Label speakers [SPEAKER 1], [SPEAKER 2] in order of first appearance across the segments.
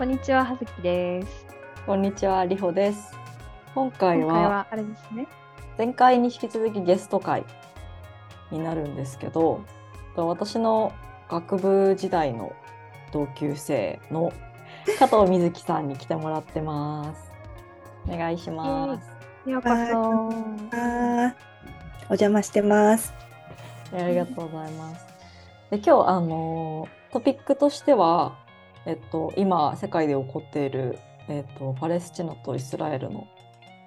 [SPEAKER 1] こんにちは、はずきです。
[SPEAKER 2] こんにちは、りほです。今回は
[SPEAKER 1] はあれですね。
[SPEAKER 2] 前回に引き続きゲスト会になるんですけど、と私の学部時代の同級生の加藤瑞希さんに来てもらってます。お願いします。
[SPEAKER 1] ようこそ。
[SPEAKER 3] お邪魔してます。
[SPEAKER 2] ありがとうございます。で今日あのトピックとしては、えっと、今世界で起こっている、えっと、パレスチナとイスラエルの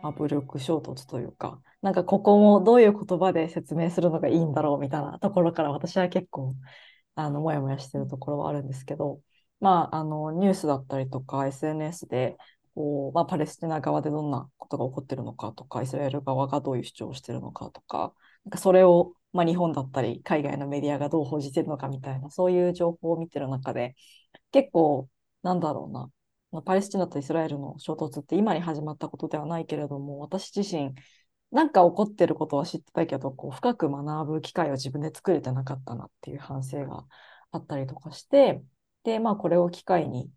[SPEAKER 2] まあ武力衝突というかなんかここもどういう言葉で説明するのがいいんだろうみたいなところから私は結構あのモヤモヤしてるところはあるんですけど、まあ、あのニュースだったりとか SNS でこう、まあ、パレスチナ側でどんなことが起こってるのかとかイスラエル側がどういう主張をしてるのかとかなんかそれを、まあ、日本だったり海外のメディアがどう報じてるのかみたいなそういう情報を見てる中で結構なんだろうな。パレスチナとイスラエルの衝突って今に始まったことではないけれども私自身なんか起こってることは知ってたけどこう深く学ぶ機会を自分で作れてなかったなっていう反省があったりとかしてでまあこれを機会に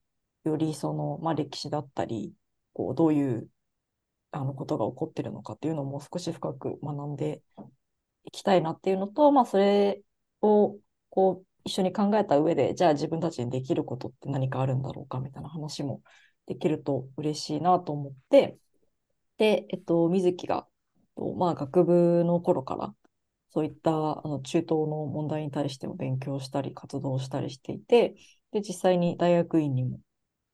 [SPEAKER 2] よりその、まあ、歴史だったりこうどういうあのことが起こってるのかっていうのも少し深く学んでいきたいなっていうのと、まあ、それをこう一緒に考えた上でじゃあ自分たちにできることって何かあるんだろうかみたいな話もできると嬉しいなと思ってで、えっと、水木が、まあ、学部の頃からそういったあの中東の問題に対しても勉強したり活動したりしていてで実際に大学院にも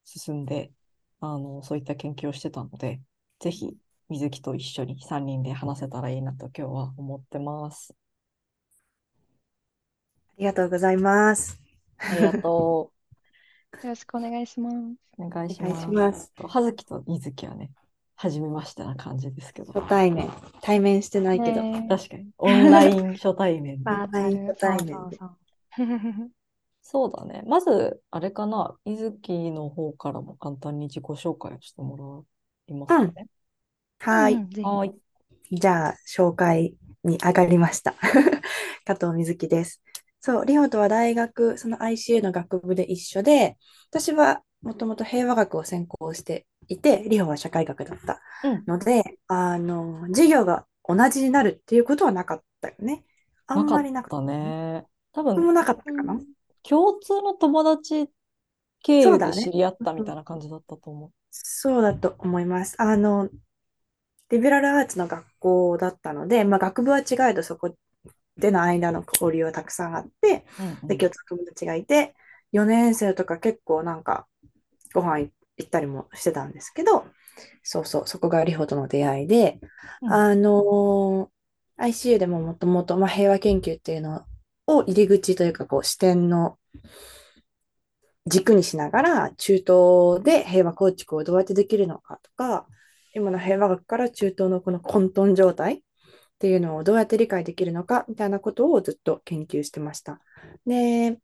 [SPEAKER 2] 進んであのそういった研究をしてたのでぜひ水木と一緒に3人で話せたらいいなと今日は思ってます。
[SPEAKER 3] ありがとうございます。
[SPEAKER 2] ありがと
[SPEAKER 1] よろしくお願いします。
[SPEAKER 2] う。お願いし
[SPEAKER 3] お願い
[SPEAKER 2] ます。
[SPEAKER 3] します。
[SPEAKER 2] はずきと水木はね、初めましてな感じですけど。
[SPEAKER 3] 初対面、対面してないけど。
[SPEAKER 1] ね
[SPEAKER 2] 確かに。オンライン 初対面で。
[SPEAKER 1] バーチャル
[SPEAKER 3] 初対面で
[SPEAKER 1] そう
[SPEAKER 2] だね。まず、あれかな、水木の方からも簡単に自己紹介をしてもらいますかね。
[SPEAKER 3] はい。
[SPEAKER 1] うんぜひ
[SPEAKER 2] はい。
[SPEAKER 3] じゃあ、紹介に上がりました。加藤瑞希です。そう、リホとは大学、その ICU の学部で一緒で、私はもともと平和学を専攻していて、リホは社会学だった
[SPEAKER 2] うん
[SPEAKER 3] ので、あの、授業が同じになるっていうことはなかったよね。あんまりなかった。
[SPEAKER 2] ね。多
[SPEAKER 3] これも
[SPEAKER 2] 分、
[SPEAKER 3] なかったかな？
[SPEAKER 2] 共通の友達経由で知り合ったみたいな感じだったと思う。
[SPEAKER 3] そうだと思います。あの、リベラルアーツの学校だったので、まあ、学部は違えどそこでの間の交流はたくさんあって、
[SPEAKER 2] うん
[SPEAKER 3] で、共通の友達がいて、4年生とか結構なんかご飯行ったりもしてたんですけど、そうそう、そこがリホとの出会いで、
[SPEAKER 2] うん。
[SPEAKER 3] あの ICU でももともと、まあ、平和研究っていうのを入り口というかこう視点の軸にしながら中東で平和構築をどうやってできるのかとか今の平和学から中東のこの混沌状態っていうのをどうやって理解できるのかみたいなことをずっと研究してました。で、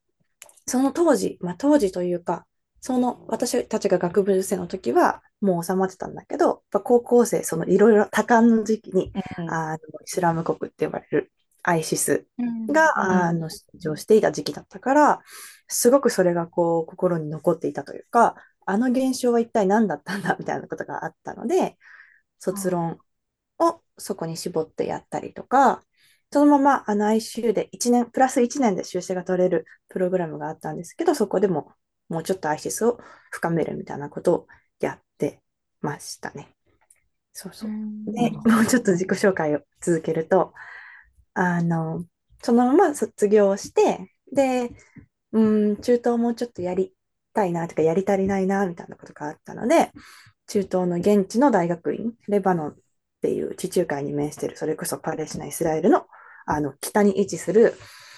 [SPEAKER 3] その当時、まあ、当時というかその私たちが学部生の時はもう収まってたんだけど、高校生、そのいろいろ多感の時期に、
[SPEAKER 2] うん。
[SPEAKER 3] あのイスラム国って呼ばれるアイシス
[SPEAKER 1] うん。
[SPEAKER 3] が、
[SPEAKER 2] うん。
[SPEAKER 3] あの出場していた時期だったから、すごくそれがこう心に残っていたというか、あの現象は一体何だったんだみたいなことがあったので、卒論をそこに絞ってやったりとか、そのままあの ICU で1年、プラス1年で修正が取れるプログラムがあったんですけど、そこでももうちょっとアイシスを深めるみたいなことをやってましたね。そうそうう。
[SPEAKER 1] ん
[SPEAKER 3] で、もうちょっと自己紹介を続けると、あの、そのまま卒業して、で、うん、中東もうちょっとやりたいな、とかやり足りないな、みたいなことがあったので、中東の現地の大学院、レバノンっていう地中海に面している、それこそパレスチナ、イスラエルの、あの北に位置する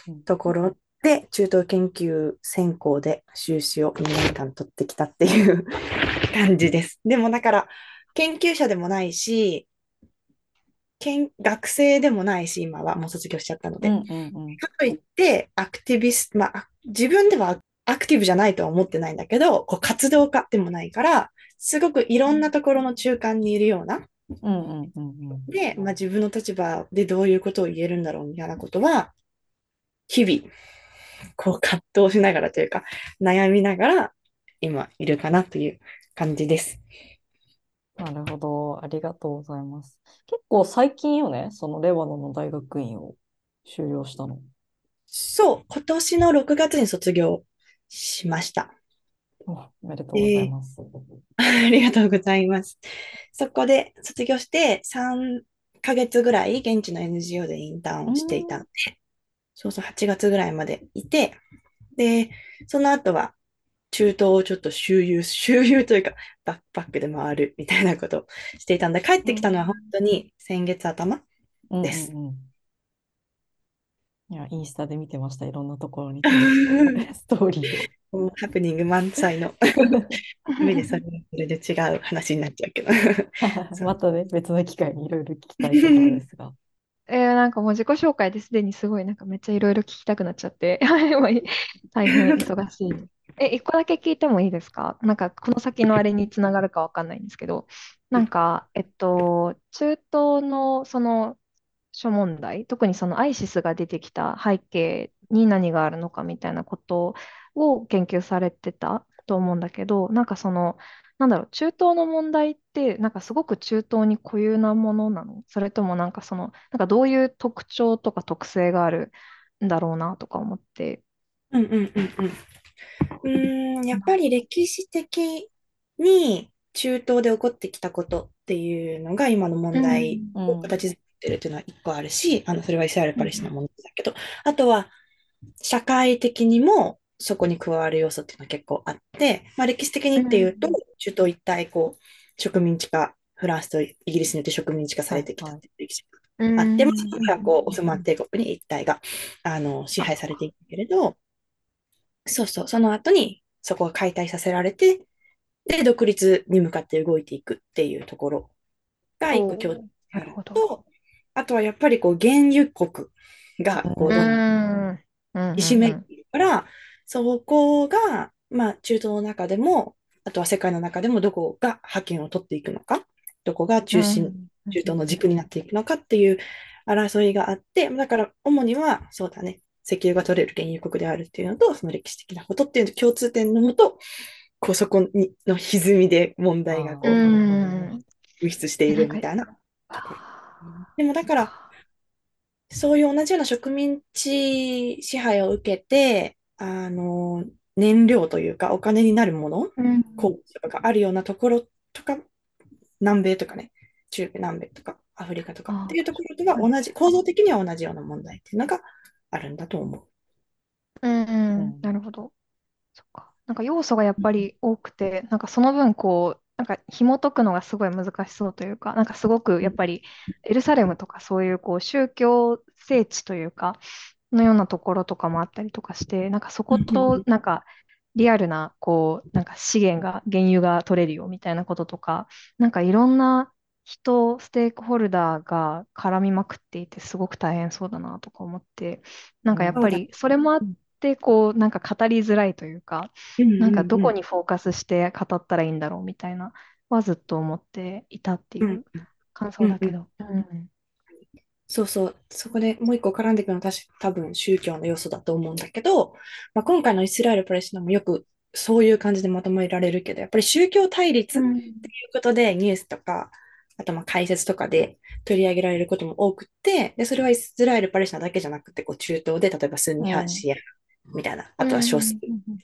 [SPEAKER 2] うん
[SPEAKER 3] ところで、中東研究専攻で修士を2年間取ってきたっていう 感じです。でもだから、研究者でもないし、研学生でもないし、今はもう卒業しちゃったので。
[SPEAKER 2] うんうんうん
[SPEAKER 3] かといって、アクティビスト、まあ、自分ではアクティブじゃないとは思ってないんだけど、こう活動家でもないから、すごくいろんなところの中間にいるような、で、まあ、自分の立場でどういうことを言えるんだろうみたいなことは、日々、こう葛藤しながらというか、悩みながら今いるかなという感じです。
[SPEAKER 2] なるほど。ありがとうございます。結構最近よね、そのレバノンの大学院を修了したの。
[SPEAKER 3] そう、今年の6月に卒業しました。
[SPEAKER 2] おおめでとうございます。
[SPEAKER 3] ありがとうございます。そこで卒業して3ヶ月ぐらい現地の NGO でインターンをしていたので、そうそう、8月ぐらいまでいて、で、その後は中東をちょっと周遊、周遊というか、バックパックで回るみたいなことをしていたんで、帰ってきたのは本当に先月頭。
[SPEAKER 2] うん
[SPEAKER 3] です
[SPEAKER 2] うんうんいや、インスタで見てました。いろんなところに ストーリー
[SPEAKER 3] もうハプニング満載の目でそれそれで違う話になっちゃうけど。
[SPEAKER 2] を。またね、別の機会にいろいろ聞きたいところですが。
[SPEAKER 1] えー、なんかもう自己紹介ですでにすごいなんかめっちゃいろいろ聞きたくなっちゃって、はい大変忙しい。え、一個だけ聞いてもいいですか？なんかこの先のあれにつながるかわかんないんですけど、なんか、えっと、中東のその諸問題、特にそのアイシスが出てきた背景に何があるのかみたいなことを研究されてたと思うんだけど、なんかその、なんだろう、中東の問題って、なんかすごく中東に固有なものなの？それともなんかその、なんかどういう特徴とか特性があるんだろうなとか思って。
[SPEAKER 3] うんうんうんうん。うーん、やっぱり歴史的に中東で起こってきたことっていうのが今の問題
[SPEAKER 2] うん
[SPEAKER 3] を形作ってるっていうのは一個あるし、あの、それはイスラエル・パレスチナの問題だけど、あとは社会的にもそこに加わる要素っていうのは結構あって、まあ歴史的にっていうと、
[SPEAKER 1] うん。
[SPEAKER 3] 中東一帯こう植民地化、フランスとイギリスによって植民地化されてきたっていう歴史
[SPEAKER 1] あ
[SPEAKER 3] あって、まあ、そこからこう、オスマン帝国に一帯が、あの、支配されていくけれど、そうそう、その後にそこが解体させられて、で、独立に向かって動いていくっていうところが一個共通。と、あとはやっぱりこう、原油国がこう、ひしめから、そこが、まあ、中東の中でも、あとは世界の中でもどこが覇権を取っていくのか、どこが中心、中東の軸になっていくのかっていう争いがあって、だから主にはそうだね、石油が取れる原油国であるっていうのと、その歴史的なことっていうの共通点のもと、こうそこにの歪みで問題がこ
[SPEAKER 1] う
[SPEAKER 3] う、
[SPEAKER 1] ん。
[SPEAKER 3] 輸出しているみたいな。でもだから、そういう同じような植民地支配を受けて、あの、燃料というかお金になるもの、
[SPEAKER 1] うん、
[SPEAKER 3] とかがあるようなところとか、南米とかね、中米、南米とか、アフリカとかっていうところとは同じ、構造的には同じような問題っていうのがあるんだと思う。
[SPEAKER 1] うんうん、なるほど。そっか。なんか要素がやっぱり多くて、なんかその分こう、なんか紐解くのがすごい難しそうというか、なんかすごくやっぱりエルサレムとかそういうこう宗教聖地というか、のようなところとかもあったりとかして、なんかそことなんかリアルなこう、なんか資源が、原油が取れるよみたいなこととか、なんかいろんな人、ステークホルダーが絡みまくっていて、すごく大変そうだなとか思って、なんかやっぱりそれもあって、こう、なんか語りづらいというか、なんかどこにフォーカスして語ったらいいんだろうみたいな、はずっと思っていたっていう感想だけど。
[SPEAKER 3] そうそう、そこでもう一個絡んでいくのは確か多分宗教の要素だと思うんだけど、まあ、今回のイスラエル・パレスチナもよくそういう感じでまとめられるけど、やっぱり宗教対立っていうことでニュースとか、あとまあ解説とかで取り上げられることも多くて、で、それはイスラエル・パレスチナだけじゃなくて、こう中東で例えばスンニ派、シーアみたいな、あとは少数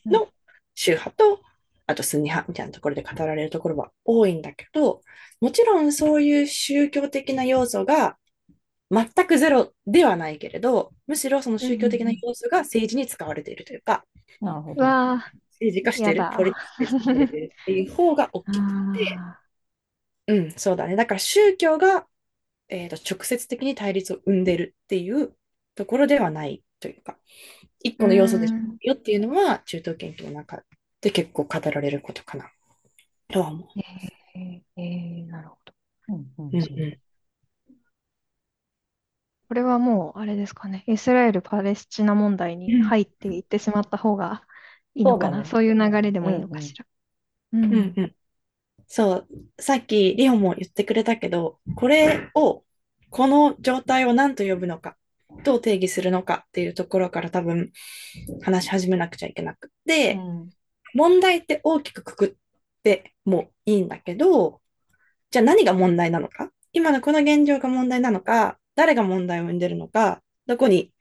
[SPEAKER 3] の宗派と、あとスンニ派みたいなところで語られるところは多いんだけど、もちろんそういう宗教的な要素が全くゼロではないけれど、むしろその宗教的な要素が政治に使われているというか、
[SPEAKER 2] なるほ
[SPEAKER 1] ど政
[SPEAKER 3] 治化している、ポリティクスしているっていう方が大きくて、うん、そうだね。だから宗教が、えーと、直接的に対立を生んでいるっていうところではないというか、一個の要素ですよっていうのは、中東研究の中で結構語られることかなとは思う。
[SPEAKER 1] えー、えー、なるほど。
[SPEAKER 2] うんうんうん
[SPEAKER 1] これはもう、あれですかね、イスラエル・パレスチナ問題に入っていってしまった方がいいのかな、そう,、いう流れでもいいのかしら。
[SPEAKER 3] うん。うん、うん。うん、そう、さっきリオも言ってくれたけど、これを、この状態を何と呼ぶのか、どう定義するのかっていうところから多分話し始めなくちゃいけなくて、
[SPEAKER 2] うん、
[SPEAKER 3] 問題って大きくくくってもいいんだけど、じゃあ何が問題なのか？今のこの現状が問題なのか誰が問題を生んでるのかどこに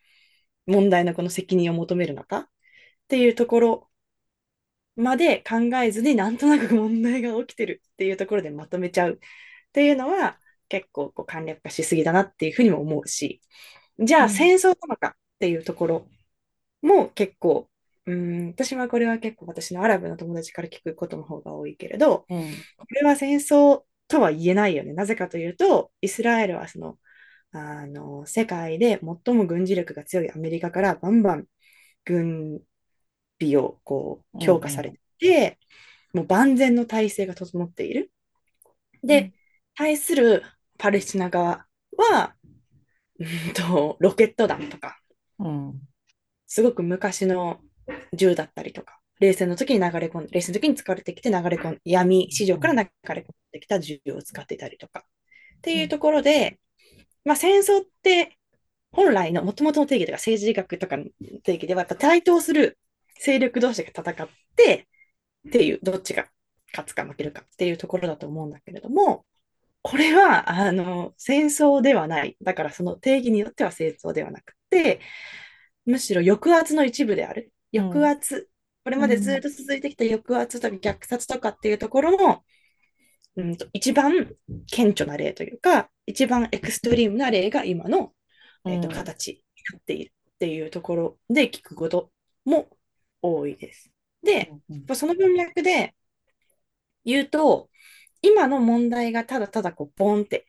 [SPEAKER 3] 問題のこの責任を求めるのかっていうところまで考えずになんとなく問題が起きてるっていうところでまとめちゃうっていうのは結構こう簡略化しすぎだなっていうふうにも思うし、じゃあ戦争なのかっていうところも結構、うん、私はこれは結構私のアラブの友達から聞くことの方が多いけれど、
[SPEAKER 2] うん、
[SPEAKER 3] これは戦争とは言えないよね。なぜかというと、イスラエルはその、あの、世界で最も軍事力が強いアメリカからバンバン軍備をこう強化されて、うん、もう万全の体制が整っている。で、うん、対するパレスチナ側は、うんと、ロケット弾とか、
[SPEAKER 2] うん、
[SPEAKER 3] すごく昔の銃だったりとか、冷戦の時に流れ込んで、冷戦の時に使われてきて流れ込ん闇市場から流れ込んできた銃を使っていたりとか。っていうところで、まあ、戦争って本来の元々の定義とか政治学とかの定義ではやっぱ対等する勢力同士が戦ってっていう、どっちが勝つか負けるかっていうところだと思うんだけれども、これは、あの、戦争ではない。だからその定義によっては戦争ではなくて、むしろ抑圧の一部である。抑圧、うん、これまでずっと続いてきた抑圧とか虐殺とかっていうところの、うんと、一番顕著な例というか、一番エクストリームな例が今の、えーと、形になっているっていうところで聞くことも多いです。で、その文脈で言うと、今の問題がただただこうポンって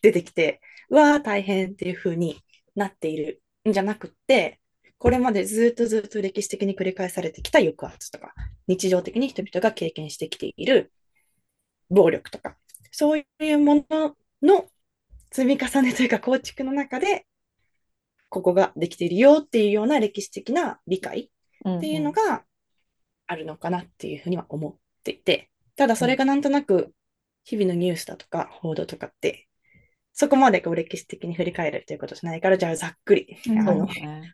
[SPEAKER 3] 出てきて、うわー大変っていう風になっているんじゃなくって、これまでずっとずっと歴史的に繰り返されてきた抑圧とか、日常的に人々が経験してきている暴力とか、そういうものの積み重ねというか構築の中で、ここができているよっていうような歴史的な理解っていうのがあるのかなっていうふうには思っていて、ただそれがなんとなく日々のニュースだとか報道とかって、そこまでこう歴史的に振り返るということじゃないから、じゃあざっくり、あの、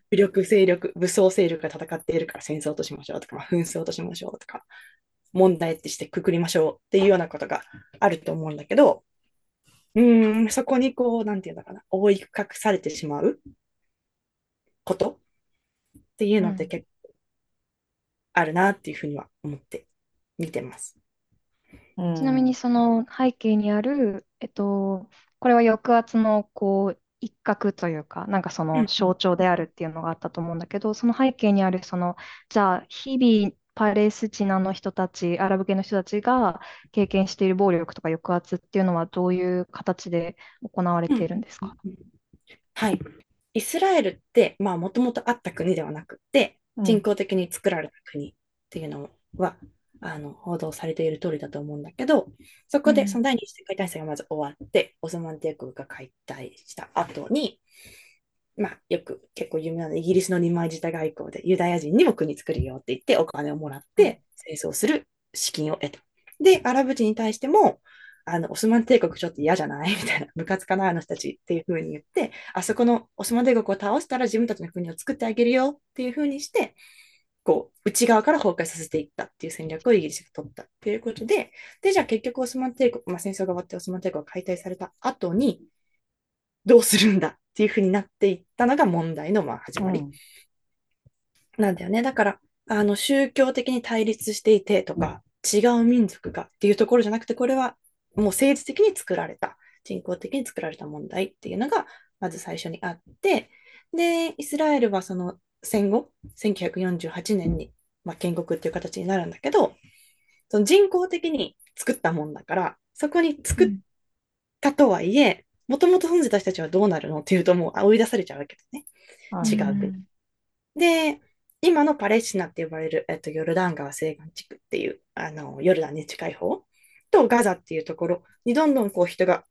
[SPEAKER 3] 武力勢力、武装勢力が戦っているから戦争としましょうとか、まあ、紛争としましょうとか、問題ってしてくくりましょうっていうようなことがあると思うんだけど、うん、そこにこう、なんていうのかな、覆い隠されてしまうことっていうのって結構あるなっていうふうには思って見てます。
[SPEAKER 1] ちなみにその背景にある、えっと、これは抑圧のこう一角というか、なんかその象徴であるっていうのがあったと思うんだけど、その背景にあるその、じゃあ日々パレスチナの人たち、アラブ系の人たちが経験している暴力とか抑圧っていうのはどういう形で行われているんですか、
[SPEAKER 3] うん、はい。イスラエルって、まあもともとあった国ではなくて、人工的に作られた国っていうのは、あの報道されている通りだと思うんだけど、そこでその第二次世界大戦がまず終わって、オスマン帝国が解体した後に、まあ、よく結構有名なイギリスの二枚舌外交でユダヤ人にも国作るよって言ってお金をもらって戦争する資金を得た。で、アラブ人に対しても、あの、オスマン帝国ちょっと嫌じゃない？みたいな、ムカつかなあの人たちっていう風に言って、あそこのオスマン帝国を倒したら自分たちの国を作ってあげるよっていう風にして、こう、内側から崩壊させていったっていう戦略をイギリスが取ったっていうことで、で、じゃあ結局オスマン帝国、まあ戦争が終わってオスマン帝国が解体された後に、どうするんだっていうふうになっていったのが問題のまあ始まり、なんだよね。だから、あの、宗教的に対立していてとか、違う民族がっていうところじゃなくて、これはもう政治的に作られた、人工的に作られた問題っていうのが、まず最初にあって、で、イスラエルはその戦後、1948年に、まあ、建国っていう形になるんだけど、その人工的に作ったもんだから、そこに作ったとはいえ、もともと住んでた人たちはどうなるの？っていうと、もう追い出されちゃうわけですね。違う国。で、今のパレスチナって呼ばれる、えっと、ヨルダン川西岸地区っていう、あの、ヨルダンに近い方とガザっていうところにどんどんこう人が、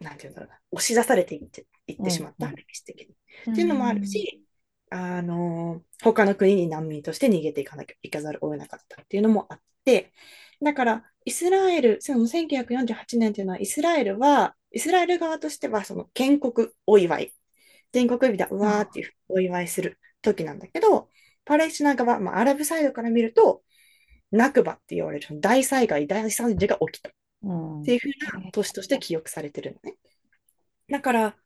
[SPEAKER 3] なんていうんだろうな、押し出されていっていってしまった、歴史的に。っていうのもあるし、あの、他の国に難民として逃げていかなきゃいかざるを得なかったっていうのもあって、だから、イスラエル、その1948年っていうのは、イスラエルは、イスラエル側としては、その建国お祝い、建国日だ、うわーっていうお祝いする時なんだけど、パレスチナ側、まあ、アラブサイドから見ると、ナクバって言われる大災害、大惨事が起きた。っ
[SPEAKER 2] うん。
[SPEAKER 3] ていうふうな年として記憶されてるのね。だから、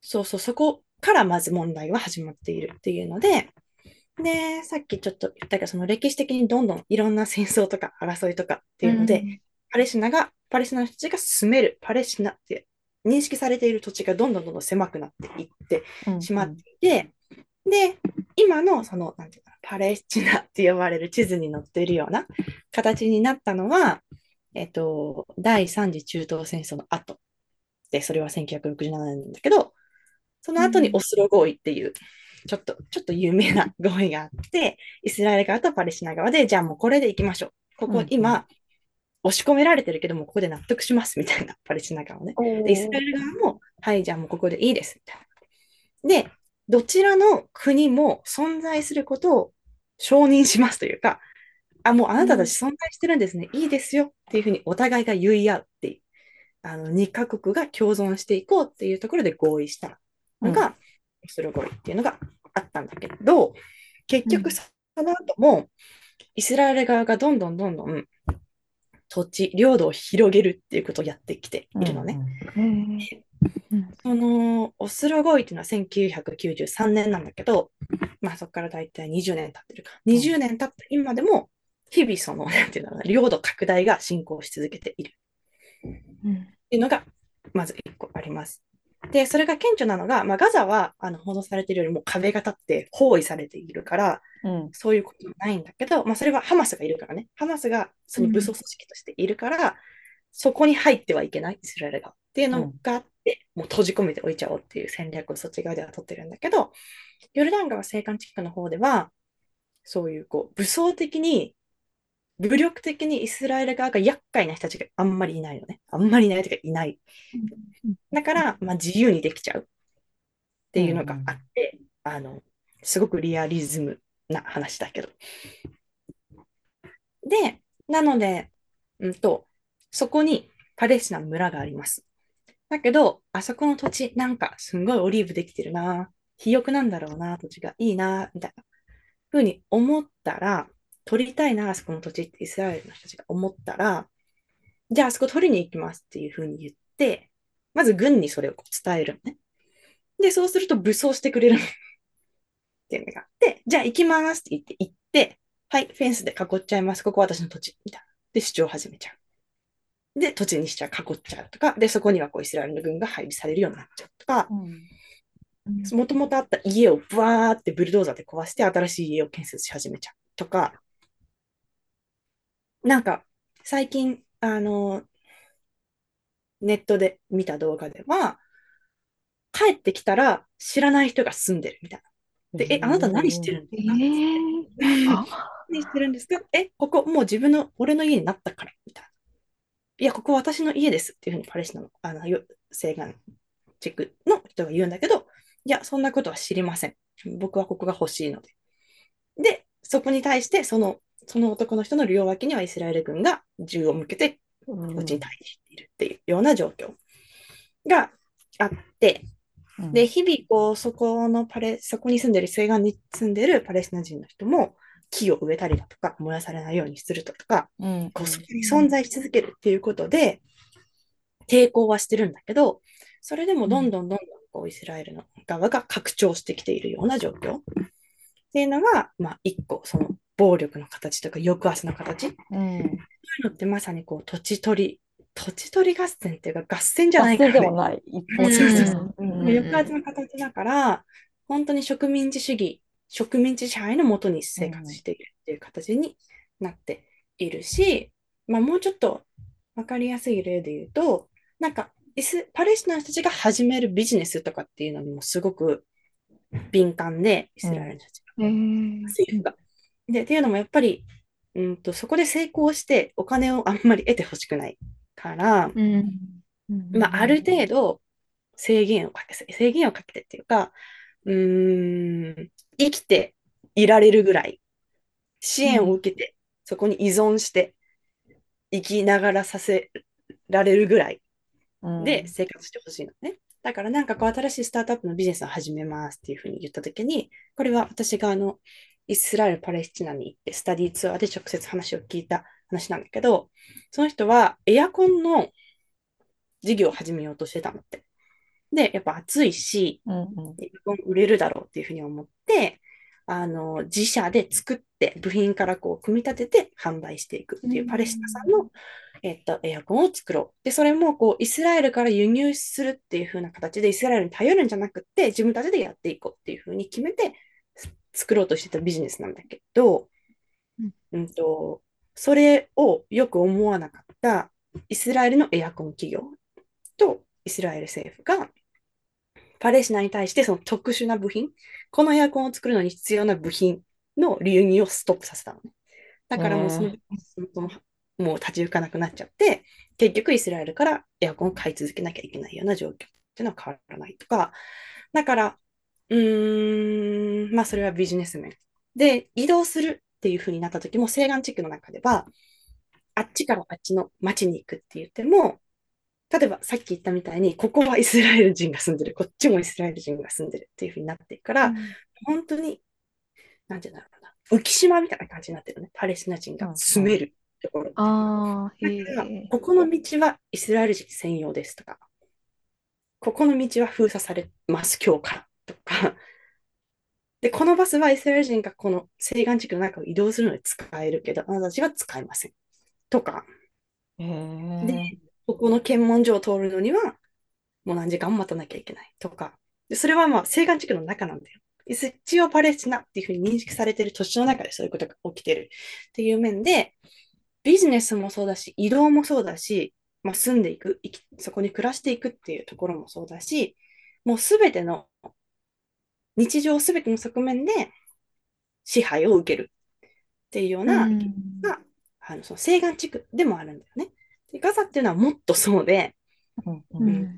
[SPEAKER 3] そうそう、そこからまず問題は始まっているっていうので、で、さっきちょっと言ったけど、その歴史的にどんどんいろんな戦争とか争いとかっていうので、
[SPEAKER 1] うん
[SPEAKER 3] パレスチナが、パレスチナの人たちが住める、パレスチナって認識されている土地がどんどんどんどん狭くなっていって
[SPEAKER 2] うん。
[SPEAKER 3] しまっていて、で、今のその、なんていうかな、パレスチナって呼ばれる地図に載っているような形になったのは、えっと、第三次中東戦争の後。で、それは1967年なんだけど、その後に
[SPEAKER 1] うん。
[SPEAKER 3] オスロ合意っていう、ちょっと、ちょっと有名な合意があって、イスラエル側とパレスチナ側で、じゃあもうこれで行きましょう。こ
[SPEAKER 2] うんうん。
[SPEAKER 3] こ今、押し込められてるけども、ここで納得しますみたいな、パレスチナ側もね。で、イスラエル側も、はい、じゃあもうここでいいです、みたいな。で、どちらの国も存在することを承認しますというか、あ、もうあなたたち存在してるんですね、いいですよっていうふうにお互いが言い合うっていう、あの、2カ国が共存していこうっていうところで合意したのが、オスロ合意っていうのがあったんだけど、結
[SPEAKER 1] うん
[SPEAKER 3] 局その後も、イスラエル側がどんどんどんどん土地、領土を広げるっていうことをやってきているのね。そのオスロ合意っていうのは1993年なんだけど、まあそこから大体20年経ってるか。20年経った今でも、日々その、なんていうの領土拡大が進行し続けている
[SPEAKER 1] うん
[SPEAKER 3] っていうのが、まず1個あります。で、それが顕著なのが、まあ、ガザはあの報道されているよりも壁が立って包囲されているから、
[SPEAKER 2] うん
[SPEAKER 3] そういうことはないんだけど、まあ、それはハマスがいるからね。ハマスがその武装組織としているから、そこに入ってはいけない、イスラエルが。っていうのがあって、もう閉じ込めておいちゃおうっていう戦略をそっち側では取ってるんだけど、ヨルダン川西岸地区の方では、そういうこう武装的に、武力的にイスラエル側が厄介な人たちがあんまりいないのね。あんまりいないというかいない。だから、まあ、自由にできちゃうっていうのがあって、あの、すごくリアリズムな話だけど。で、なので、うんと、そこにパレスチナ村があります。だけど、あそこの土地、なんかすんごいオリーブできてるな、肥沃なんだろうな、土地がいいな、みたいなふうに思ったら、取りたいな、あそこの土地ってイスラエルの人たちが思ったら、じゃああそこ取りに行きますっていうふうに言って、まず軍にそれを伝えるのね。で、そうすると武装してくれるっていうのがあって、じゃあ行きますって言って行って、はい、フェンスで囲っちゃいます。ここ私の土地。みたいな。で、主張を始めちゃう。で、土地にしちゃう、囲っちゃうとか、で、そこにはこうイスラエルの軍が配備されるようになっちゃうとか、もともとあった家をブワーってブルドーザーで壊して新しい家を建設し始めちゃうとか、なんか最近、あの、ネットで見た動画では、帰ってきたら知らない人が住んでるみたいな。で、え、あなた何してるん
[SPEAKER 1] え
[SPEAKER 3] ですか？
[SPEAKER 1] ーあ
[SPEAKER 3] 何してるんですか？え、ここもう自分の、俺の家になったから、みたいな。いや、ここ私の家ですっていうふうにパレスチナの、あの、よ西岸地区の人が言うんだけど、いや、そんなことは知りません。僕はここが欲しいので。で、そこに対して、その、その男の人の両脇にはイスラエル軍が銃を向けて、こっちに対峙しているっていうような状況があって、で、日々、こう、そこのパレ、そこに住んでる、西岸に住んでるパレスチナ人の人も、木を植えたりだとか、燃やされないようにするとか、
[SPEAKER 2] うん。
[SPEAKER 3] こう、そこに存在し続けるっていうことで、抵抗はしてるんだけど、それでもどんどんどんどん、こう、イスラエルの側が拡張してきているような状況っていうのが、まあ、一個、その、暴力の形とか抑圧の形。そう
[SPEAKER 2] うん
[SPEAKER 3] いうのってまさにこう、土地取り、土地取り合戦っていうか合戦じゃない
[SPEAKER 2] 合
[SPEAKER 3] からね
[SPEAKER 2] 戦でもない。
[SPEAKER 3] 抑圧の形だから、本当に植民地主義、植民地支配のもとに生活しているっていう形になっているし、まあ、もうちょっと分かりやすい例で言うと、なんかイス、パレスチナの人たちが始めるビジネスとかっていうのにもすごく敏感で、イスラエルの人たちが。
[SPEAKER 1] えー
[SPEAKER 3] 政府が。で、っていうのもやっぱり、うんと、そこで成功してお金をあんまり得てほしくないから、
[SPEAKER 1] うん
[SPEAKER 3] まあ、ある程度制限をかけ、制限をかけてっていうか、うーん、生きていられるぐらい、支援を受けて、そこに依存して、生きながらさせられるぐらい
[SPEAKER 2] うん
[SPEAKER 3] で生活してほしいのね。だからなんかこう新しいスタートアップのビジネスを始めますっていうふうに言ったときに、これは私があの、イスラエル・パレスチナに行って、スタディツアーで直接話を聞いた話なんだけど、その人はエアコンの事業を始めようとしてたのって。で、やっぱ暑いし、
[SPEAKER 2] うんうん
[SPEAKER 3] エアコン売れるだろうっていうふうに思って、あの、自社で作って、部品からこう、組み立てて販売していくっていう
[SPEAKER 1] うん
[SPEAKER 3] パレスチナ産の、えっと、エアコンを作ろう。で、それもこう、イスラエルから輸入するっていうふうな形で、イスラエルに頼るんじゃなくって、自分たちでやっていこうっていうふうに決めて、す作ろうとしてたビジネスなんだけど、
[SPEAKER 1] うん。
[SPEAKER 3] うんと、それをよく思わなかったイスラエルのエアコン企業とイスラエル政府が、パレスチナに対してその特殊な部品、このエアコンを作るのに必要な部品の輸入をストップさせたのね。だからもうそのそもそももう立ち行かなくなっちゃって、結局イスラエルからエアコンを買い続けなきゃいけないような状況っていうのは変わらないとか、だから、うーん、まあそれはビジネス面。で、移動するっていう風になった時も、西岸地区の中では、あっちからあっちの町に行くって言っても、例えばさっき言ったみたいに、ここはイスラエル人が住んでる、こっちもイスラエル人が住んでるっていう風になっていくから、本当に、なんていうんだろうな、浮島みたいな感じになってるね。パレスチナ人が住めるところ。
[SPEAKER 1] ああ、へ
[SPEAKER 3] だから
[SPEAKER 1] え。
[SPEAKER 3] ここの道はイスラエル人専用ですとか、ここの道は封鎖されます、今日からとか、で、このバスはイスラエル人がこの西岸地区の中を移動するのに使えるけど、あなたたちは使えません。とか、
[SPEAKER 2] へ
[SPEAKER 3] で
[SPEAKER 2] え。、
[SPEAKER 3] ここの検問所を通るのには、もう何時間も待たなきゃいけないとか、で、それはまあ西岸地区の中なんだよ。一応パレスチナっていうふうに認識されている土地の中でそういうことが起きてるっていう面で、ビジネスもそうだし、移動もそうだし、まあ、住んでいく、そこに暮らしていくっていうところもそうだし、もうすべての、日常すべての側面で支配を受けるっていうような、
[SPEAKER 1] うん
[SPEAKER 3] があのその西岸地区でもあるんだよね。でガザっていうのはもっとそうで、
[SPEAKER 2] うんう
[SPEAKER 1] うんん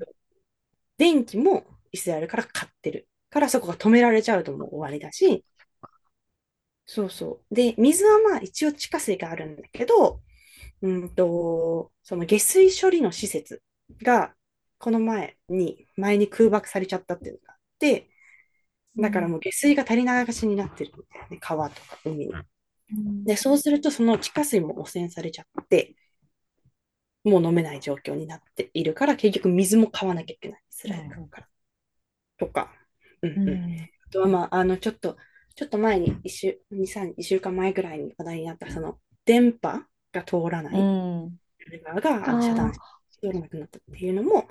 [SPEAKER 3] 電気もイスラエルから買ってる。からそこが止められちゃうともう終わりだし、そうそう。で、水はまあ一応地下水があるんだけど、うんと、その下水処理の施設がこの前に、前に空爆されちゃったっていうのがあって、だからもう下水が垂れ流しになってるんだよね。川とか海に。で、そうするとその地下水も汚染されちゃって、もう飲めない状況になっているから、結局水も買わなきゃいけない。イスラエル側から。とか。うんうん。
[SPEAKER 1] うん
[SPEAKER 3] あとはまあ、あの、ちょっと、ちょっと前に、一週、二、三、一週間前ぐらいに話題になった、その、電波が通らない、
[SPEAKER 2] うん
[SPEAKER 3] 側があの遮断して通らなくなったっていうのも、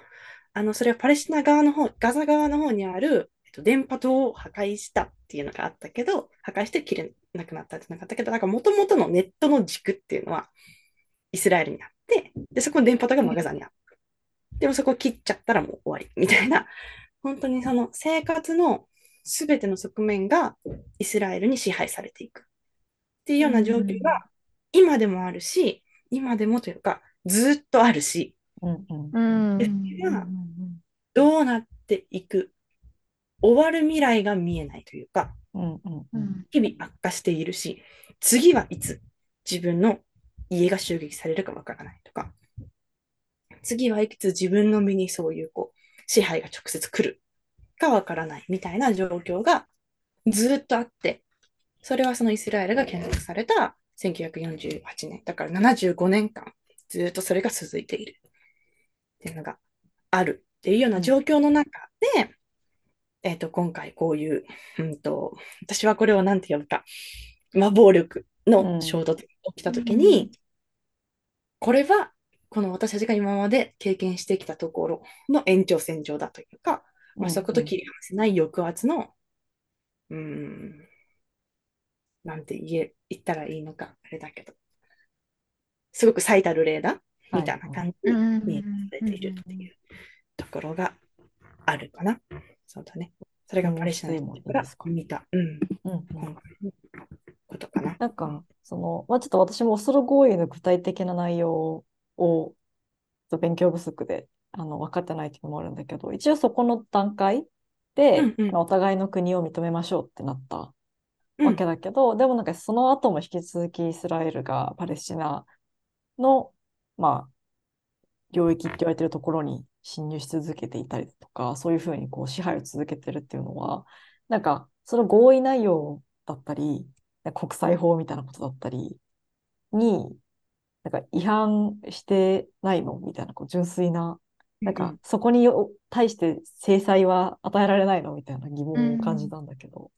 [SPEAKER 3] あの、それはパレスチナ側の方、ガザ側の方にある、と、電波塔を破壊したっていうのがあったけど、破壊して切れなくなったっていうのがあったけど、なんか元々のネットの軸っていうのは、イスラエルにあって、で、そこの電波塔がまあガザにあった。でもそこを切っちゃったらもう終わり、みたいな、本当にその生活のすべての側面がイスラエルに支配されていく。っていうような状況が今でもあるし、今でもというか、ずっとあるし、
[SPEAKER 2] うんうん
[SPEAKER 1] うん。
[SPEAKER 3] で
[SPEAKER 2] うん。
[SPEAKER 3] どうなっていく、終わる未来が見えないというか、
[SPEAKER 2] うんうん
[SPEAKER 1] う
[SPEAKER 2] うん。
[SPEAKER 1] ん
[SPEAKER 3] 日々悪化しているし、次はいつ自分の家が襲撃されるかわからないとか、次はいつ自分の身にそういうこう支配が直接来るかわからないみたいな状況がずっとあって、それはそのイスラエルが建国された1948年、だから75年間ずっとそれが続いているっていうのがあるっていうような状況の中で、えっと、今回こういう、うんと、私はこれを何て呼ぶか、まあ、暴力の衝突が起きたときに、これは、この私たちが今まで経験してきたところの延長線上だというか、まあ、そこと切り離せない抑圧の、うーん、なんて言え、言ったらいいのか、あれだけど、すごく最たる例だ、みたいな感じに
[SPEAKER 1] うん
[SPEAKER 3] 見えされているっていうところがあるかな。そうだね。それがパレスチナの人から見た、うん、
[SPEAKER 2] うん
[SPEAKER 3] ことかな。
[SPEAKER 2] なんか、その、まあ、ちょっと私もオスロ合意の具体的な内容を、勉強不足で、あの、分かってないっていうのもあるんだけど、一応そこの段階で、
[SPEAKER 3] うんうん。
[SPEAKER 2] まあお互いの国を認めましょうってなった
[SPEAKER 3] うん。
[SPEAKER 2] わけだけど、でもなんかその後も引き続きイスラエルがパレスチナの、まあ、領域って言われてるところに侵入し続けていたりとか、そういうふうにこう支配を続けてるっていうのは、なんかその合意内容だったり、国際法みたいなことだったりに、なんか違反してないのみたいな、こう純粋な、なんかそこに対して制裁は与えられないのみたいな疑問を感じたんだけど。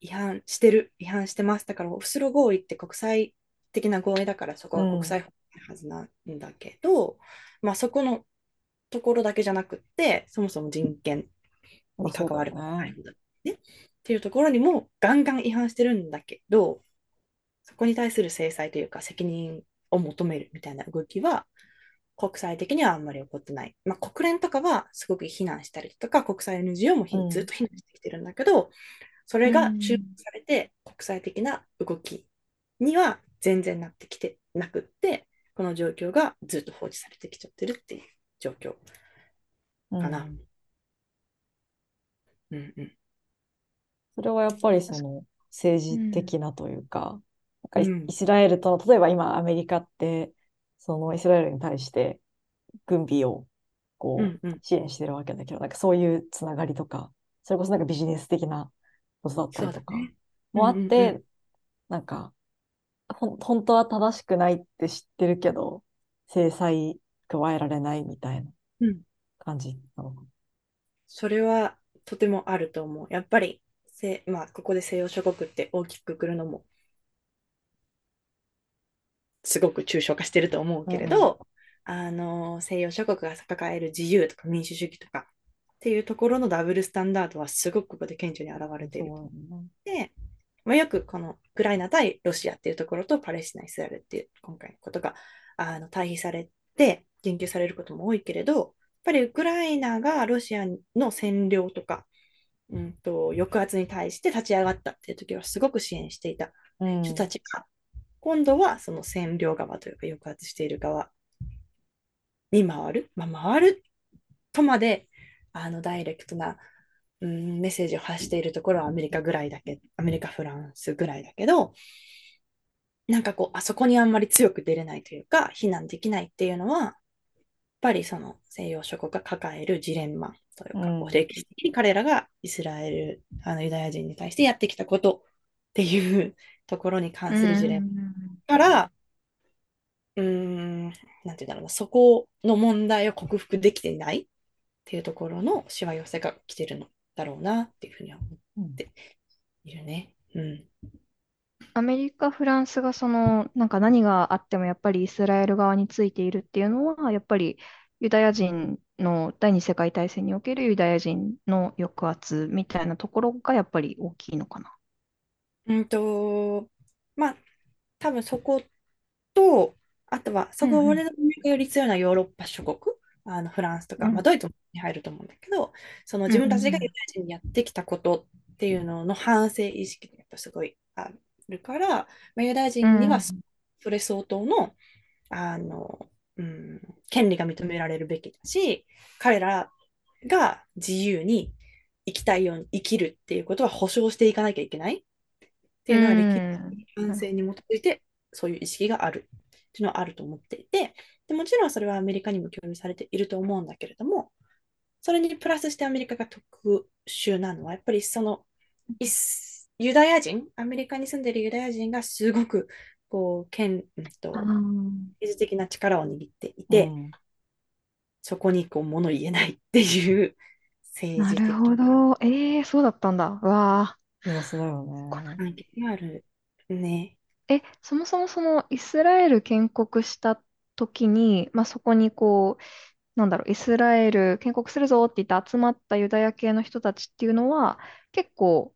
[SPEAKER 3] 違反してる、違反してます。だから、オフスロ合意って国際的な合意だから、そこは国際法のはずなんだけど、うん、まあそこのところだけじゃなくって、そもそも人権に関わる、ね。ね、っていうところにもガンガン違反してるんだけど、そこに対する制裁というか責任を求めるみたいな動きは国際的にはあんまり起こってない。まあ、国連とかはすごく非難したりとか、国際 NGO もずっと非難してきてるんだけど、うん、それが注目されて国際的な動きには全然なってきてなくって、この状況がずっと放置されてきちゃってるっていう状況。かな。うん
[SPEAKER 2] うん。うん、それはやっぱりその政治的なというか、うん、なんかイスラエルとの、例えば今アメリカってそのイスラエルに対して軍備をこう支援してるわけだけど、なんかそういうつながりとか、それこそなんかビジネス的なことだったりとかもあって、なんかほ本当は正しくないって知ってるけど、制裁加えられないみたいな感じなのか、うん、
[SPEAKER 3] それはとてもあると思う。やっぱりせ、まあ、ここで西洋諸国って大きくくるのも、すごく抽象化してると思うけれど、うん、あの西洋諸国が抱える自由とか民主主義とかっていうところのダブルスタンダードはすごくここで顕著に現れている。で、まあ、よくこのウクライナ対ロシアっていうところとパレスチナ・イスラエルっていう今回のことがあの対比されて言及されることも多いけれど、やっぱりウクライナがロシアの占領とか、うんと、抑圧に対して立ち上がったっていう時はすごく支援していた人たちが、うん、今度はその占領側というか抑圧している側に回る、まあ、回るとまであのダイレクトなうん、メッセージを発しているところはアメリカぐらいだけ、アメリカ、フランスぐらいだけど、なんかこう、あそこにあんまり強く出れないというか、非難できないっていうのは、ぱりその西洋諸国が抱えるジレンマというか、うん、歴史的に彼らがイスラエル、あのユダヤ人に対してやってきたことっていうところに関するジレンマから、うん、なんて言うんだろうな、そこの問題を克服できていないっていうところのしわ寄せが来てるのだろうなっていうふうには思っているね。うん。
[SPEAKER 1] アメリカ、フランスがその、なんか何があってもやっぱりイスラエル側についているっていうのは、やっぱりユダヤ人の第二次世界大戦におけるユダヤ人の抑圧みたいなところがやっぱり大きいのかな。
[SPEAKER 3] うんと、まあ、多分そこと、あとは、そこ俺のより強いのはヨーロッパ諸国、あのフランスとか、まあ、ドイツに入ると思うんだけど、その自分たちがユダヤ人にやってきたことっていうのの反省意識がやっぱすごいあるから、まあ、ユダヤ人にはそれ相当の,、あのうん、権利が認められるべきだし、彼らが自由に生きたいように生きるっていうことは保障していかなきゃいけない。っていうのは歴史反省に基づいてそういう意識がある。っていうのはあると思っていて、でもちろんそれはアメリカにも共有されていると思うんだけれども、それにプラスしてアメリカが特殊なのは、やっぱりそのユダヤ人、アメリカに住んでいるユダヤ人がすごくこう権と政治的な力を握っていて、うん、そこにこう物言えないっていう政治的
[SPEAKER 1] なるほど。ええー、そうだったんだ。わあ。
[SPEAKER 2] そうだよね。
[SPEAKER 3] 関係あるね。
[SPEAKER 1] え、そもそもそのイスラエル建国した時に、まあ、そこにこう、なんだろう、イスラエル建国するぞって言って集まったユダヤ系の人たちっていうのは、結構、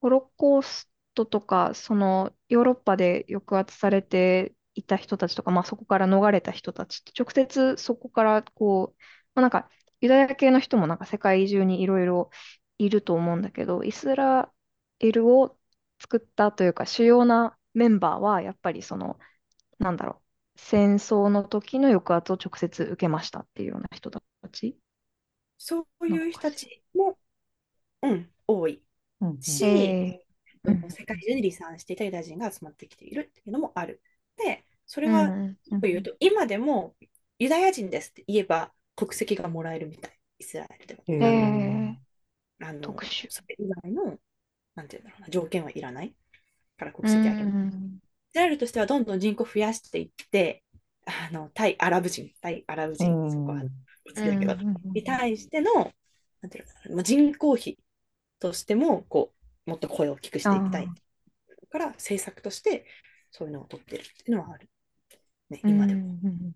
[SPEAKER 1] ホロコーストとか、そのヨーロッパで抑圧されていた人たちとか、まあ、そこから逃れた人たちって、直接そこからこう、まあ、なんか、ユダヤ系の人もなんか世界中にいろいろいると思うんだけど、イスラエルを作ったというか、主要なメンバーは、やっぱりその、なんだろう、戦争の時の抑圧を直接受けましたっていうような人たち。
[SPEAKER 3] そういう人たちも、うん、多い。し、
[SPEAKER 1] え
[SPEAKER 3] ー、世界中に離散していたユダヤ人が集まってきているっていうのもある。で、それは、というと、今でもユダヤ人ですって言えば国籍がもらえるみたい、イスラエルでは。
[SPEAKER 1] え
[SPEAKER 3] ー、あの特殊。それ以外の、なんていうんだろうな、条件はいらない。から国籍あげます。イスラエルとしてはどんどん人口増やしていって、あの対アラブ人、対アラブ人、
[SPEAKER 2] うん。
[SPEAKER 3] そこは好きだけど、に対してのなんていうの人口比としてもこうもっと声を大きくしていきたいから政策としてそういうのを取ってるっていうのはある、ね、今でも。
[SPEAKER 1] も。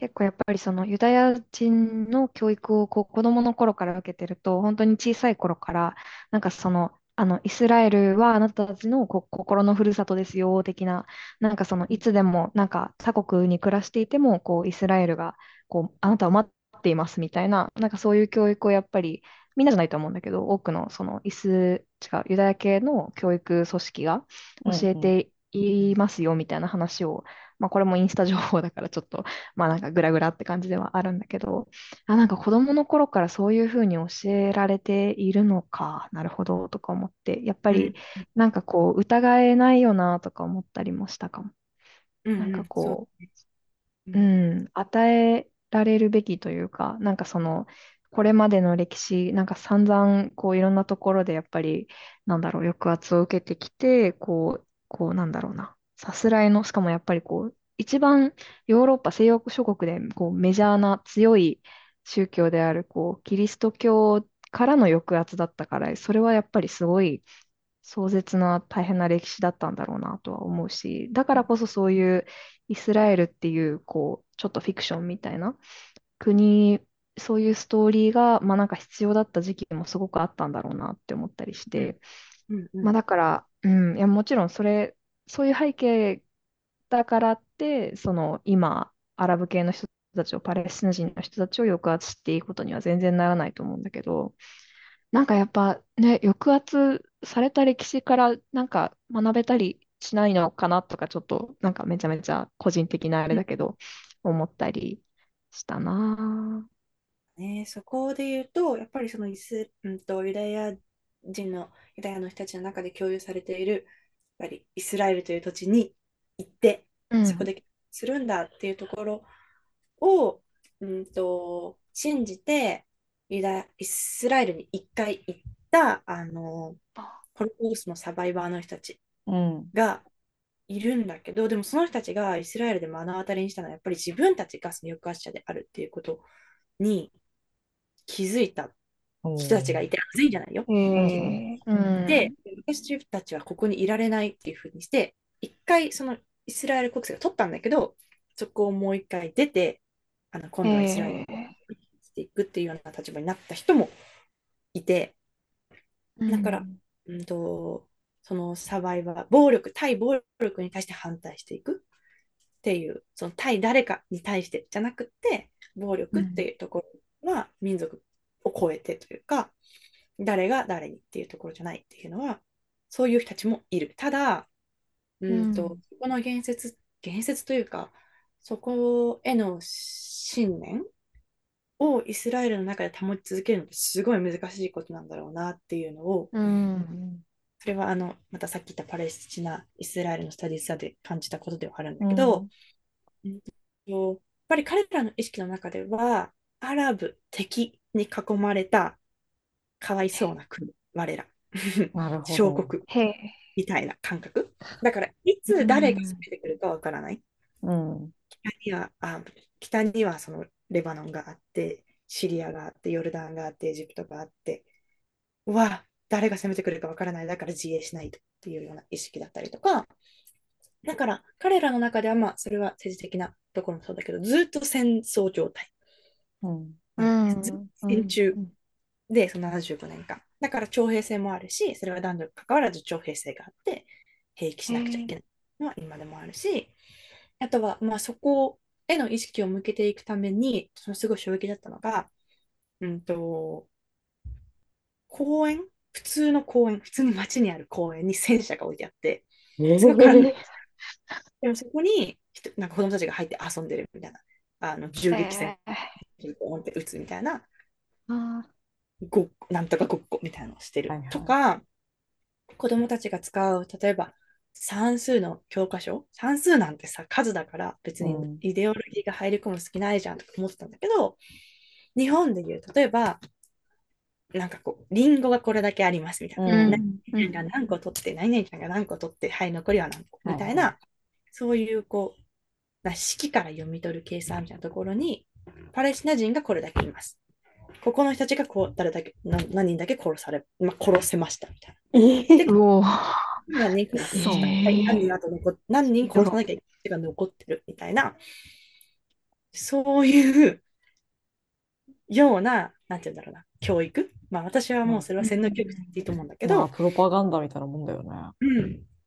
[SPEAKER 1] 結構やっぱりそのユダヤ人の教育をこう子供の頃から受けてると、本当に小さい頃から、なんかその、あのイスラエルはあなたたちのこ心のふるさとですよ的な、なんかそのいつでもなんか他国に暮らしていてもこうイスラエルがこうあなたを待っていますみたいな、なんかそういう教育をやっぱりみんなじゃないと思うんだけど、多くのそのイス、違う、ユダヤ系の教育組織が教えていますよみたいな話を、まあこれもインスタ情報だからちょっと、まあなんかグラグラって感じではあるんだけど、あ、なんか子供の頃からそういうふうに教えられているのか、なるほどとか思って、やっぱりなんかこう疑えないよなとか思ったりもしたかも。
[SPEAKER 3] うん
[SPEAKER 1] なんかこ
[SPEAKER 3] う
[SPEAKER 1] う、うん、与えられるべきというか、なんかその、これまでの歴史、なんか散々こういろんなところでやっぱり、なんだろう、抑圧を受けてきて、こう、こうなんだろうな、さすらいの、しかもやっぱりこう、一番ヨーロッパ、西洋諸国でこうメジャーな強い宗教であるこうキリスト教からの抑圧だったから、それはやっぱりすごい壮絶な大変な歴史だったんだろうなとは思うし、だからこそそういうイスラエルっていうこうちょっとフィクションみたいな国、そういうストーリーが、まあ、なんか必要だった時期もすごくあったんだろうなって思ったりして、
[SPEAKER 3] うん。うん
[SPEAKER 1] まあだから、うん、いやもちろんそれ、そういう背景だからって、その今、アラブ系の人たちを、パレスチナ人の人たちを抑圧していくことには全然ならないと思うんだけど、なんかやっぱね、抑圧された歴史からなんか学べたりしないのかなとか、ちょっとなんかめちゃめちゃ個人的なあれだけど、思ったりしたな
[SPEAKER 3] ね、そこで言うと、やっぱりそのイス、うんと、ユダヤ人の、ユダヤの人たちの中で共有されている、やっぱりイスラエルという土地に行って、そこでするんだっていうところを、うんと、信じて、ユダ、イスラエルに一回行った、あの、ホロコーストのサバイバーの人たち
[SPEAKER 2] うん。
[SPEAKER 3] がいるんだけど、でもその人たちがイスラエルで目の当たりにしたのは、やっぱり自分たちがその抑圧者であるっていうことに気づいた人たちがいて、まずいじゃないよ。で、私たちはここにいられないっていうふうにして、一回そのイスラエル国籍を取ったんだけど、そこをもう一回出て、あの今度はイスラエルにしていくっていうような立場になった人もいて、だからうん。と、そのサバイバー、暴力、対暴力に対して反対していく。っていう、その対誰かに対してじゃなくて、暴力っていうところは民族を超えてというか、誰が誰にっていうところじゃないっていうのは、そういう人たちもいる。ただ、うんと、
[SPEAKER 1] うん。
[SPEAKER 3] そこの言説、言説というか、そこへの信念をイスラエルの中で保ち続けるのってすごい難しいことなんだろうなっていうのを、
[SPEAKER 1] うん。
[SPEAKER 3] それはあの、またさっき言ったパレスチナ、イスラエルのスタディースで感じたことではあるんだけど、うんとやっぱり彼らの意識の中では、アラブ、敵に囲まれたかわいそうな国、我ら。小国。みたいな感覚。だから、いつ誰が攻めてくるかわからない。
[SPEAKER 2] うん。
[SPEAKER 3] 北には、あ、北にはそのレバノンがあって、シリアがあって、ヨルダンがあって、エジプトがあって、うわ、誰が攻めてくるかわからない、だから自衛しないとっていうような意識だったりとか、だから彼らの中では、まあ、それは政治的なところもそうだけど、ずっと戦争状態戦中で、その75年間。だから徴兵制もあるし、それは男女関わらず徴兵制があって、兵役しなくちゃいけないのは今でもあるし、あとは、まあ、そこへの意識を向けていくために、そのすごい衝撃だったのが、うんと、公園、普通の公園、普通の街にある公園に戦車が置いてあって、すごく感動でもそこに人なんか子供たちが入って遊んでるみたいな、あの銃撃戦、ポンって撃つみたいな、
[SPEAKER 1] あ
[SPEAKER 3] ごなんとかごっこみたいなのをしてる。
[SPEAKER 2] はいはい。
[SPEAKER 3] とか、子供たちが使う、例えば算数の教科書、算数なんてさ、数だから別に
[SPEAKER 2] うん。
[SPEAKER 3] イデオロギーが入り込む隙ないじゃんとか思ってたんだけど、日本でいう、例えば、なんかこう、リンゴがこれだけありますみたいな。
[SPEAKER 2] うん。
[SPEAKER 3] 何が何個取って、何々ちゃんが何個取って、はい、残りは何個みたいな、そういうこう、な式から読み取る計算みたいなところに、パレスチナ人がこれだけいます。ここの人たちがこう誰だけな何人だけ殺され、まあ、殺せましたみたいな。で、
[SPEAKER 1] うおー
[SPEAKER 3] 何人殺せました。
[SPEAKER 2] そう
[SPEAKER 3] はい、何人あと残っ何人殺さなきゃいけない人が残ってるみたいな、そういうような、なんて言うんだろうな、教育？まあ私はもうそれは洗脳教育っていいと思うんだけど、
[SPEAKER 2] まあ、プロパガンダみたいなもんだよね。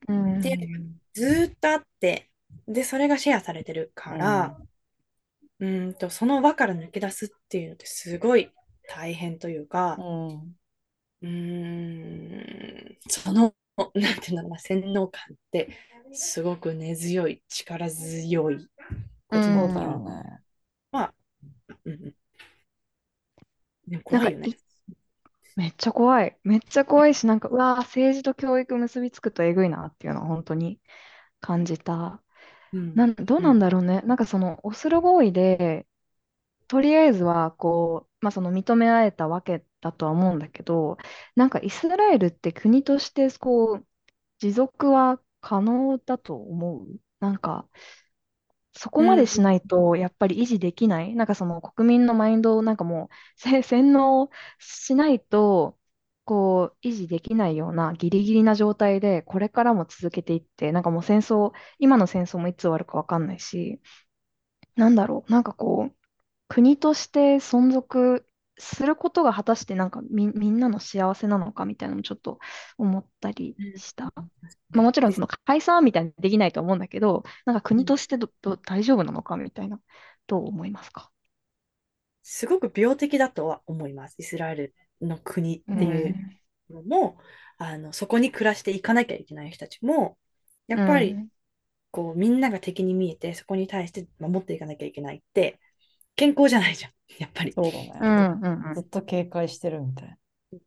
[SPEAKER 3] うん、
[SPEAKER 1] うん
[SPEAKER 3] でずーっとあって、で、それがシェアされてるから、うーんと、その輪から抜け出すっていうのってすごい大変というか、
[SPEAKER 2] うん。
[SPEAKER 3] うーん、その、なんていうんだろうな、洗脳感ってすごく根強い、力強いこと
[SPEAKER 1] う
[SPEAKER 2] ね。
[SPEAKER 3] うんうん。でも怖いよね。
[SPEAKER 1] めっちゃ怖い。めっちゃ怖いし、なんか、うわー、政治と教育結びつくとえぐいなっていうのは本当に感じた。
[SPEAKER 3] うん
[SPEAKER 1] なん、どうなんだろうね。なんかそのオスロ合意で、とりあえずはこう、まあその認められたわけだとは思うんだけど、なんかイスラエルって国としてこう、持続は可能だと思う？なんか、そこまでしないとやっぱり維持できない？なんかその国民のマインドをなんかもうせ洗脳しないと、こう維持できないようなギリギリな状態でこれからも続けていって、なんかもう戦争、今の戦争もいつ終わるかわかんないし、なんだろう、なんかこう、国として存続することが果たしてなんかみ、みんなの幸せなのかみたいなのもちょっと思ったりした。まあ、もちろんその解散みたいにできないと思うんだけど、なんか国としてど、ど大丈夫なのかみたいな、どう思いますか？
[SPEAKER 3] すごく病的だとは思います。イスラエルの国っていうのも、あの、そこに暮らしていかなきゃいけない人たちも、やっぱり、こう、みんなが敵に見えて、そこに対して守っていかなきゃいけないって、健康じゃないじゃん、やっぱり。
[SPEAKER 2] そうだ
[SPEAKER 1] うん、
[SPEAKER 2] ね。
[SPEAKER 1] うん、うん
[SPEAKER 2] ずっと警戒してるみたいな。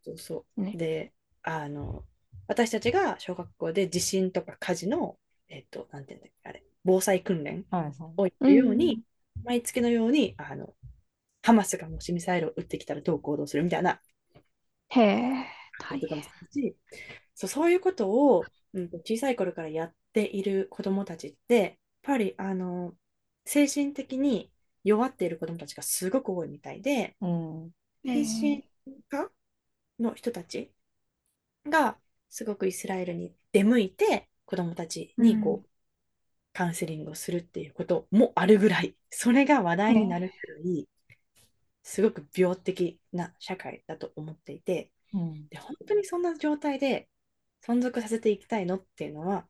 [SPEAKER 3] そうそう。
[SPEAKER 1] ね
[SPEAKER 3] で、あの、私たちが小学校で地震とか火事の、えっと、なんていうんだっけ、あれ、防災訓練
[SPEAKER 2] はいはい。
[SPEAKER 3] をやるように、毎月のように、あの、ハマスがもしミサイルを撃ってきたらどう行動するみたいな
[SPEAKER 1] へえ、大変。
[SPEAKER 3] そう、そういうことを、うん、小さい頃からやっている子どもたちって、やっぱり、あの、精神的に弱っている子どもたちがすごく多いみたいで、
[SPEAKER 2] うん。
[SPEAKER 3] 精神科の人たちがすごくイスラエルに出向いて子どもたちにこう、カウンセリングをするっていうこともあるぐらい、それが話題になるくらい、すごく病的な社会だと思っていて、
[SPEAKER 2] うん。
[SPEAKER 3] で、本当にそんな状態で存続させていきたいのっていうのは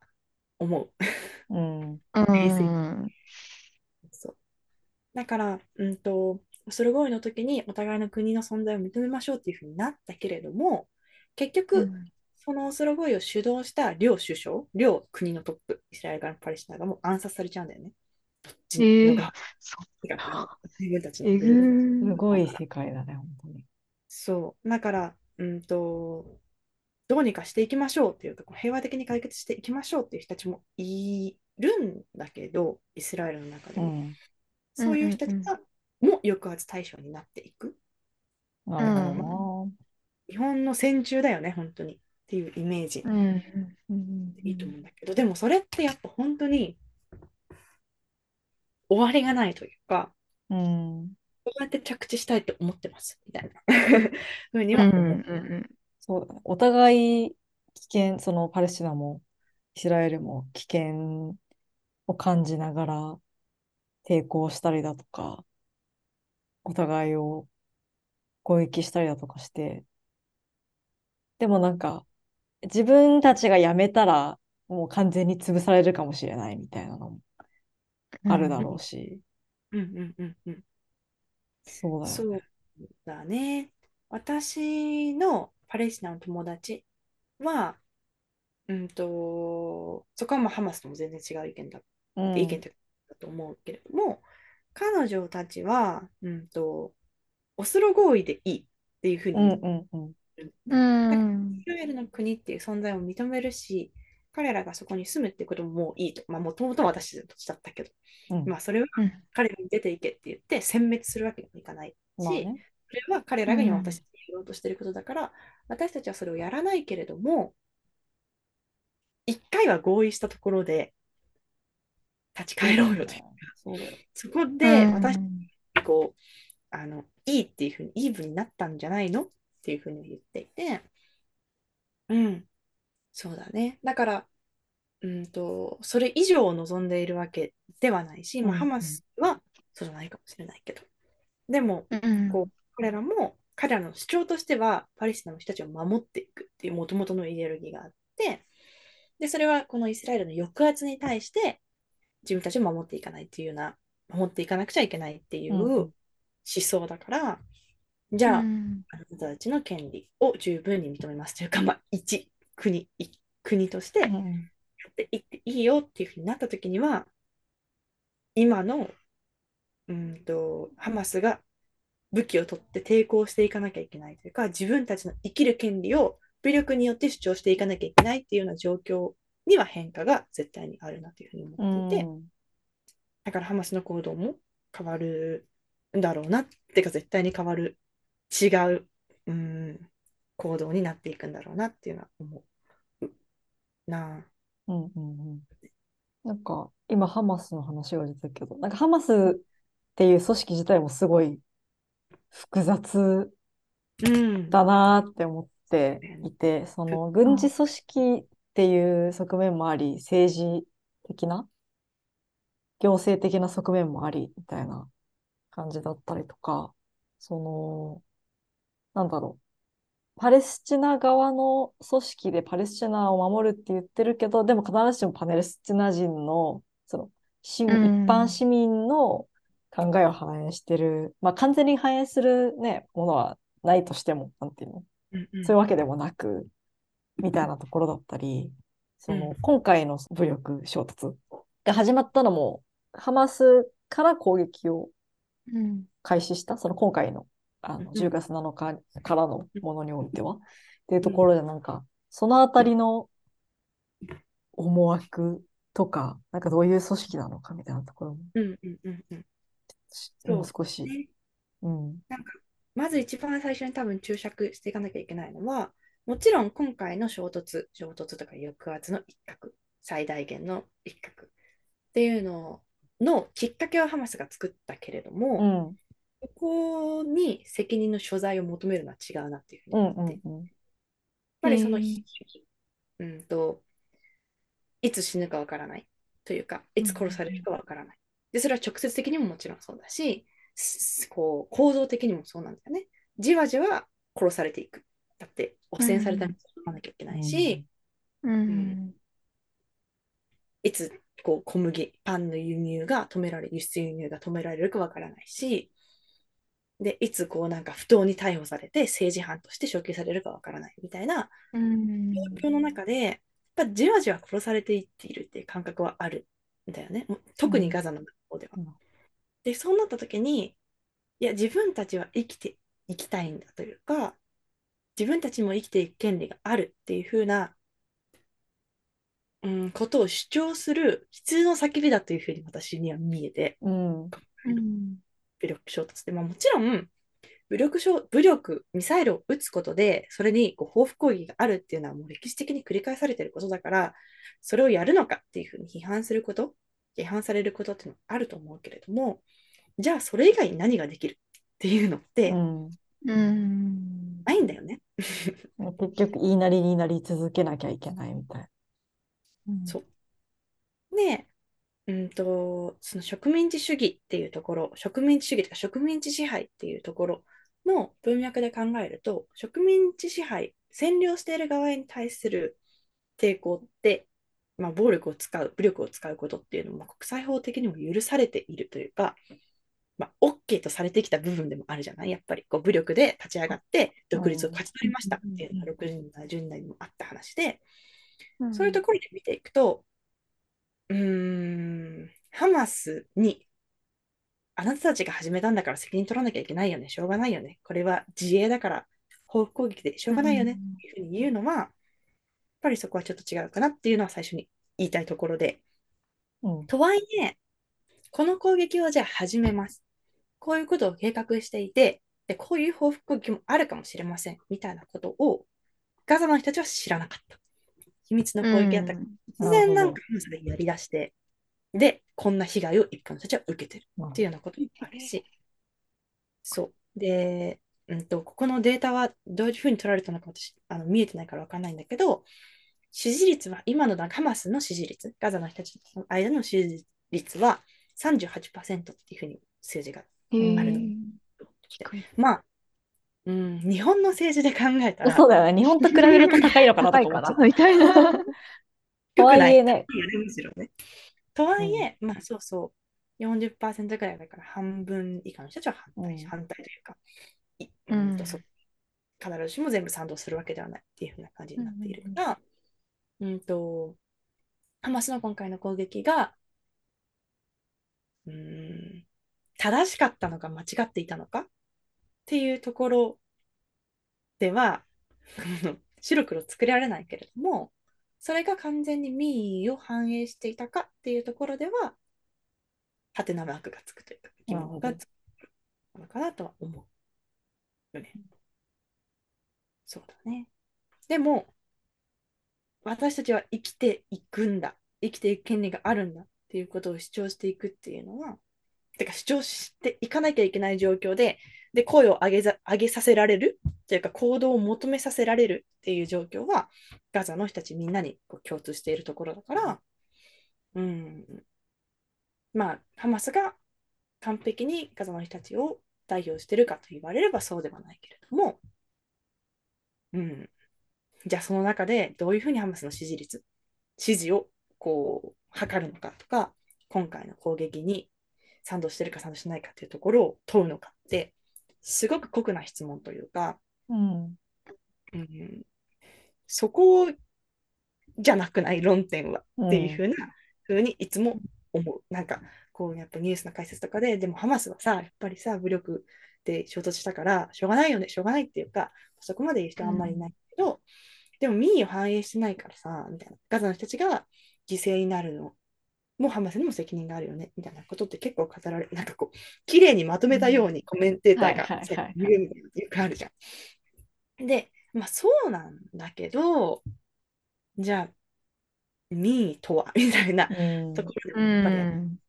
[SPEAKER 3] 思う。
[SPEAKER 2] うん。
[SPEAKER 1] うん、
[SPEAKER 3] そう。だから、うんと、オスロ合意の時にお互いの国の存在を認めましょうっていうふうになったけれども、結局、そのオスロ合意を主導した両首相、両国のトップ、イスラエル側のパレスチナがもう暗殺されちゃうんだよね。どっち
[SPEAKER 1] えーそ
[SPEAKER 3] 違う自分たちの
[SPEAKER 2] すごい世界だね、本当に。
[SPEAKER 3] そう。だから、うんと、どうにかしていきましょうっていうか、平和的に解決していきましょうっていう人たちもいるんだけど、イスラエルの中でも。
[SPEAKER 2] うん。
[SPEAKER 3] そういう人たちがも抑圧対象になっていく。
[SPEAKER 2] なるほど
[SPEAKER 3] 日本の戦中だよね、本当に。っていうイメージ
[SPEAKER 1] うん、
[SPEAKER 3] いいと思うんだけど、でもそれってやっぱ本当に終わりがないというか、
[SPEAKER 2] な。うん。
[SPEAKER 3] こうやって着地したいと思ってます、みたいな ふうに
[SPEAKER 1] うん、
[SPEAKER 3] は思う。
[SPEAKER 1] うん、うん、
[SPEAKER 2] そう。お互い危険、そのパレスチナもイスラエルも危険を感じながら抵抗したりだとか、お互いを攻撃したりだとかして、でもなんか、自分たちがやめたらもう完全に潰されるかもしれないみたいなのもあるだろうし、
[SPEAKER 3] うんうんうんうん。
[SPEAKER 2] そうだよ
[SPEAKER 3] そうだね。私のパレスチナの友達は、うんと、そこはまあハマスとも全然違う意見だ、
[SPEAKER 2] うん
[SPEAKER 3] 意見だと思うけれども、彼女たちは、うんと、オスロ合意でいいっていうふうに
[SPEAKER 2] うん
[SPEAKER 3] 言って
[SPEAKER 2] うんうん。
[SPEAKER 3] る
[SPEAKER 1] うん
[SPEAKER 3] イスラエルの国っていう存在を認めるし、彼らがそこに住むってことももういいと。まあ、もともと私たちだったけど、
[SPEAKER 2] うん。
[SPEAKER 3] まあ、それは
[SPEAKER 1] うん。
[SPEAKER 3] 彼らに出ていけって言って、殲滅するわけにもいかないし、
[SPEAKER 2] まあね。
[SPEAKER 3] それは彼らが今
[SPEAKER 1] うん
[SPEAKER 3] 私たちにやろうとしていることだから、私たちはそれをやらないけれども、一回は合意したところで立ち返ろうよというか、
[SPEAKER 2] そ
[SPEAKER 3] こで
[SPEAKER 1] うん。
[SPEAKER 3] 私こう、あの、いいっていうふうに、イーブンになったんじゃないのっていうふうに言っていて、うん、そうだね。だから、うんと、それ以上を望んでいるわけではないし、まあ、
[SPEAKER 2] うん。
[SPEAKER 3] ハマスはそうじゃないかもしれないけど、でも、
[SPEAKER 1] うん
[SPEAKER 3] こう、彼らも、彼らの主張としては、パレスチナの人たちを守っていくっていう元々のイデオロギーがあって、で、それはこのイスラエルの抑圧に対して、自分たちを守っていかないっていうような、守っていかなくちゃいけないっていう
[SPEAKER 2] うん。
[SPEAKER 3] 思想だから、じゃあ、
[SPEAKER 1] うん。
[SPEAKER 3] あなたたちの権利を十分に認めますというか、まあ、一国、一国としてや
[SPEAKER 2] うん。
[SPEAKER 3] っていっていいよっていうふうになったときには、今の、うんと、ハマスが武器を取って抵抗していかなきゃいけないというか、自分たちの生きる権利を武力によって主張していかなきゃいけないっていうような状況には変化が絶対にあるなというふうに思っていて、
[SPEAKER 2] うん。
[SPEAKER 3] だからハマスの行動も変わるんだろうなってか絶対に変わる違う、うん、行動になっていくんだろうなっていうのは思うなあ。
[SPEAKER 2] うんうんうんなんか今ハマスの話が出たけど、なんかハマスっていう組織自体もすごい複雑。だなって思っていて、その軍事組織っていう側面もあり、政治的な、行政的な側面もありみたいな感じだったりとか、その、なんだろう。パレスチナ側の組織でパレスチナを守るって言ってるけど、でも必ずしもパレスチナ人の、その、市民
[SPEAKER 1] うん。
[SPEAKER 2] 一般市民の考えを反映してる、まあ完全に反映するね、ものはないとしても、なんていうの、
[SPEAKER 3] うんうん。
[SPEAKER 2] そういうわけでもなく、みたいなところだったり、その、
[SPEAKER 3] うん。
[SPEAKER 2] 今回の武力衝突が始まったのも、ハマスから攻撃を
[SPEAKER 1] うん。
[SPEAKER 2] 開始した、その今回のあの
[SPEAKER 3] うん。
[SPEAKER 2] 10月7日からのものにおいては、っていうところでなんか、そのあたりの思惑とか、なんかどういう組織なのかみたいなところも、
[SPEAKER 3] うんうんうんうん。そう
[SPEAKER 2] もう少し、
[SPEAKER 3] ね。
[SPEAKER 2] うん、
[SPEAKER 3] まず一番最初に多分注釈していかなきゃいけないのは、もちろん今回の衝突、衝突とか抑圧の一角、最大限の一角っていうののきっかけはハマスが作ったけれども、
[SPEAKER 2] うん、
[SPEAKER 3] ここに責任の所在を求めるのは違うなっていうふう
[SPEAKER 2] うん、うん
[SPEAKER 3] に思って、やっ
[SPEAKER 2] うん、
[SPEAKER 3] ぱりその
[SPEAKER 1] うん
[SPEAKER 3] 非主義、うんと、いつ死ぬかわからないというか、いつ殺されるかわからない。で、それは直接的にももちろんそうだし、すこう構造的にもそうなんだよね。じわじわ殺されていく。だって、汚染されたら守らなきゃいけないし、
[SPEAKER 1] うん。
[SPEAKER 3] いつこう小麦、パンの輸入が止められ、輸出輸入が止められるかわからないし、で、いつこうなんか不当に逮捕されて政治犯として処刑されるかわからないみたいな
[SPEAKER 1] うん。
[SPEAKER 3] 状況の中で、やっぱじわじわ殺されていっているっていう感覚はあるんだよね。特にガザの方では。
[SPEAKER 2] うん。
[SPEAKER 3] で、そうなった時に、いや、自分たちは生きていきたいんだというか、自分たちも生きていく権利があるっていうふうな、うん、ことを主張する必要の叫びだというふうに私には見えて、
[SPEAKER 2] うん、
[SPEAKER 1] うん
[SPEAKER 3] 武力衝突で、まあ、もちろん武力衝武力、ミサイルを撃つことで、それにこう報復攻撃があるっていうのはもう歴史的に繰り返されていることだから、それをやるのかっていうふうに批判すること、批判されることっていうのはあると思うけれども、じゃあそれ以外に何ができるっていうのって
[SPEAKER 2] うん。
[SPEAKER 1] うん
[SPEAKER 3] ないんだよね。
[SPEAKER 2] 結局、言いなりになり続けなきゃいけないみたい。
[SPEAKER 3] そうで、うんと、その植民地主義っていうところ、植民地主義とか植民地支配っていうところの文脈で考えると、植民地支配、占領している側に対する抵抗って、まあ、暴力を使う、武力を使うことっていうのも、まあ国際法的にも許されているというか、まあ、OK とされてきた部分でもあるじゃない？やっぱりこう武力で立ち上がって独立を勝ち取りましたっていうのが60年代、10年代にもあった話で、そういうところで見ていくと、うーん、ハマスに、あなたたちが始めたんだから責任取らなきゃいけないよね、しょうがないよね、これは自衛だから報復攻撃でしょうがないよね。っていうふうに言うのは、やっぱりそこはちょっと違うかなっていうのは最初に言いたいところで、
[SPEAKER 2] うん。
[SPEAKER 3] とはいえ、この攻撃をじゃあ始めます。こういうことを計画していて、で、こういう報復攻撃もあるかもしれません、みたいなことを、ガザの人たちは知らなかった。秘密の攻撃だった。から、突然なんかそれやりだして、で、こんな被害を一般の人たちは受けてるっていうようなこともあるし、そう。で、うんと、ここのデータはどういうふうに取られたのか私、あの見えてないからわかんないんだけど、支持率は、今の段ハマスの支持率、ガザの人たちの間の支持率は38%っていうふうに数字があるの。まあ、うん、日本の政治で考えたら。
[SPEAKER 2] そうだよね。日本と比べると高いのかなと思っちゃう。
[SPEAKER 1] みたいな。
[SPEAKER 2] とはいえね。
[SPEAKER 3] むしろね。とはいえ、うん、まあそうそう、40%ぐらいだから半分以下の人たちは反対,、うん、反対というか、うんとそ必ずしも全部賛同するわけではないっていうふうな感じになっているから、うんと、ハマスの今回の攻撃が、うん、正しかったのか間違っていたのかっていうところでは、白黒作られないけれども、それが完全に民意を反映していたかっていうところでは、ハテナマークがつくというか、疑問がつくのかなとは思うよね。そうだね。でも、私たちは生きていくんだ。生きていく権利があるんだっていうことを主張していくっていうのは、てか主張していかなきゃいけない状況で、で、声を上げ上げさせられるというか行動を求めさせられるっていう状況は、ガザの人たちみんなにこう共通しているところだから、うん、まあ、ハマスが完璧にガザの人たちを代表してるかと言われればそうではないけれども、うん、じゃあその中でどういうふうにハマスの支持率、支持をこう測るのかとか、今回の攻撃に賛同してるか賛同しないかっていうところを問うのかって、すごく酷な質問というか、
[SPEAKER 2] うん、
[SPEAKER 3] うん、そこじゃなくない論点はっていうふうな、ふうにいつも思う。なんか、こうやっぱニュースの解説とかで、でもハマスはさ、やっぱりさ、武力で衝突したから、しょうがないよね、しょうがないっていうか、そこまで言う人はあんまりいないけど、うん、でも民意を反映してないからさ、みたいな。ガザの人たちが犠牲になるのもうハマスにも責任があるよねみたいなことって結構語られなんかこう綺麗にまとめたようにコメンテーターが言うよくあるじゃん。で、まあそうなんだけど、じゃあ、民意とは？みたいなところでやっぱり、うん、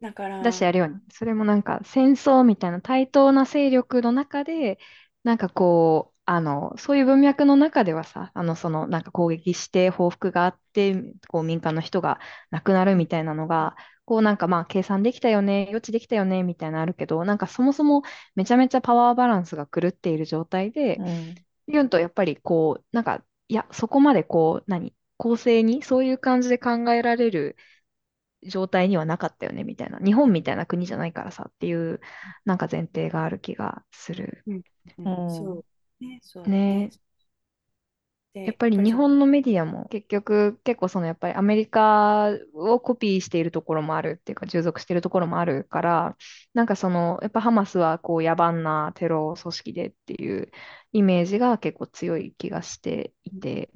[SPEAKER 3] だから。
[SPEAKER 1] だしあるよね。それもなんか戦争みたいな対等な勢力の中で、なんかこう、あの、そういう文脈の中ではさ、あの、その、なんか攻撃して報復があって、こう民間の人が亡くなるみたいなのが、こうなんかまあ計算できたよね、予知できたよね、みたいなのあるけど、なんかそもそもめちゃめちゃパワーバランスが狂っている状態で、うん、言うとやっぱりこう、なんか、いや、そこまでこう、何、公正にそういう感じで考えられる状態にはなかったよね、みたいな。日本みたいな国じゃないからさっていう、なんか前提がある気がする。
[SPEAKER 3] うん、うん、そうね、そう
[SPEAKER 1] ね。やっぱり日本のメディアも結局結構そのやっぱりアメリカをコピーしているところもあるっていうか従属しているところもあるからなんかそのやっぱハマスはこう野蛮なテロ組織でっていうイメージが結構強い気がしていて、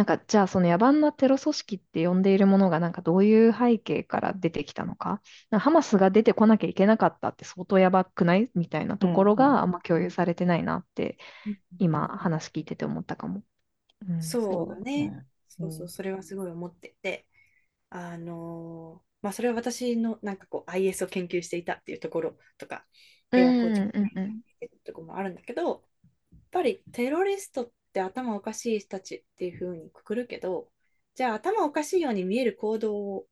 [SPEAKER 1] なんかじゃあその野蛮なテロ組織って呼んでいるものがなんかどういう背景から出てきたのか？かハマスが出てこなきゃいけなかったって相当やばくない？みたいなところがあんま共有されてないなって今話聞いてて思ったかも。
[SPEAKER 3] うん、そうだね。そうそう、それはすごい思ってて、あのー、まあそれは私のなんかこう IS を研究していたっていうところとか、平和構築っていうところもあるんだけど、やっぱりテロリストって頭おかしい人たちっていうふうにくくるけど、じゃあ頭おかしいように見える行動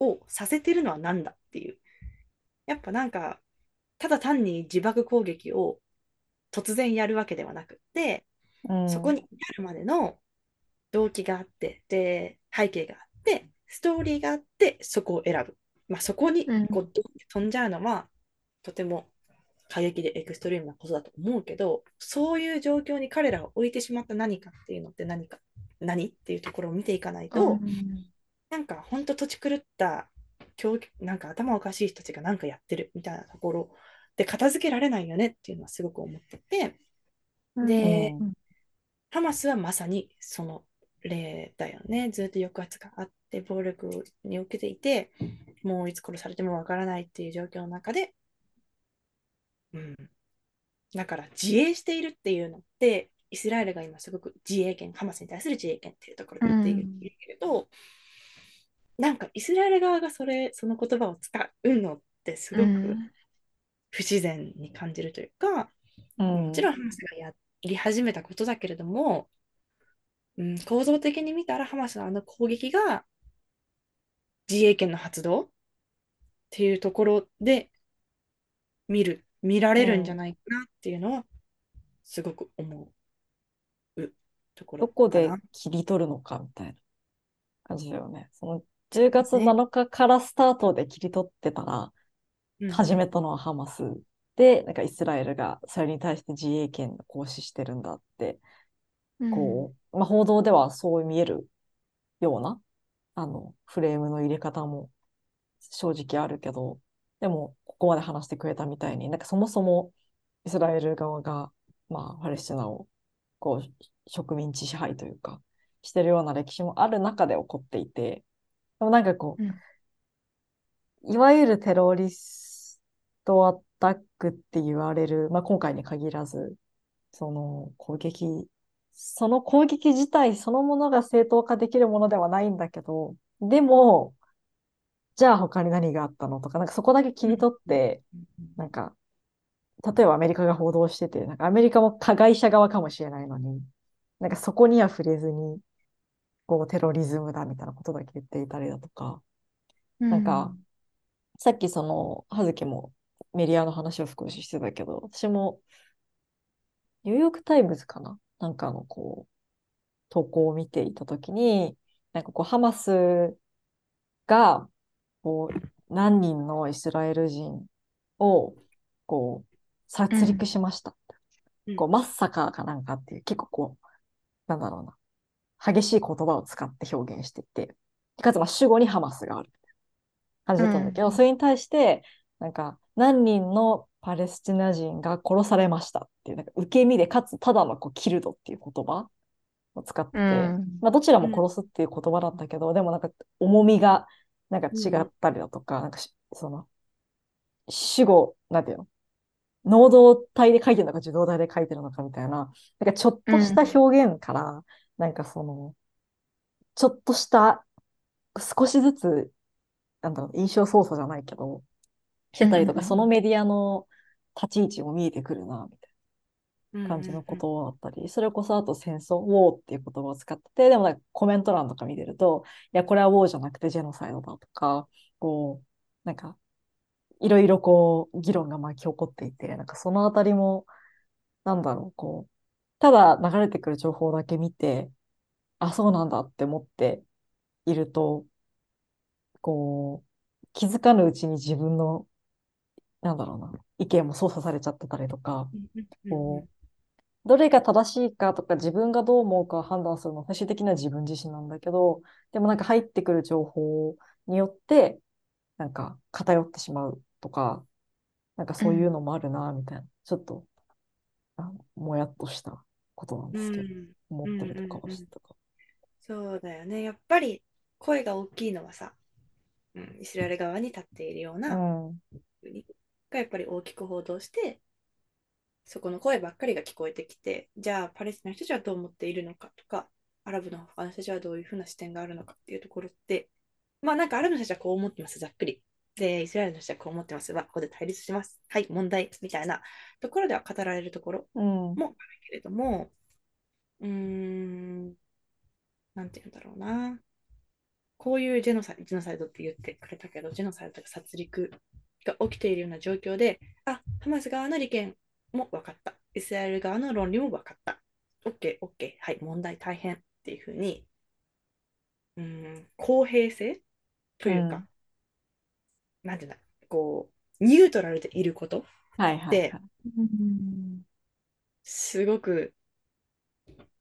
[SPEAKER 3] をさせてるのは何だっていう。やっぱなんか、ただ単に自爆攻撃を突然やるわけではなくて、うん、そこに至るまでの動機があって、で、背景があって、ストーリーがあって、そこを選ぶ。まあ、そこにこう、飛んじゃうのは、とても過激でエクストリームなことだと思うけど、そういう状況に彼らを置いてしまった何かっていうのって何か、何っていうところを見ていかないと、うん、なんか本当土地狂ったなんか頭おかしい人たちが何かやってるみたいなところで片付けられないよねっていうのはすごく思ってて、で、うん、ハマスはまさにその例だよね。ずっと抑圧があって、暴力に受けていて、もういつ殺されてもわからないっていう状況の中で、うん、だから自衛しているっていうのって、イスラエルが今すごく自衛権、ハマスに対する自衛権っていうところで言っている,、
[SPEAKER 1] うん
[SPEAKER 3] けれど、なんかイスラエル側がそれ、その言葉を使うのってすごく
[SPEAKER 1] うん。
[SPEAKER 3] 不自然に感じるというか、
[SPEAKER 2] うん。
[SPEAKER 3] もちろんハマスがやり始めたことだけれども、うん、構造的に見たらハマスのあの攻撃が自衛権の発動っていうところで見る、見られるんじゃないかなっていうのはすごく思う。ところ
[SPEAKER 2] どこで切り取るのかみたいな感じだよね。その10月7日からスタートで切り取ってたら、
[SPEAKER 3] うん。
[SPEAKER 2] 始めたのはハマスで、なんかイスラエルがそれに対して自衛権を行使してるんだって、こう、まあ、報道ではそう見えるような、あの、フレームの入れ方も正直あるけど、でも、ここまで話してくれたみたいに、なんかそもそもイスラエル側が、まあ、パレスチナを、こう、植民地支配というか、してるような歴史もある中で起こっていて、でもなんかこう、
[SPEAKER 1] うん。
[SPEAKER 2] いわゆるテロリストアタックって言われる、まあ、今回に限らず、その攻撃、その攻撃自体そのものが正当化できるものではないんだけど、でも、じゃあ他に何があったの？とか、なんかそこだけ切り取って、なんか、例えばアメリカが報道してて、なんかアメリカも加害者側かもしれないのに、なんかそこには触れずに、こうテロリズムだみたいなことだけ言っていたりだとか、なんか、さっきその、葉月もメディアの話を少ししてたけど、私も、ニューヨークタイムズかな？なんかのこう、投稿を見ていたときに、なんかこう、ハマスが、こう、何人のイスラエル人を、こう、殺戮しました。
[SPEAKER 3] うん。
[SPEAKER 2] こう、 massacre かなんかっていう、結構こう、なんだろうな、激しい言葉を使って表現していて、かつ、まあ、主語にハマスがある。感じだったんだけど、
[SPEAKER 1] うん。
[SPEAKER 2] それに対して、なんか、何人のパレスチナ人が殺されましたっていう、なんか受け身で、かつ、ただのこうキルドっていう言葉を使ってて、
[SPEAKER 1] うん。
[SPEAKER 2] まあ、どちらも殺すっていう言葉なんだけど、でもなんか、重みが、なんか違ったりだとか、なんかし、その、主語、なんていうの？能動体で書いてるのか受動体で書いてるのかみたいな、なんかちょっとした表現から、なんかその、ちょっとした、少しずつ、なんだろう、印象操作じゃないけど、してたりとか、
[SPEAKER 1] うん。
[SPEAKER 2] そのメディアの立ち位置も見えてくるな、みたいな感じのことだったり、それこそあと戦争、ウォーっていう言葉を使ってて、でもなんかコメント欄とか見てると、いや、これはウォーじゃなくてジェノサイドだとか、こう、なんか、いろいろこう、議論が巻き起こっていて、なんかそのあたりも、なんだろう、こう、ただ流れてくる情報だけ見て、あ、そうなんだって思っていると、こう、気づかぬうちに自分の、なんだろうな、意見も操作されちゃってたりとか、こう、どれが正しいかとか自分がどう思うかを判断するのは最終的には自分自身なんだけど、でもなんか入ってくる情報によって、なんか偏ってしまうとか、なんかそういうのもあるな、みたいな、ちょっと、あもやっとしたことなんですけど、思ったりとかはしてたか
[SPEAKER 3] そうだよね。やっぱり声が大きいのはさ、うん、イスラエル側に立っているよう
[SPEAKER 2] ら。
[SPEAKER 3] な
[SPEAKER 2] うん。
[SPEAKER 3] 国がやっぱり大きく報道して、そこの声ばっかりが聞こえてきて、じゃあパレスチナの人たちはどう思っているのかとか、アラブの他の人たちはどういうふうな視点があるのかっていうところって、まあなんかアラブの人たちはこう思ってます、ざっくり。で、イスラエルの人たちはこう思ってます、わ、ここで対立します。はい、問題みたいなところでは語られるところ
[SPEAKER 2] うん。
[SPEAKER 3] もあるけれども、うーん、なんて言うんだろうな。こういうジェノサイド、ジェノサイドって言ってくれたけど、ジェノサイドとか殺戮が起きているような状況で、あ、ハマス側の利権も分かった。イスラエル側の論理も分かった。OK、OK、はい、問題大変っていうふうに、うーん、公平性というか、
[SPEAKER 2] うん
[SPEAKER 3] なんていうんだ、こう、ニュートラルでいること
[SPEAKER 2] はいはい
[SPEAKER 3] で
[SPEAKER 2] はい。
[SPEAKER 1] うん
[SPEAKER 3] すごく、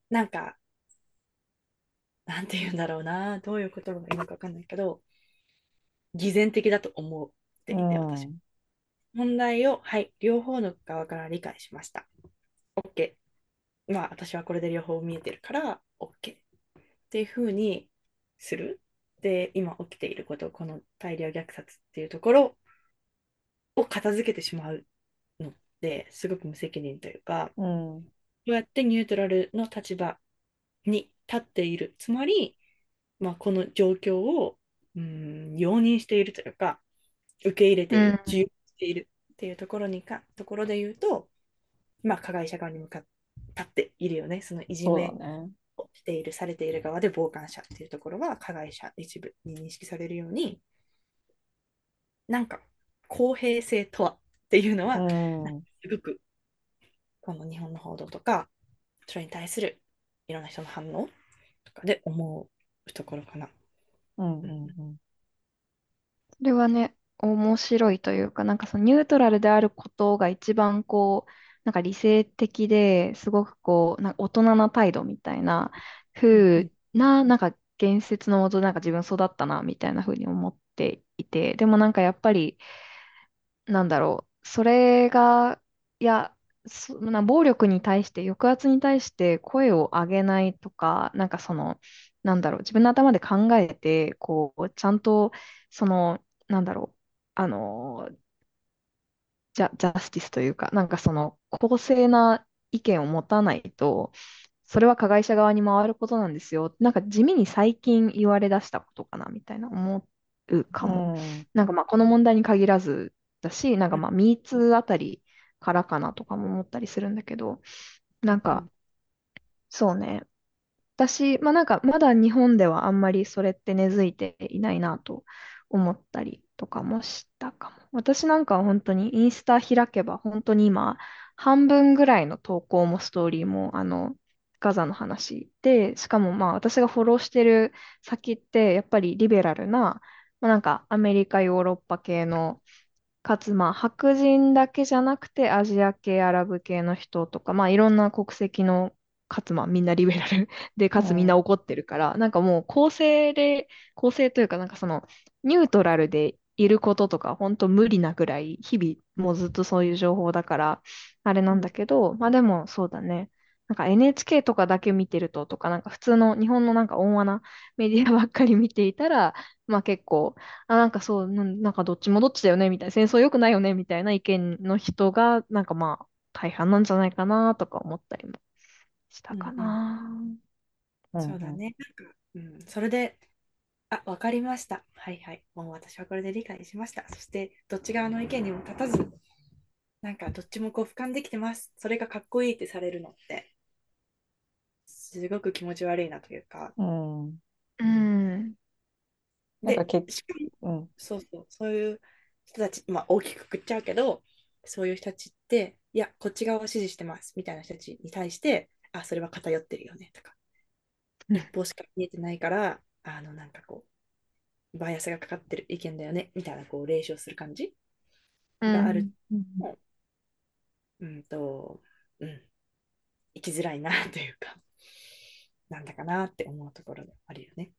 [SPEAKER 3] なんか、なんて言うんだろうな、どういう言葉がいいのか分かんないけど、偽善的だと思っていて、私。
[SPEAKER 2] うん
[SPEAKER 3] 問題を、はい、両方の側から理解しました。OK。まあ、私はこれで両方見えてるから、OK。っていうふうにする。で、今起きていること、この大量虐殺っていうところを片付けてしまうのっですごく無責任というか、
[SPEAKER 2] うん。
[SPEAKER 3] そうやってニュートラルの立場に立っている。つまり、まあ、この状況を、うん、容認しているというか、受け入れている、しているっていうところにか、ところで言うと、まあ、加害者側に向かって立っているよね。そのいじめ。をしている、されている側で傍観者っていうところは加害者一部に認識されるように、なんか公平性とはっていうのは、
[SPEAKER 2] うん。
[SPEAKER 3] すごくこの日本の報道とか、それに対するいろんな人の反応とかで思うところかな。
[SPEAKER 2] うん。うん。
[SPEAKER 1] それはね、面白いというか、なんかそのニュートラルであることが一番こう、なんか理性的ですごくこう、なんか大人な態度みたいな風な、なんか言説のもとなんか自分育ったなみたいな風に思っていて、でもなんかやっぱり、なんだろう、それが、いや、そな暴力に対して、抑圧に対して声を上げないとか、なんかその、なんだろう、自分の頭で考えて、こう、ちゃんと、その、なんだろう、あの、ジャ、ジャスティスというか、なんかその、公正な意見を持たないと、それは加害者側に回ることなんですよ。なんか地味に最近言われ出したことかな、みたいな思うかも。
[SPEAKER 2] うん。
[SPEAKER 1] なんかまあこの問題に限らずだし、なんかまあ MeToo あたりからかなとかも思ったりするんだけど、なんかそうね。私、まあなんかまだ日本ではあんまりそれって根付いていないなと思ったりとかもしたかも。私なんかは本当にインスタ開けば本当に今半分ぐらいの投稿もストーリーもあのガザの話で、しかもまあ私がフォローしてる先ってやっぱりリベラルな、まあ、なんかアメリカ、ヨーロッパ系のかつ、まあ、白人だけじゃなくて、アジア系、アラブ系の人とか、まあ、いろんな国籍の、かつ、まあ、みんなリベラル で、かつみんな怒ってるから、なんかもう、公正で、公正というか、なんかその、ニュートラルでいることとか、本当無理なぐらい、日々、もうずっとそういう情報だから、あれなんだけど、まあ、でも、そうだね。なんか NHK とかだけ見てると、とか、なんか普通の日本のなんか温和なメディアばっかり見ていたら、まあ結構、あ、なんかそう、なんかどっちもどっちだよね、みたいな、戦争良くないよね、みたいな意見の人が、なんかまあ、大半なんじゃないかな、とか思ったりもしたかな。
[SPEAKER 2] うん
[SPEAKER 3] そうだ。ね。なんか、うん、それで、あ、わかりました。はいはい。もう私はこれで理解しました。そして、どっち側の意見にも立たず、なんかどっちもこう俯瞰できてます。それがかっこいいってされるのって、すごく気持ち悪いなというか。
[SPEAKER 2] うん。
[SPEAKER 1] うん。
[SPEAKER 2] なんか
[SPEAKER 3] で、
[SPEAKER 2] け
[SPEAKER 3] しかも、
[SPEAKER 2] うん。
[SPEAKER 3] そうそう、そういう人たち、まあ大きくくくっちゃうけど、そういう人たちって、いや、こっち側を支持してますみたいな人たちに対して、あ、それは偏ってるよねとか、
[SPEAKER 1] うん
[SPEAKER 3] 一方しか見えてないから、あの、なんかこう、バイアスがかかってる意見だよねみたいな、こう、冷笑する感じがある。うんと、うん、生きづらいなというか、なんだかなって思うところであるよね。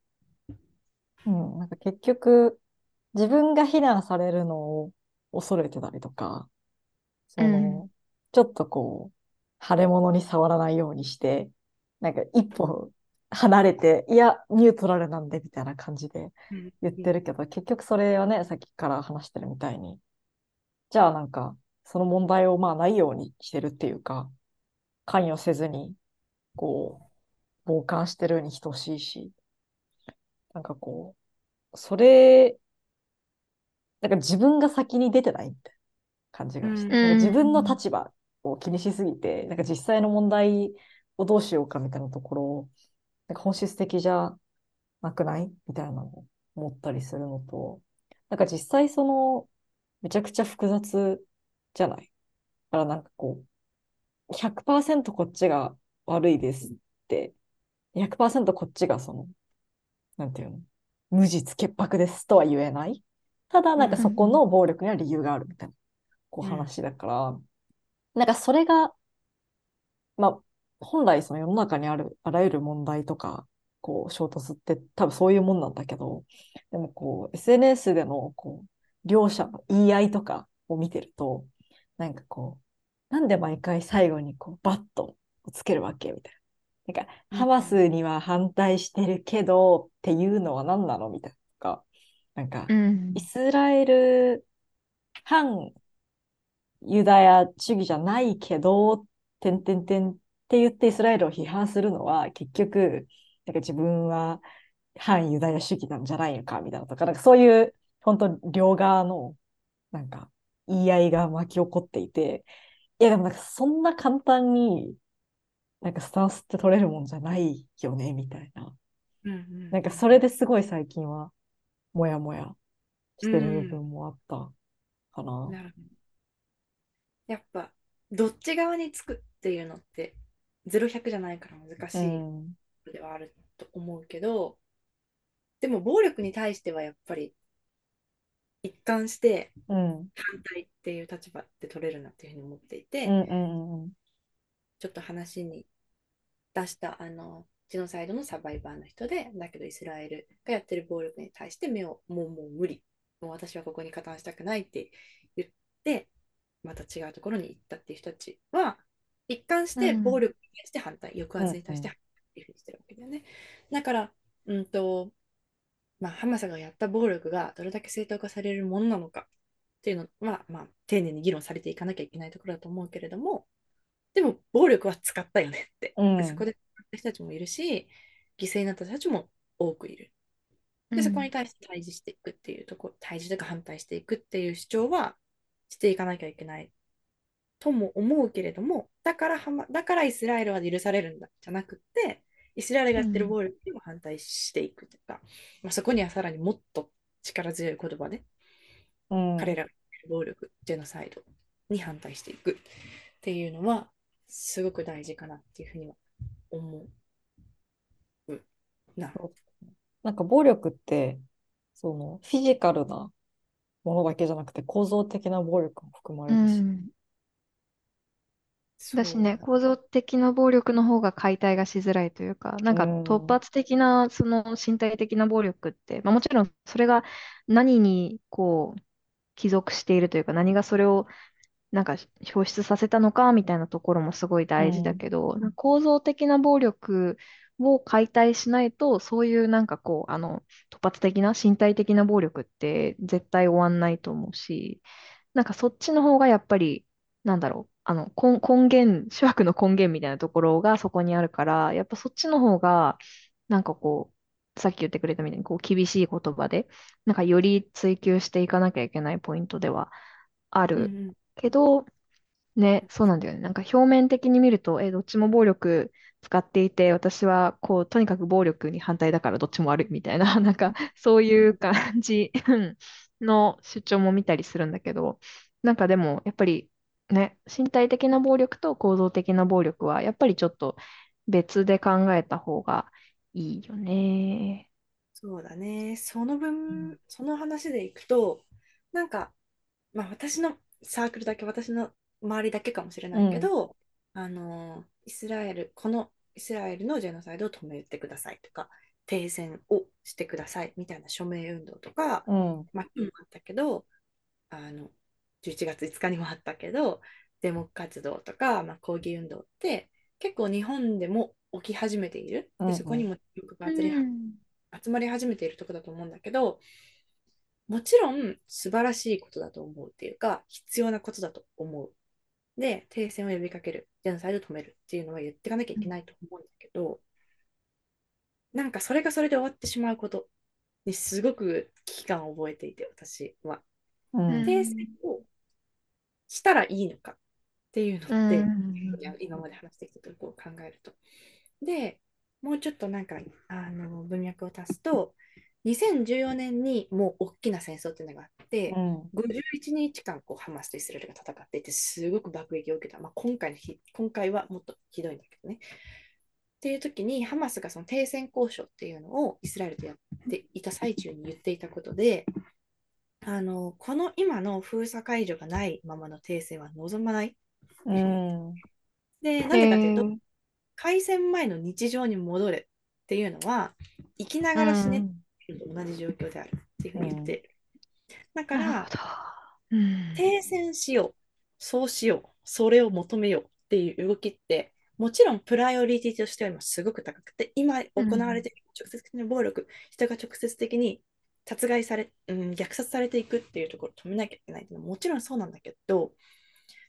[SPEAKER 2] うん。なんか結局、自分が非難されるのを恐れてたりとか、その、ちょっとこう、腫れ物に触らないようにして、なんか一歩離れて、いや、ニュートラルなんで、みたいな感じで
[SPEAKER 3] うん。
[SPEAKER 2] 言ってるけど、結局それはね、さっきから話してるみたいに、じゃあなんか、その問題をまあないようにしてるっていうか、関与せずに、こう、傍観してるに等しいし、なんかこう、それ、なんか自分が先に出てないみたいな感じがして、
[SPEAKER 3] うん。
[SPEAKER 2] 自分の立場を気にしすぎて、なんか実際の問題をどうしようかみたいなところを、なんか本質的じゃなくない？みたいなのを思ったりするのと、なんか実際その、めちゃくちゃ複雑じゃない？だからなんかこう、100%こっちが悪いですって、100%こっちがその、なんていうの、無実潔白ですとは言えない？ただなんかそこの暴力には理由があるみたいな、こう話だから、なん。かそれが、まあ、本来その世の中にあるあらゆる問題とか、こう衝突って多分そういうもんなんだけど、でもこう SNS でのこう両者の言い合いとかを見てると、なんかこう、なんで毎回最後にこうバットをつけるわけみたいな。なんか、
[SPEAKER 3] うん
[SPEAKER 2] ハマスには反対してるけどっていうのは何なのみたいなとか。なんか
[SPEAKER 1] う、ん
[SPEAKER 2] イスラエル反ユダヤ主義じゃないけど、てんてんてんって言ってイスラエルを批判するのは、結局、なんか自分は反ユダヤ主義なんじゃないのかみたいなとか、なんかそういう、本当両側の、なんか、言い合いが巻き起こっていて、いやでもなんかそんな簡単に、なんかスタンスって取れるもんじゃないよね、みたいな。
[SPEAKER 3] うんうん、
[SPEAKER 2] なんかそれですごい最近は、もやもやしてる部分もあったかな。
[SPEAKER 3] なるほど。やっぱ、どっち側につくっていうのって、0100じゃないから難しい。ではあると思うけど、うん、でも暴力に対してはやっぱり一貫して反対っていう立場で取れるなっていうふうに思っていて、
[SPEAKER 2] うん。うんうん、
[SPEAKER 3] ちょっと話に出したあのジェノサイドのサバイバーの人で、だけどイスラエルがやってる暴力に対して目をもうもう無理、もう私はここに加担したくないって言って、また違うところに行ったっていう人たちは、一貫して暴力に対して反対、うん、抑圧に対して反対っていうふうにしてるわけだよね。だから、うんと、まあ、ハマスがやった暴力がどれだけ正当化されるものなのかっていうのは、まあ、丁寧に議論されていかなきゃいけないところだと思うけれども、でも暴力は使ったよねって、うん、そこで人たちもいるし、犠牲になった人たちも多くいる。で、そこに対して対峙していくっていうところ、対峙とか反対していくっていう主張はしていかなきゃいけないとも思うけれども、だからは、ま、だからイスラエルは許されるんだじゃなくて、イスラエルがやってる暴力にも反対していくというか、うん、まあ、そこにはさらにもっと力強い言葉で、
[SPEAKER 2] うん、
[SPEAKER 3] 彼らが暴力、ジェノサイドに反対していくっていうのは、すごく大事かなっていうふうには思う。な
[SPEAKER 2] なんか暴力って、そのフィジカルなものだけじゃなくて構造的な暴力も含まれるし。うん
[SPEAKER 1] だしね、構造的な暴力の方が解体がしづらいというか、なんか突発的なその身体的な暴力って、まあ、もちろんそれが何にこう帰属しているというか、何がそれをなんか表出させたのかみたいなところもすごい大事だけど、うん、構造的な暴力を解体しないと、そういうなんかこう、あの、突発的な身体的な暴力って絶対終わんないと思うし、なんかそっちの方がやっぱり、なんだろう、あの、根根源、諸悪の根源みたいなところがそこにあるから、やっぱそっちの方が、なんかこう、さっき言ってくれたみたいに、こう、厳しい言葉で、なんかより追求していかなきゃいけないポイントではあるけど、ね、そうなんだよね。なんか表面的に見ると、え、どっちも暴力使っていて、私はこう、とにかく暴力に反対だからどっちも悪いみたいな、なんかそういう感じの主張も見たりするんだけど、なんかでも、やっぱりね、身体的な暴力と構造的な暴力は、やっぱりちょっと別で考えた方がいいよね。
[SPEAKER 3] そうだね。その分、その話でいくと、なんか、まあ私のサークルだけ、私の周りだけかもしれないけど、うん、あの、イスラエル、このイスラエルのジェノサイドを止めてくださいとか、停戦をしてくださいみたいな署名運動とか、
[SPEAKER 2] うん、
[SPEAKER 3] まあ、あったけど、あの、11月5日にもあったけど、デモ活動とか、まあ、抗議運動って結構日本でも起き始めている。でそこにも注目が集,、集まり始めているところだと思うんだけど、もちろん素晴らしいことだと思うっていうか、必要なことだと思う。で、停戦を呼びかける、ジェノサイドを止めるっていうのは言っていかなきゃいけないと思うんだけど、なんかそれがそれで終わってしまうことにすごく危機感を覚えていて、私は。
[SPEAKER 2] うん、
[SPEAKER 3] 停戦をしたらいいのかっていうのって、うん、今まで話してきたところを考えると。で、もうちょっとなんかあの文脈を足すと、2014年にもう大きな戦争っていうのがあって、うん、51日間こうハマスとイスラエルが戦っていて、すごく爆撃を受けた。まあ、今回の日今回はもっとひどいんだけどね。っていう時にハマスがその停戦交渉っていうのをイスラエルとやっていた最中に言っていたことで、あのこの今の封鎖解除がないままの停戦は望まない。
[SPEAKER 2] うん、
[SPEAKER 3] で、なんでかというと、開戦前の日常に戻るっていうのは、生きながら死ねと同じ状況であるっていうふうに言って。る。だから、
[SPEAKER 1] うん、
[SPEAKER 3] 停戦しよう、そうしよう、それを求めようっていう動きって、もちろんプライオリティとしては今すごく高くて、今行われている直接的な暴力、人が直接的に殺害され、うん、虐殺されていくっていうところを止めなきゃいけないっていうの。はもちろんそうなんだけど、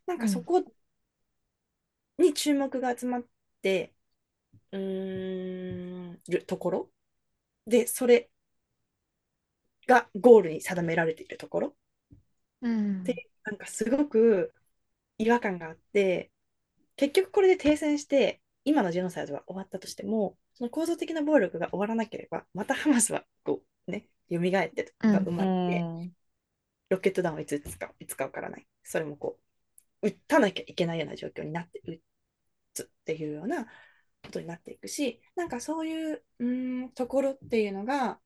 [SPEAKER 3] なんかそこに注目が集まって、うーん、るところ。で、それがゴールに定められているところ。
[SPEAKER 1] うん。
[SPEAKER 3] でなんかすごく違和感があって、結局これで停戦して、今のジェノサイドが終わったとしても、その構造的な暴力が終わらなければ、またハマスはこうね、蘇ってとか
[SPEAKER 1] うん
[SPEAKER 3] 生まれて、
[SPEAKER 2] うん
[SPEAKER 3] ロケット弾をいつ撃つか、いつかわからない。それもこう、撃たなきゃいけないような状況になって、撃つっていうようなことになっていくし、なんかそういう、うーん、ところっていうのが、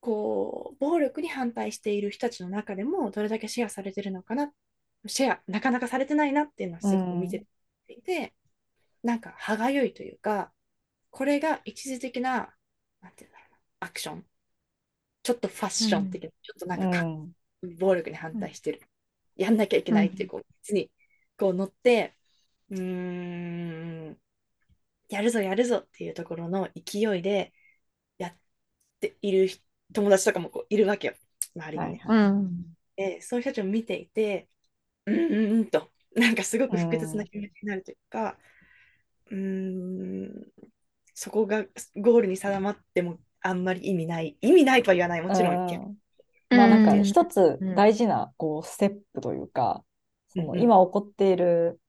[SPEAKER 3] こう、暴力に反対している人たちの中でも、どれだけシェアされてるのかな、シェア、なかなかされてないなっていうのはすごく見ていて、なんか歯がゆいというか、これが一時的な、なんていうんだろうな、アクション。ちょっとファッション的な、ちょっとなんか
[SPEAKER 2] うん
[SPEAKER 3] 暴力に反対してる。やんなきゃいけないっていう、こう、別に、こう乗って、うーん、やるぞやるぞっていうところの勢いでやっている人友達とかもこういるわけよ。周りにね。
[SPEAKER 2] はい
[SPEAKER 1] うん。
[SPEAKER 3] で、そういう人たちを見ていて、うんうんうんと、なんかすごく複雑な気持ちになるというか、うーん、そこがゴールに定まってもあんまり意味ない。意味ないとは言わない、もちろん。
[SPEAKER 2] うんまあなんか
[SPEAKER 1] うん
[SPEAKER 2] 一つ
[SPEAKER 1] うん
[SPEAKER 2] 大事なこうステップというか、その今起こっている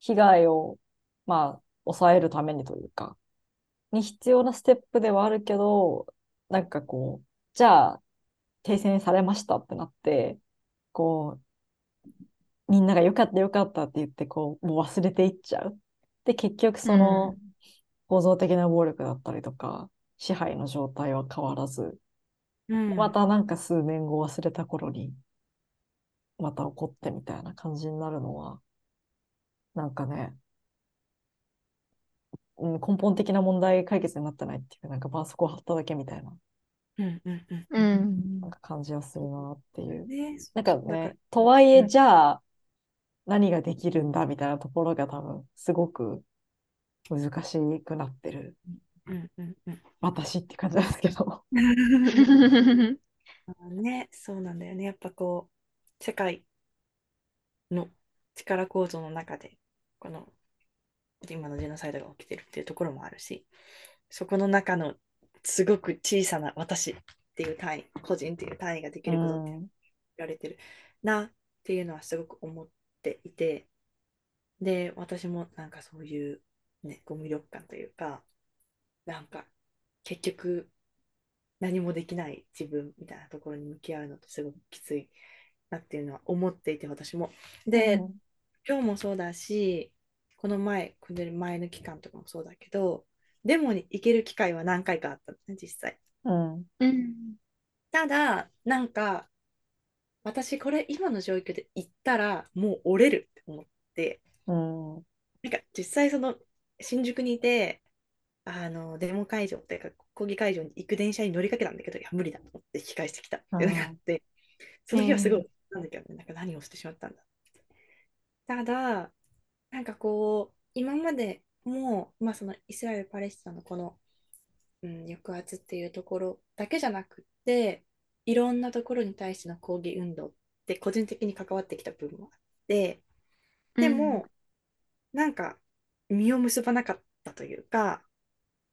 [SPEAKER 2] 被害をまあ抑えるためにというか、に必要なステップではあるけど、なんかこう、じゃあ停戦されましたってなって、こう、みんなが良かった良かったって言ってこう、もう忘れていっちゃう。で、結局その構造的な暴力だったりとか、支配の状態は変わらず、
[SPEAKER 3] うん。
[SPEAKER 2] またなんか数年後忘れた頃に、また起こってみたいな感じになるのは、なんかね、うん、根本的な問題解決になってないっていう、なんか絆創膏を貼っただけみたいな、
[SPEAKER 3] うんうんうん
[SPEAKER 1] うん。
[SPEAKER 2] なんか感じはするなっていう。
[SPEAKER 3] ね、
[SPEAKER 2] なんかね、とはいえ、
[SPEAKER 3] うん
[SPEAKER 2] じゃあ、何ができるんだみたいなところが多分、すごく難しくなってる。
[SPEAKER 3] うんうんうん
[SPEAKER 2] 私って感じなんですけど。
[SPEAKER 3] ね、そうなんだよね。やっぱこう、世界の力構造の中で、この今のジェノサイドが起きてるっていうところもあるし、そこの中のすごく小さな私っていう単位、個人っていう単位ができることって
[SPEAKER 2] うん
[SPEAKER 3] 言われてるなっていうのはすごく思っていて、で、私もなんかそういう、ね、ゴミ力感というか、なんか結局何もできない自分みたいなところに向き合うのってすごくきついなっていうのは思っていて私も。で、
[SPEAKER 2] うん
[SPEAKER 3] 今日もそうだし、この前、この前の期間とかもそうだけど、デモに行ける機会は何回かあったのね、実際。
[SPEAKER 2] うん。
[SPEAKER 1] うん
[SPEAKER 3] ただ、なんか、私これ今の状況で行ったらもう折れるって思って、
[SPEAKER 2] うん。
[SPEAKER 3] なんか実際その新宿にいて、あの、デモ会場っていうか、抗議会場に行く電車に乗りかけたんだけど、いや、無理だと思って引き返してきた。っていうのがあって、その日はすごい、なんだけどね、なんか何をしてしまったんだ。ただ、なんかこう、今までも、まあそのイスラエル・パレスチナのこの、うん、抑圧っていうところだけじゃなくって、いろんなところに対しての抗議運動って個人的に関わってきた部分もあって、でも、なんか実を結ばなかったというか、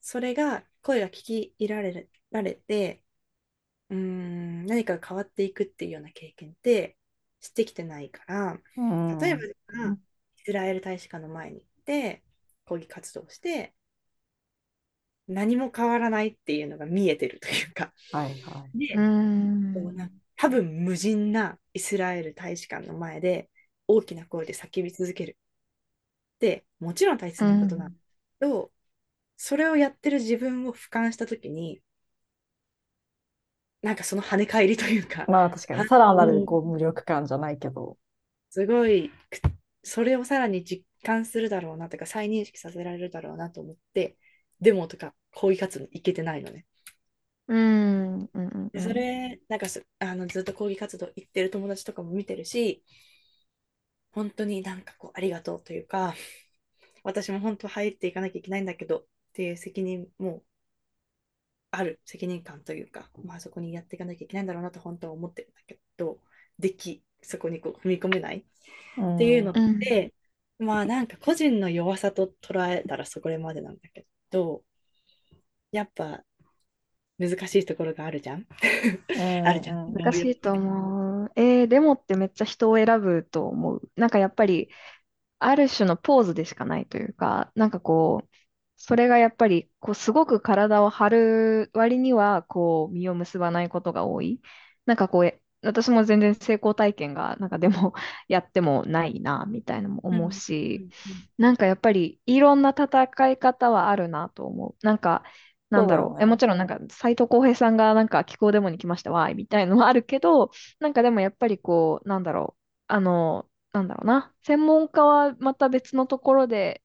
[SPEAKER 3] それが声が聞き入れられられて、うーん、何かが変わっていくっていうような経験ってしてきてないから、
[SPEAKER 2] うん。
[SPEAKER 3] 例えばイスラエル大使館の前に行って、抗議活動をして、何も変わらないっていうのが見えてるというか、
[SPEAKER 2] はいはい。
[SPEAKER 3] で多分無人なイスラエル大使館の前で大きな声で叫び続けるってもちろん大切なことなんだけど、それをやってる自分を俯瞰したときになんかその跳ね返りというか、
[SPEAKER 2] まあ確かに、さらなるこう無力感じゃないけど。
[SPEAKER 3] すごいくそれをさらに実感するだろうなとか再認識させられるだろうなと思ってデモとか抗議活動に行けてないのね。
[SPEAKER 1] うんうんうん
[SPEAKER 3] でそれ、なんかすあのずっと抗議活動行ってる友達とかも見てるし、本当になんかこう、ありがとうというか、私も本当入っていかなきゃいけないんだけどっていう責任もある、責任感というか、まあそこにやっていかなきゃいけないんだろうなと本当は思ってるんだけど、できそこにこう踏み込めないっていうのって、まあなんか個人の弱さと捉えたらそこまでなんだけど、やっぱ難しいところがあるじゃん。あるじゃん。
[SPEAKER 1] 難しいと思う。えー、デモってめっちゃ人を選ぶと思う。なんかやっぱり、ある種のポーズでしかないというか、なんかこう、それがやっぱり、こう、すごく体を張る割には、こう、実を結ばないことが多い。なんかこう、私も全然成功体験が、なんかでも やってもないな、みたいなのも思うし、なんかやっぱり、いろんな戦い方はあるなと思う。なんか、なんだろう。
[SPEAKER 2] ね、
[SPEAKER 1] えもちろんなんか斎藤浩平さんがなんか気候デモに来ましたわいみたいなのはあるけど、なんかでもやっぱりこう、なんだろう。あの、なんだろうな。専門家はまた別のところで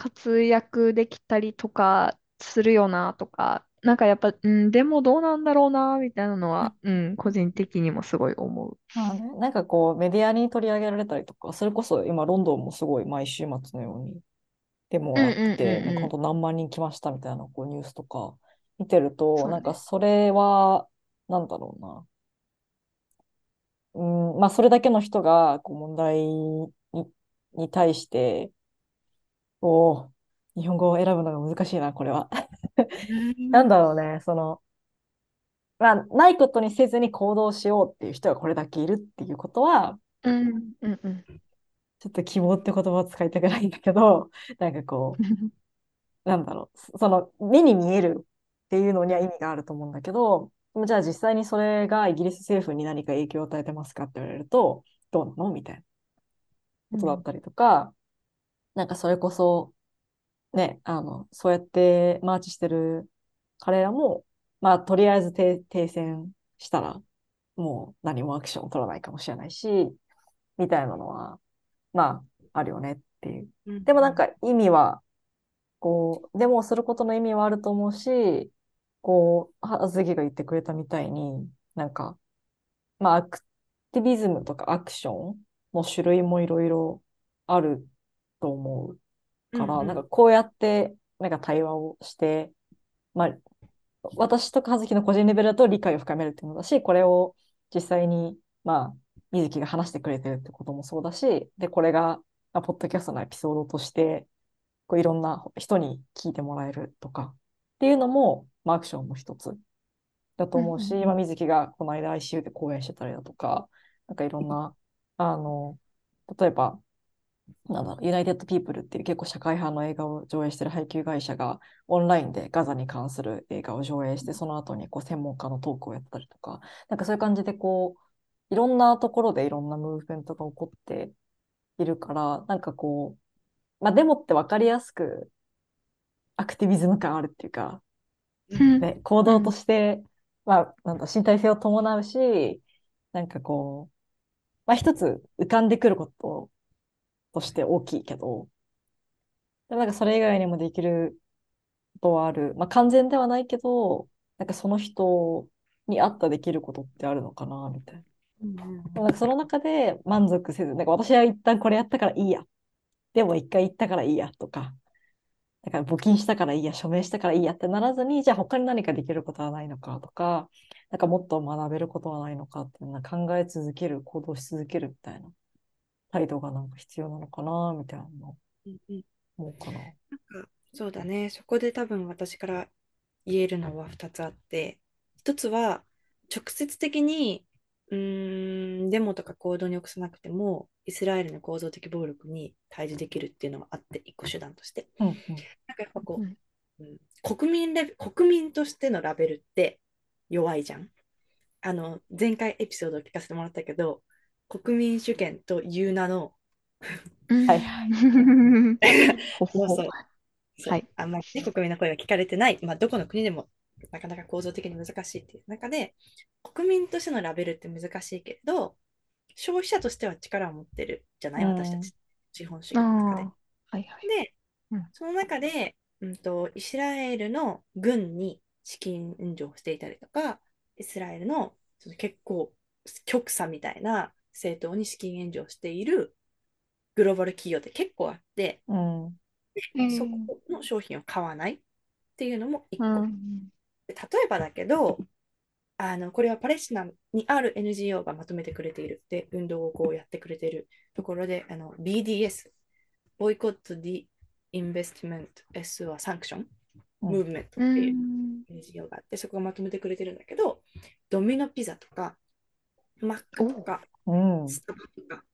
[SPEAKER 1] 活躍できたりとかするよなとか、なんかやっぱ、うん、でもどうなんだろうなみたいなのは、うん、個人的にもすごい思う。
[SPEAKER 2] まあね、なんかこうメディアに取り上げられたりとか、それこそ今ロンドンもすごい毎週末のようにでもやってて、なんか本当何万人来ましたみたいなこうニュースとか見てると、なんかそれは、なんだろうな。うん、まあそれだけの人がこう問題にに対して、お日本語を選ぶのが難しいな、これは。なんだろうね、その、まあ、ないことにせずに行動しようっていう人がこれだけいるっていうことは、
[SPEAKER 1] うんうんうん、
[SPEAKER 2] ちょっと希望って言葉を使いたくないんだけど、なんかこう、なんだろう、その目に見えるっていうのには意味があると思うんだけど、じゃあ実際にそれがイギリス政府に何か影響を与えてますかって言われると、どうなのみたいなことだったりとか、うん、なんかそれこそ、ね、あの、そうやってマーチしてる彼らも、まあ、とりあえず停戦したら、もう何もアクションを取らないかもしれないし、みたいなのは、まあ、あるよねっていう。でもなんか意味は、こう、デモをすることの意味はあると思うし、こう、はずきが言ってくれたみたいに、なんか、まあ、アクティビズムとかアクションの種類もいろいろあると思うから、うんうん、なんかこうやって、なんか対話をして、まあ、私とかはずきの個人レベルだと理解を深めるっていうのだし、これを実際に、まあ、みずきが話してくれてるってこともそうだし、で、これが、まあ、ポッドキャストのエピソードとして、こういろんな人に聞いてもらえるとか、っていうのも、まあ、アクションの一つだと思うし、まあ、水木がこの間 ICU で講演してたりだとか、なんかいろんな、あの、例えば、なんだろう、ユナイテッド・ピープルっていう結構社会派の映画を上映してる配給会社がオンラインでガザに関する映画を上映して、その後にこう専門家のトークをやったりとか、なんかそういう感じでこう、いろんなところでいろんなムーブメントが起こっているから、なんかこう、まあ、デモって分かりやすくアクティビズム感あるっていうか、
[SPEAKER 1] うん。
[SPEAKER 2] ね、行動として、まあ、なんだ、身体性を伴うし、なんかこう、まあ一つ浮かんでくることとして大きいけど、でもなんかそれ以外にもできることはある。まあ完全ではないけど、なんかその人に合ったできることってあるのかな、みたいな。でもなんかその中で満足せず、なんか私は一旦これやったからいいや。でも一回行ったからいいやとか、だから募金したからいいや、署名したからいいやってならずに、じゃあ他に何かできることはないのかとか、なんかもっと学べることはないのかっていうのは考え続ける、行動し続けるみたいな態度がなんか必要なのかな、みたいなの思うかな。
[SPEAKER 3] なんかそうだね、そこで多分私から言えるのは2つあって、1つは直接的にうーんデモとか行動に起こさなくても、イスラエルの構造的暴力に対峙できるっていうのはあって、一個手段として。
[SPEAKER 2] うんうん、
[SPEAKER 3] なんかやっぱこう、
[SPEAKER 1] うん
[SPEAKER 3] うん国民レベ国民としてのラベルって弱いじゃん。あの、前回エピソードを聞かせてもらったけど、国民主権という名の、
[SPEAKER 2] はい。はい
[SPEAKER 1] ほほほ。
[SPEAKER 3] そう。そう
[SPEAKER 1] はい。
[SPEAKER 3] あんまりね、国民の声が聞かれてない、まあ、どこの国でもなかなか構造的に難しいっていう中で、国民としてのラベルって難しいけれど、消費者としては力を持ってるじゃない、
[SPEAKER 2] うん。
[SPEAKER 3] 私たち、資本主義
[SPEAKER 1] あ
[SPEAKER 3] の中で。
[SPEAKER 1] ー。はいはい。
[SPEAKER 3] で、
[SPEAKER 1] うん。
[SPEAKER 3] その中で、うんと、イスラエルの軍に資金援助をしていたりとか、イスラエルのその結構極左みたいな政党に資金援助をしているグローバル企業って結構あって、
[SPEAKER 2] うん。
[SPEAKER 3] そこの商品を買わないっていうのも一個。
[SPEAKER 1] うん。
[SPEAKER 3] で例えばだけど、あのこれはパレスチナにある NGO がまとめてくれている。で運動をこうやってくれているところであの BDS ボイコット・ディ・インベスティメント S はサンクションムーブメントっていう NGO があってそこがまとめてくれてるんだけどドミノピザとかマックとか
[SPEAKER 2] うん。
[SPEAKER 3] スタバとか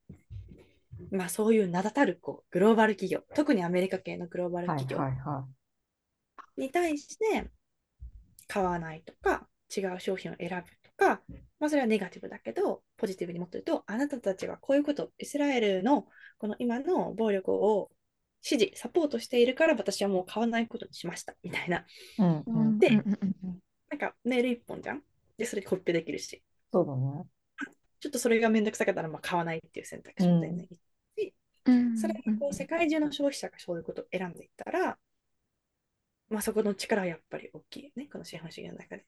[SPEAKER 3] まあそういう名だたるこうグローバル企業特にアメリカ系のグローバル
[SPEAKER 2] はい
[SPEAKER 3] 企業に対して買わないとか違う商品を選ぶとか、まあ、それはネガティブだけどポジティブに持ってるとあなたたちはこういうことイスラエルのこの今の暴力を支持サポートしているから私はもう買わないことにしましたみたいな
[SPEAKER 2] うんうん。
[SPEAKER 3] でなんかメール一本じゃんでそれコピペできるし
[SPEAKER 2] そうだね。
[SPEAKER 3] ちょっとそれがめんどくさかったらまあ買わないっていう選択肢も全然いいし、
[SPEAKER 1] うん。
[SPEAKER 3] それがこう世界中の消費者がそういうことを選んでいったら、まあ、そこの力はやっぱり大きいよね、この資本主義の中で。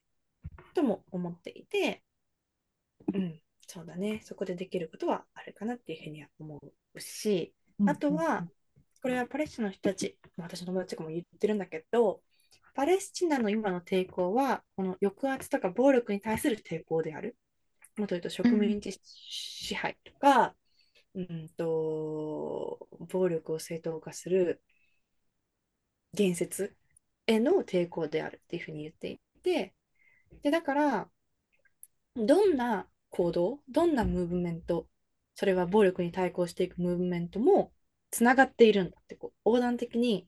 [SPEAKER 3] とも思っていて、うん、そうだね、そこでできることはあるかなっていうふうには思うし、あとは、これはパレスチナの人たち、まあ私の友達とかも言ってるんだけど、パレスチナの今の抵抗は、この抑圧とか暴力に対する抵抗である。もっと言うと植民地支配とか、うんと、暴力を正当化する言説への抵抗であるっていうふうに言っていて、で、だから、どんな行動、どんなムーブメント、それは暴力に対抗していくムーブメントもつながっているんだって、こう横断的に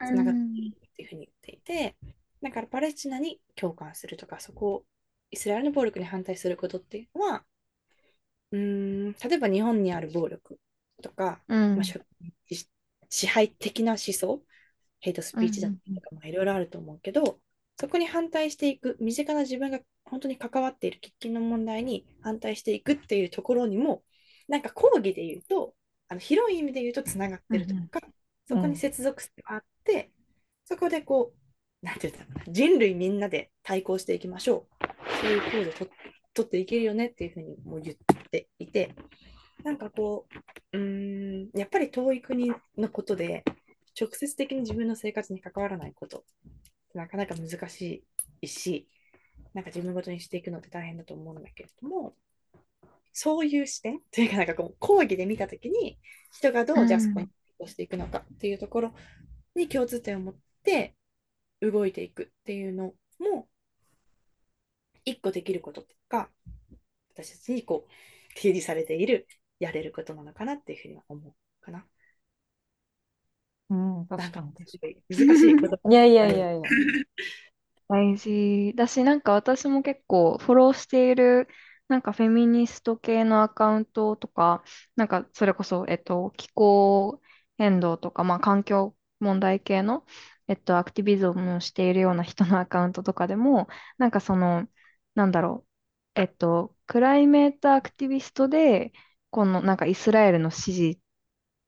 [SPEAKER 3] つながっているっていうふうに言っていて、だからパレスチナに共感するとか、そこをイスラエルの暴力に反対することっていうのは、うーん、例えば日本にある暴力とか、
[SPEAKER 1] うん。
[SPEAKER 3] まあ、支配的な思想、ヘイトスピーチだったりとか、まあ、いろいろあると思うけど、そこに反対していく、身近な自分が本当に関わっている喫緊の問題に反対していくっていうところにも、なんか講義で言うと、あの広い意味で言うとつながってるというか、そこに接続性があって、そこでこう、なんて言ったのかな、人類みんなで対抗していきましょう。そういう行動をと取っていけるよねっていうふうにも言っていて、なんかこう、うーん、やっぱり遠い国のことで、直接的に自分の生活に関わらないこと、なかなか難しいし、なんか自分ごとにしていくのって大変だと思うんだけれども、そういう視点というか、なんかこう、講義で見たときに、人がどうじゃあそこにしていくのかっていうところに共通点を持って動いていくっていうのも、一個できることとか、私たちにこう、提示されている、やれることなのかなっていうふうには思うかな。
[SPEAKER 2] うん、確かに。
[SPEAKER 3] 難しいこと。
[SPEAKER 2] いやいやいやいや。
[SPEAKER 1] 大事だし、なんか私も結構フォローしている、なんかフェミニスト系のアカウントとか、なんかそれこそ、えっと、気候変動とか、まあ環境問題系の、えっと、アクティビズムをしているような人のアカウントとかでも、なんかその、なんだろう、えっと、クライメートアクティビストで、このなんかイスラエルの支持っ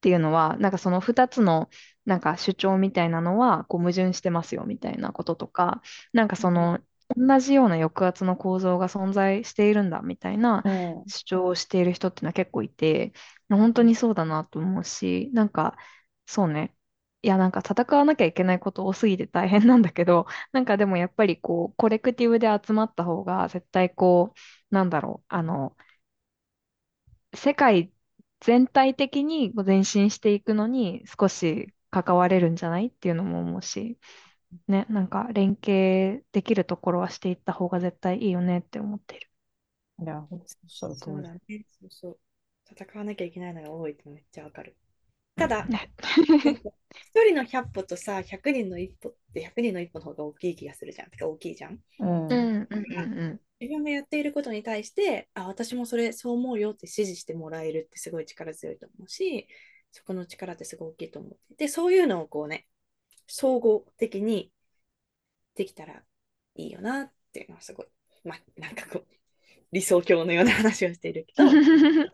[SPEAKER 1] ていうのは、なんかその2つのなんか主張みたいなのはこう矛盾してますよみたいなこととか、なんかその同じような抑圧の構造が存在しているんだみたいな
[SPEAKER 2] うん。
[SPEAKER 1] 主張をしている人っていうのは結構いて、本当にそうだなと思うし、なんかそうね、いやなんか戦わなきゃいけないこと多すぎて大変なんだけど、なんかでもやっぱりこうコレクティブで集まった方が絶対こう、なんだろう、あの、世界全体的にこう前進していくのに少し関われるんじゃないっていうのも思うし、ね、なんか連携できるところはしていった方が絶対いいよねって思ってる。
[SPEAKER 2] いや、ほんとおっしゃる通り
[SPEAKER 3] そうだ。ね。そうそう。戦わなきゃいけないのが多いってめっちゃわかる。ただ、
[SPEAKER 1] ね
[SPEAKER 3] 一人の100歩とさ、100人の一歩って100人の一歩の方が大きい気がするじゃん。てか大きいじゃん。
[SPEAKER 2] うん。
[SPEAKER 1] うんうんうん
[SPEAKER 3] 自分がやっていることに対して、あ、私もそれそう思うよって支持してもらえるってすごい力強いと思うし、そこの力ってすごい大きいと思っていて、そういうのをこうね、総合的にできたらいいよなっていうのはすごい、まあ、なんかこう、理想郷のような話をしているけど、
[SPEAKER 1] うん。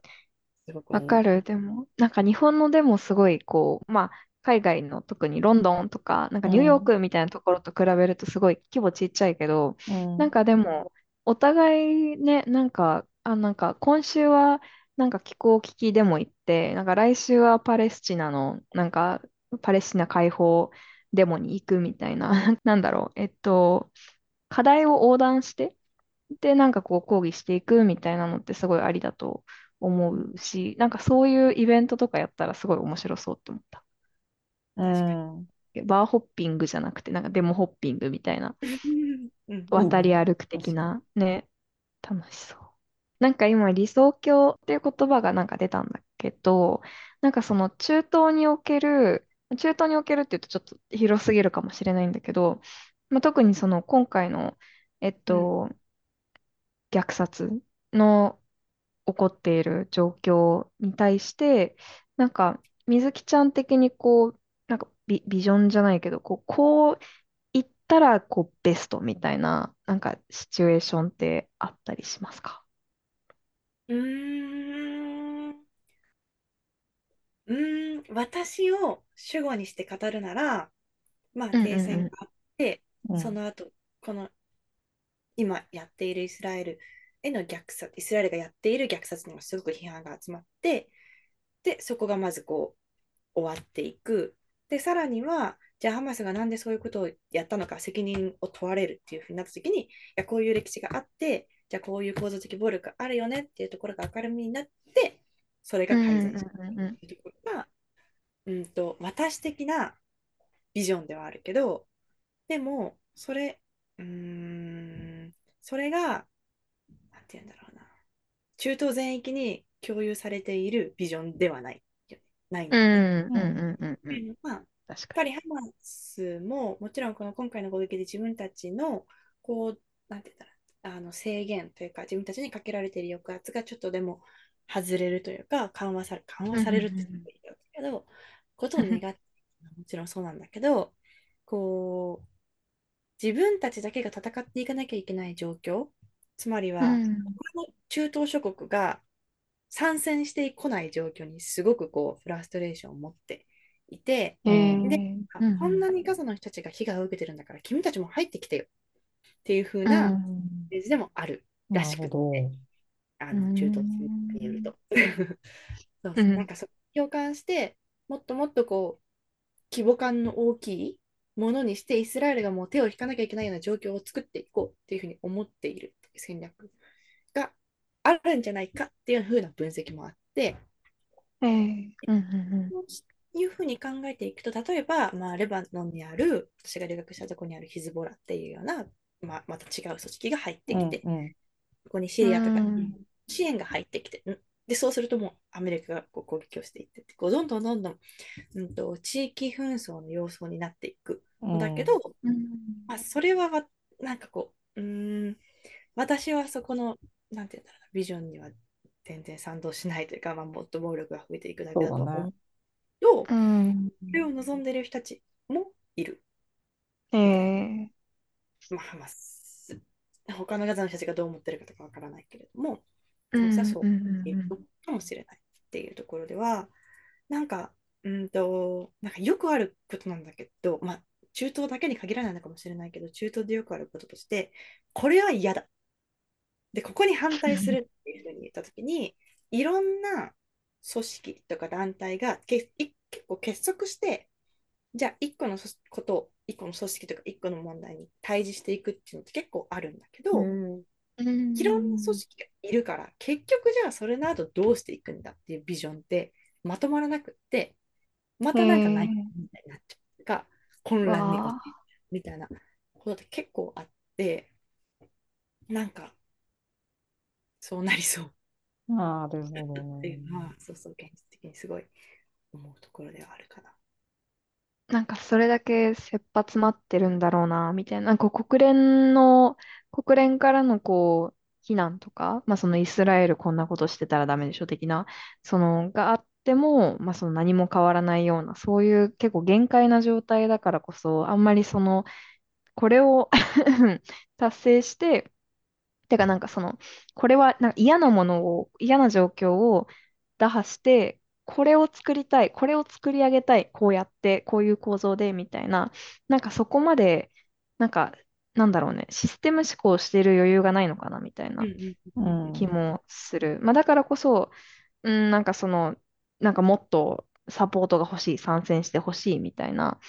[SPEAKER 3] すごく思う
[SPEAKER 1] わかる。でも、なんか日本のでもすごいこう、まあ、海外の特にロンドンとか、なんかニューヨークみたいなところと比べるとすごい規模ちっちゃいけど、
[SPEAKER 2] うん。
[SPEAKER 1] なんかでも、お互いね、なんか、あ、なんか今週はなんか気候危機でも行って、なんか来週はパレスチナの、なんかパレスチナ解放デモに行くみたいな、なんだろう、えっと、課題を横断して、で、なんかこう抗議していくみたいなのってすごいありだと思うし、なんかそういうイベントとかやったらすごい面白そうって思った。
[SPEAKER 2] うん。
[SPEAKER 1] バーホッピングじゃなくて、なんかデモホッピングみたいな、
[SPEAKER 3] うん
[SPEAKER 1] 渡り歩く的なね、楽しそう。なんか今、理想郷っていう言葉がなんか出たんだけど、なんかその中東における、中東におけるって言うとちょっと広すぎるかもしれないんだけど、まあ、特にその今回の、えっ
[SPEAKER 3] うん
[SPEAKER 1] と、虐殺の起こっている状況に対して、なんか、水木ちゃん的にこう、なんかビ、ビジョンじゃないけど、こう、こう言ったら、こう、ベストみたいな、なんか、シチュエーションってあったりしますか？
[SPEAKER 3] うーん、うーん、私を主語にして語るなら、まあ、
[SPEAKER 1] うん
[SPEAKER 3] 停戦
[SPEAKER 1] う
[SPEAKER 3] があって、
[SPEAKER 2] うん。
[SPEAKER 3] その後、この今やっているイスラエルへの虐殺、イスラエルがやっている虐殺にもすごく批判が集まって、で、そこがまずこう、終わっていく。で、さらには、じゃあハマスがなんでそういうことをやったのか、責任を問われるっていうふうになったときに、いや、こういう歴史があって、じゃあこういう構造的暴力があるよねっていうところが明るみになって、それ。が改善して
[SPEAKER 1] うんうん
[SPEAKER 3] いくところが、うんと、私的なビジョンではあるけど、でも、それ、うーん、それが、て言うんだろうな。中東全域に共有されているビジョンではないないん
[SPEAKER 1] う
[SPEAKER 3] だよね。
[SPEAKER 1] ん。う
[SPEAKER 3] やっぱりハマスも、もちろんこの今回の攻撃で自分たちの、こう、なんて言ったら、あの制限というか、自分たちにかけられている抑圧がちょっとでも外れるというか、緩和され、緩和されるって言ってもいいんだけど、ことを願って、もちろんそうなんだけど、こう、自分たちだけが戦っていかなきゃいけない状況、つまりは、
[SPEAKER 1] うん。
[SPEAKER 3] 他の中東諸国が参戦してこない状況にすごくこうフラストレーションを持っていて、
[SPEAKER 1] え
[SPEAKER 3] で、
[SPEAKER 1] ー、う
[SPEAKER 3] こんな
[SPEAKER 1] ん
[SPEAKER 3] にガザの人たちが被害を受けてるんだから、君たちも入ってきてよっていう風
[SPEAKER 1] うん。
[SPEAKER 3] な
[SPEAKER 1] うん。
[SPEAKER 3] ページでもあるらしくって。あ
[SPEAKER 1] う
[SPEAKER 3] の中東による
[SPEAKER 1] ん。
[SPEAKER 3] と。そうそう、なん。かそ共感して、もっともっとこう、規模感の大きいものにして、イスラエルがもう手を引かなきゃいけないような状況を作っていこうっていうふうに思っている戦略があるんじゃないかっていうふうな分析もあって、
[SPEAKER 1] えー、うんうん
[SPEAKER 3] そういうふうに考えていくと、例えば、まあ、レバノンにある、私が留学したところにあるヒズボラっていうような、まあ、また違う組織が入ってきて、
[SPEAKER 2] うんうん。
[SPEAKER 3] ここにシ
[SPEAKER 1] う
[SPEAKER 3] リアとか
[SPEAKER 1] ん。
[SPEAKER 3] 支援が入ってきて、で、そうするともうアメリカがこう攻撃をしていってこうどんどんどんどん、うんと、地域紛争の様相になっていく
[SPEAKER 2] うん。
[SPEAKER 3] だけど、
[SPEAKER 1] うん。
[SPEAKER 3] まあ、それはわなんかこう、うーん、私はそこの、なんていうんだろうな、ビジョンには全然賛同しないというか、まあ、もっと暴力が増えていくだけ
[SPEAKER 2] だ
[SPEAKER 3] と思うと、
[SPEAKER 1] うん。
[SPEAKER 3] それを望んでいる人たちもいる
[SPEAKER 1] えー、
[SPEAKER 3] な。まあ、まあ、す他のガザの人たちがどう思ってるかとかわからないけれども、実はそういう
[SPEAKER 1] うん
[SPEAKER 3] のかもしれないっていうところでは、なんか、うんと、なんかよくあることなんだけど、まあ、中東だけに限らないのかもしれないけど、中東でよくあることとして、これは嫌だ。で、ここに反対するっていうふうに言ったときに、いろんな組織とか団体がけい結構結束して、じゃあ一個のそことを、一個の組織とか一個の問題に対峙していくっていうのって結構あるんだけど、
[SPEAKER 2] うん。
[SPEAKER 1] う
[SPEAKER 3] いろんな組
[SPEAKER 1] ん。
[SPEAKER 3] 織がいるから、結局じゃあそれの後どうしていくんだっていうビジョンってまとまらなくって、ま
[SPEAKER 1] え
[SPEAKER 3] たなんかない
[SPEAKER 1] ー、
[SPEAKER 3] みたいになっちゃうか、混
[SPEAKER 1] わ
[SPEAKER 3] 乱に。みたいなことって結構あって、なんかそうなりそう
[SPEAKER 2] なるほ
[SPEAKER 3] だったっていうの
[SPEAKER 2] どね。
[SPEAKER 3] は、そうそう、現実的にすごい思うところではあるかな。
[SPEAKER 1] なんかそれだけ切羽詰まってるんだろうな、みたいな。なんか国連の、国連からのこう、非難とか、まあそのイスラエルこんなことしてたらダメでしょ的な、そのがあっても、まあその何も変わらないような、そういう結構限界な状態だからこそ、あんまりその、これを 達成して、てかなんかその、これはなんか嫌なものを、嫌な状況を打破して、これを作りたい、これを作り上げたい、こうやって、こういう構造で、みたいな、なんかそこまで、なんか、なんだろうね、システム思考している余裕がないのかな、みたいな気
[SPEAKER 2] ん。
[SPEAKER 1] もする。まあだからこそ、うん、なんかその、なんかもっとサポートが欲しい、参戦してほしい、みたいな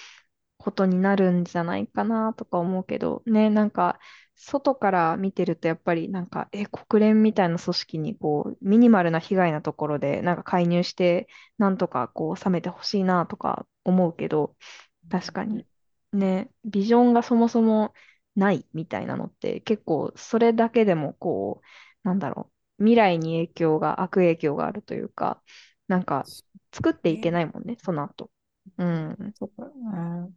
[SPEAKER 1] ことになるんじゃないかな、とか思うけど、ね、なんか、外から見てるとやっぱりなんか、え、国連みたいな組織にこう、ミニマルな被害なところでなんか介入して、なんとかこう、収めてほしいなとか思うけど、確かにね、ビジョンがそもそもないみたいなのって結構それだけでもこう、なんだろう、未来に影響が、悪影響があるというか、なんか作っていけないもんね、その後。うん。
[SPEAKER 2] そうだね。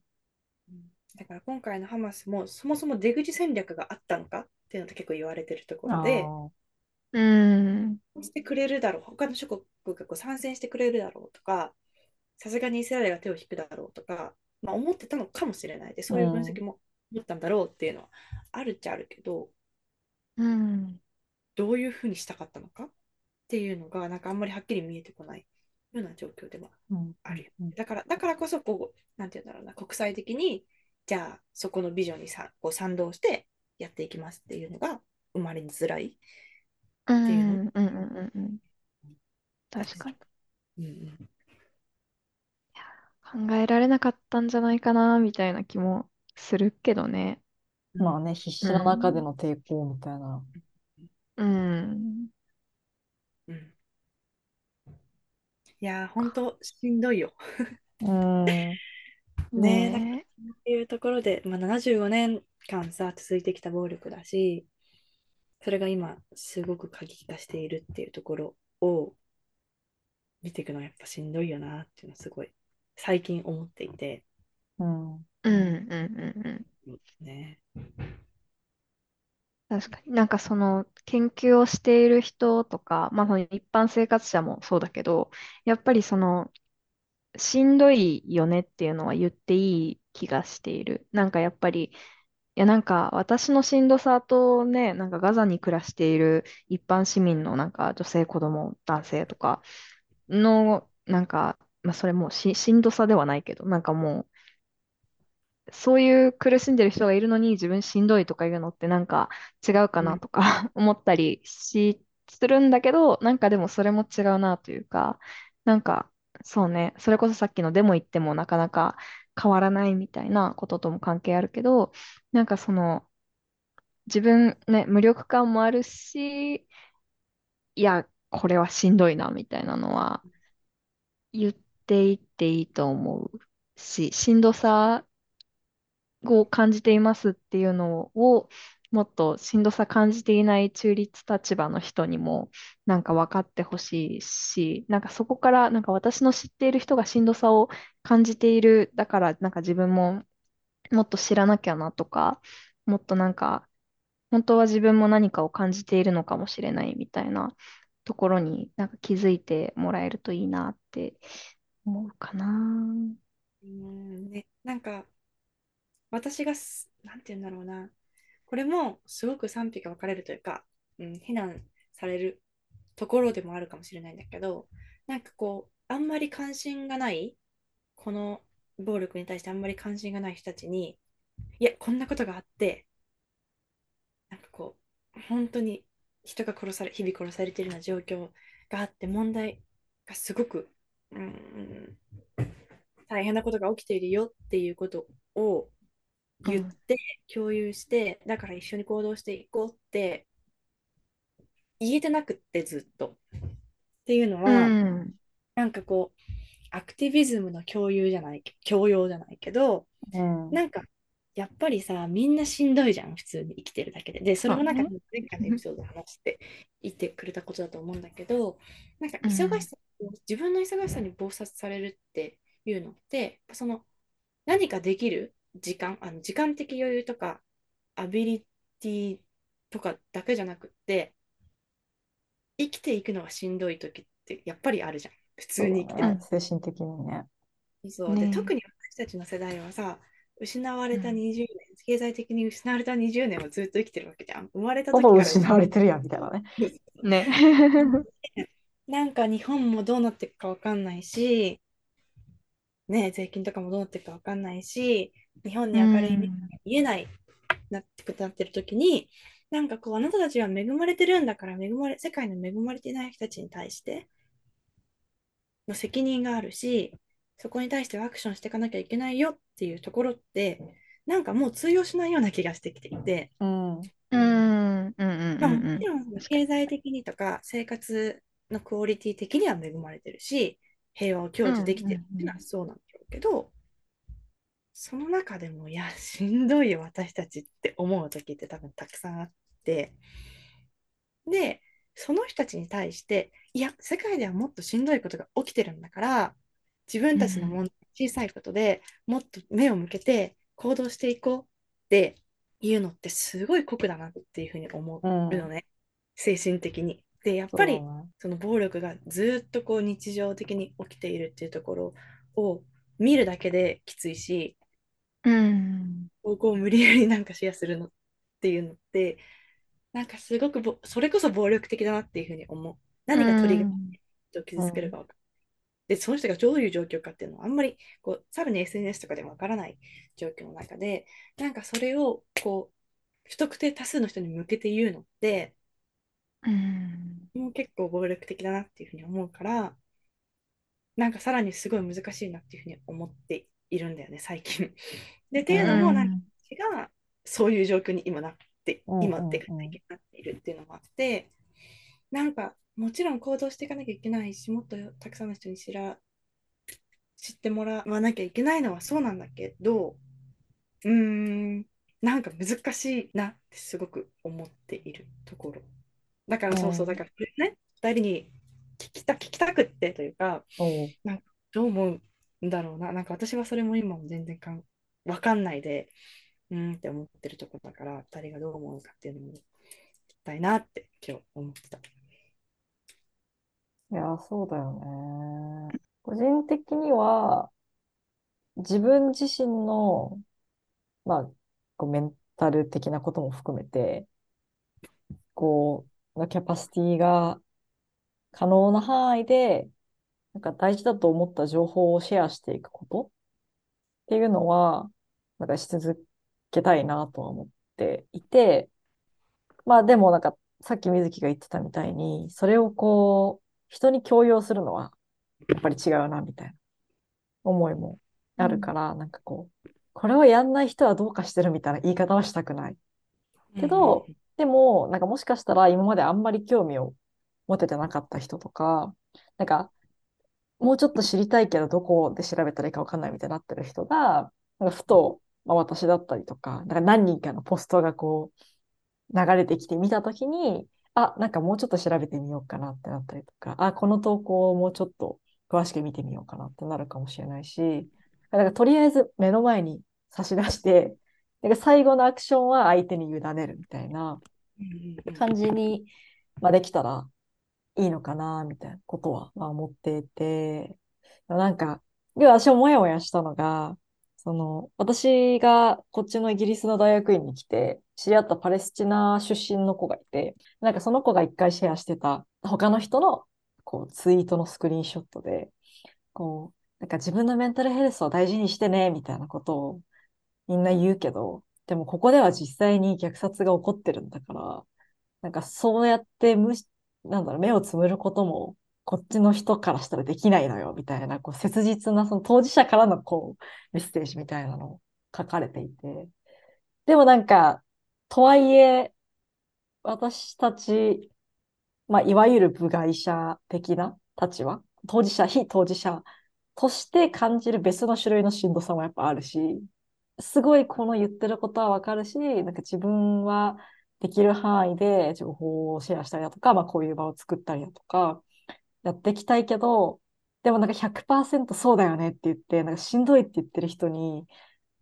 [SPEAKER 3] だから今回のハマスもそもそも出口戦略があったのかっていうのって結構言われてるところで、
[SPEAKER 1] うん。
[SPEAKER 3] してくれるだろう、他の諸国がこう参戦してくれるだろうとか、さすがにイスラエルが手を引くだろうとか、まあ、思ってたのかもしれないで、そういう分析も思ったんだろうっていうのはあるっちゃあるけど、
[SPEAKER 1] うん、
[SPEAKER 3] どういうふうにしたかったのかっていうのが、なんかあんまりはっきり見えてこないような状況ではあるよ、うん、だから、だからこそこう、なんていうんだろうな、国際的に、じゃあそこのビジョンにさこう賛同してやっていきますっていうのが生まれづらいっていうの？うんうんうんうん、
[SPEAKER 1] 確かに。
[SPEAKER 3] うんうん
[SPEAKER 1] 考えられなかったんじゃないかな、みたいな気もするけどね。
[SPEAKER 2] まあね、必死の中での抵抗みたいな。
[SPEAKER 1] うん。
[SPEAKER 3] うん。いやー、ほんとしんどいよ。
[SPEAKER 2] うん。
[SPEAKER 3] ねえ、
[SPEAKER 1] ね
[SPEAKER 3] っていうところで、まあ、75年間さ、続いてきた暴力だし、それが今、すごく過激化しているっていうところを見ていくのはやっぱしんどいよなっていうのはすごい最近思っていて。
[SPEAKER 2] うん。
[SPEAKER 1] うんうんうん
[SPEAKER 3] うん。ね。
[SPEAKER 1] 確かになんかその研究をしている人とか、まあその一般生活者もそうだけど、やっぱりそのしんどいよねっていうのは言っていい気がしている。なんかやっぱり、いやなんか私のしんどさとね、なんかガザに暮らしている一般市民のなんか女性、子供、男性とかのなんかまあ、それもうし、しんどさではないけど、なんかもう、そういう苦しんでる人がいるのに自分しんどいとか言うのってなんか違うかなとか 思ったりし、するんだけど、なんかでもそれも違うなというか、なんかそうね、それこそさっきのデモ行ってもなかなか変わらないみたいなこととも関係あるけど、なんかその自分ね、無力感もあるし、いや、これはしんどいなみたいなのは言っていっていいと思うし、しんどさを感じていますっていうのを、もっとしんどさ感じていない中立立場の人にもなんか分かってほしいし、なんかそこからなんか私の知っている人がしんどさを感じている、だからなんか自分ももっと知らなきゃなとか、もっとなんか本当は自分も何かを感じているのかもしれないみたいなところになんか気づいてもらえるといいなって思うかな。
[SPEAKER 3] うんね、なんか私がす、なんて言うんだろうな、これもすごく賛否が分かれるというか、うん、非難されるところでもあるかもしれないんだけど、なんかこう、あんまり関心がない、この暴力に対してあんまり関心がない人たちに、いや、こんなことがあって、なんかこう、本当に人が殺され、日々殺されてるような状況があって、問題がすごく、うん、大変なことが起きているよっていうことを言って、共有して、だから一緒に行動していこうって言えてなくってずっと。っていうのは、うん、なんかこう、アクティビズムの共有じゃない、共用じゃないけど、
[SPEAKER 2] うん、
[SPEAKER 3] なんかやっぱりさ、みんなしんどいじゃん、普通に生きてるだけで。で、それもなんか前回のエピソードで話して 言ってくれたことだと思うんだけど、なんか忙しさ、うん、自分の忙しさに暴殺されるっていうのって、その何かできる時間、あの時間的余裕とか、アビリティとかだけじゃなくって、生きていくのがしんどい時ってやっぱりあるじゃん。普通に生きてる。
[SPEAKER 2] ね、精神的にね。
[SPEAKER 3] そうで、ね、特に私たちの世代はさ、失われた20年、うん、経済的に失われた20年をずっと生きてるわけじゃん。生まれた時
[SPEAKER 2] から。失われてるやんみたいなね。
[SPEAKER 1] ね。
[SPEAKER 3] なんか日本もどうなっていくか分かんないし、ね、税金とかもどうなっていくか分かんないし、日本に明るい未来が見えないなってなってる時に、なんかこう、あなたたちは恵まれてるんだから、恵まれ、世界の恵まれてない人たちに対しての責任があるし、そこに対してアクションしていかなきゃいけないよっていうところって、なんかもう通用しないような気がしてきていて、
[SPEAKER 2] うん。
[SPEAKER 1] うん。うん。うん。
[SPEAKER 3] まあ、
[SPEAKER 1] うん
[SPEAKER 3] もちろん経済的にとか生活のクオリティ的には恵まれてるし、平和を享受できてるっていうのはそうなんだろうけど、その中でも、いや、しんどいよ、私たちって思う時って多分たくさんあって、で、その人たちに対して、いや、世界ではもっとしんどいことが起きてるんだから、自分たちの問題、小さいことでもっと目を向けて行動していこうっていうのってすごい酷だなっていうふうに思うのね、精神的に。で、やっぱり
[SPEAKER 2] そ
[SPEAKER 3] の暴力がずっとこう日常的に起きているっていうところを見るだけできついし、
[SPEAKER 1] うん。
[SPEAKER 3] こう無理やりなんかシェアするのっていうのって、なんかすごくぼそれこそ暴力的だなっていうふうに思う。何がトリガー人を傷つけるか分かる。で、その人がどういう状況かっていうのはあんまりこう、さらに SNS とかでもわからない状況の中で、なんかそれをこう、不特定多数の人に向けて言うのって、
[SPEAKER 1] うん。
[SPEAKER 3] もう結構暴力的だなっていうふうに思うから、なんかさらにすごい難しいなっていうふうに思っているんだよね、最近。で、っていうのも、なんか私がそういう状況に今なって、
[SPEAKER 2] うん
[SPEAKER 3] 今ってか最近なっているっていうのもあって、なんかもちろん行動していかなきゃいけないし、もっとたくさんの人に知ら知ってもらわなきゃいけないのはそうなんだけど、うーん、なんか難しいなってすごく思っているところ。だからそうそう、
[SPEAKER 2] うん
[SPEAKER 3] だからこれね、二人に聞きた、聞きたくってというか、
[SPEAKER 2] おう
[SPEAKER 3] どう思うんだろうな。なんか私はそれも今も全然かんわかんないで、うんって思ってるとこだから、二人がどう思うかっていうのも聞きたいなって今日思ってた。
[SPEAKER 2] いや、そうだよね。個人的には、自分自身の、まあ、こうメンタル的なことも含めて、こう、のキャパシティが可能な範囲で、なんか大事だと思った情報をシェアしていくことっていうのは、なんかし続けたいなとは思っていて、まあでもなんかさっき水木が言ってたみたいに、それをこう、人に強要するのはやっぱり違うなみたいな思いもあるから、なんかこう、これをやんない人はどうかしてるみたいな言い方はしたくない。けど、でも、なんかもしかしたら今まであんまり興味を持ててなかった人とか、なんか、もうちょっと知りたいけど、どこで調べたらいいかわかんないみたいになってる人が、なんかふと、まあ、私だったりとか、なんか何人かのポストがこう、流れてきて見たときに、あ、なんかもうちょっと調べてみようかなってなったりとか、あ、この投稿をもうちょっと詳しく見てみようかなってなるかもしれないし、だからとりあえず目の前に差し出して、なんか最後のアクションは相手に委ねるみたいな感じに、まあ、できたらいいのかな、みたいなことは、まあ、思っていて、なんか、要は私ももやもやしたのが、その、私がこっちのイギリスの大学院に来て、知り合ったパレスチナ出身の子がいて、なんかその子が一回シェアしてた他の人のこうツイートのスクリーンショットで、こう、なんか自分のメンタルヘルスを大事にしてね、みたいなことをみんな言うけど、でもここでは実際に虐殺が起こってるんだから、なんかそうやって無し、なんだろう、目をつむることも、こっちの人からしたらできないのよ、みたいな、こう切実な、その当事者からのこう、メッセージみたいなのを書かれていて。でもなんか、とはいえ、私たち、まあ、いわゆる部外者的な立場、当事者、非当事者として感じる別の種類のしんどさもやっぱあるし、すごいこの言ってることはわかるし、なんか自分はできる範囲で情報をシェアしたりだとか、まあこういう場を作ったりだとか、やっていきたいけど、でもなんか100%そうだよねって言って、なんかしんどいって言ってる人に、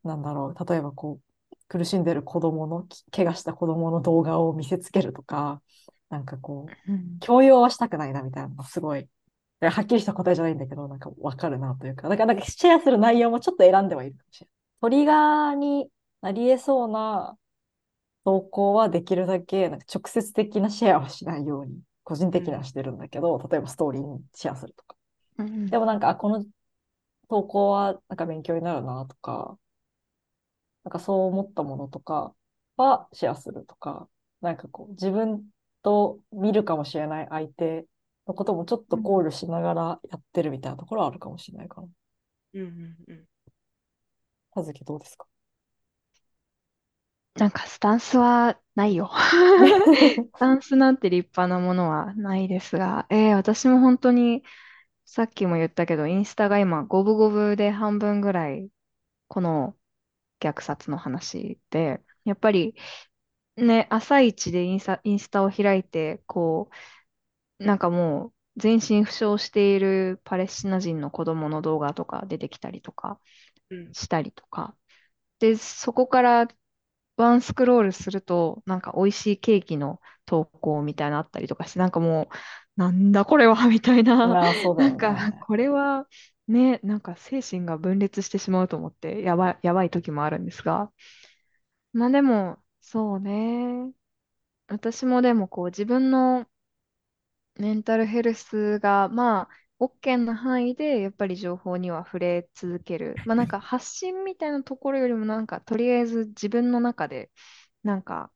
[SPEAKER 2] なんだろう、例えばこう、苦しんでる子供の、怪我した子供の動画を見せつけるとか、なんかこう、強要はしたくないなみたいなのがすごい、はっきりした答えじゃないんだけど、なんかわかるなというか、だからなんかシェアする内容もちょっと選んではいるかもしれない。トリガーになり得そうな投稿はできるだけなんか直接的なシェアはしないように、個人的にはしてるんだけど、例えばストーリーにシェアするとか。でもなんか、あこの投稿はなんか勉強になるなとか、なんかそう思ったものとかはシェアするとか、なんかこう自分と見るかもしれない相手のこともちょっと考慮しながらやってるみたいなところはあるかもしれないかな。
[SPEAKER 3] うんうんうん。
[SPEAKER 2] はずきどうですか？
[SPEAKER 1] なんかスタンスはないよ。スタンスなんて立派なものはないですが、えー私も本当に、さっきも言ったけど、インスタが今、五分五分で半分ぐらい、この虐殺の話で、やっぱりね、朝一でインスタ、インスタを開いて、こう、なんかもう、全身負傷しているパレスチナ人の子供の動画とか出てきたりとか
[SPEAKER 3] うん。
[SPEAKER 1] したりとか。で、そこからワンスクロールすると、なんか美味しいケーキの投稿みたいなのあったりとかして、なんかもう、なんだこれはみたいな。
[SPEAKER 2] まあ、そうだよ
[SPEAKER 1] なんか、
[SPEAKER 2] ね。
[SPEAKER 1] これはね、なんか精神が分裂してしまうと思って、やばい、やばい時もあるんですが。まあでも、そうね。私もでもこう自分のメンタルヘルスがまあ OK な範囲でやっぱり情報には触れ続ける。まあなんか 発信みたいなところよりもなんかとりあえず自分の中でなんか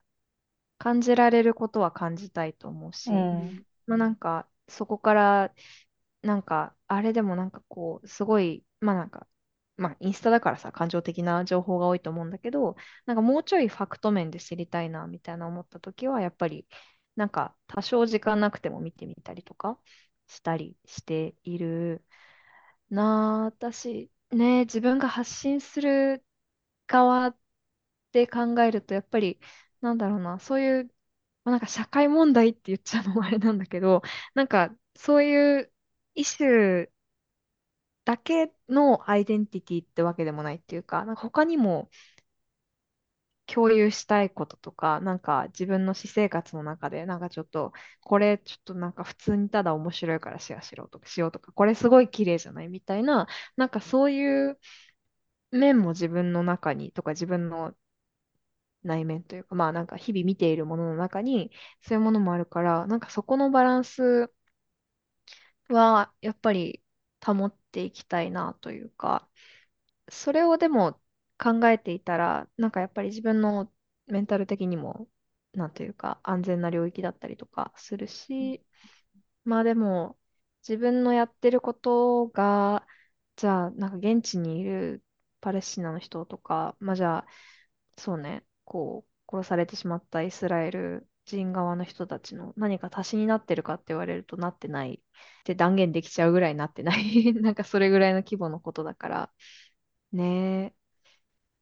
[SPEAKER 1] 感じられることは感じたいと思うし、
[SPEAKER 2] うん。
[SPEAKER 1] まあなんかそこからなんかあれでもなんかこうすごいまあなんかまあインスタだからさ感情的な情報が多いと思うんだけどなんかもうちょいファクト面で知りたいなみたいな思った時はやっぱりなんか多少時間なくても見てみたりとかしたりしているなあ私ね自分が発信する側で考えるとやっぱりなんだろうなそういうまあ、なんか社会問題って言っちゃうのもあれなんだけどなんかそういうイシューだけのアイデンティティってわけでもないっていうか、なんか他にも共有したいこととか、なんか自分の私生活の中で、なんかちょっと、これちょっとなんか普通にただ面白いからシェアしろとかしようとか、これすごい綺麗じゃない？みたいな、なんかそういう面も自分の中にとか自分の内面というか、まあなんか日々見ているものの中にそういうものもあるから、なんかそこのバランスはやっぱり保っていきたいなというか、それをでも考えていたら、なんかやっぱり自分のメンタル的にも、なんというか安全な領域だったりとかするし、まあでも自分のやってることが、じゃあなんか現地にいるパレスチナの人とか、まあじゃあそうね、こう殺されてしまったイスラエル人側の人たちの何か足しになってるかって言われるとなってない。って断言できちゃうぐらいなってない。なんかそれぐらいの規模のことだから。ね。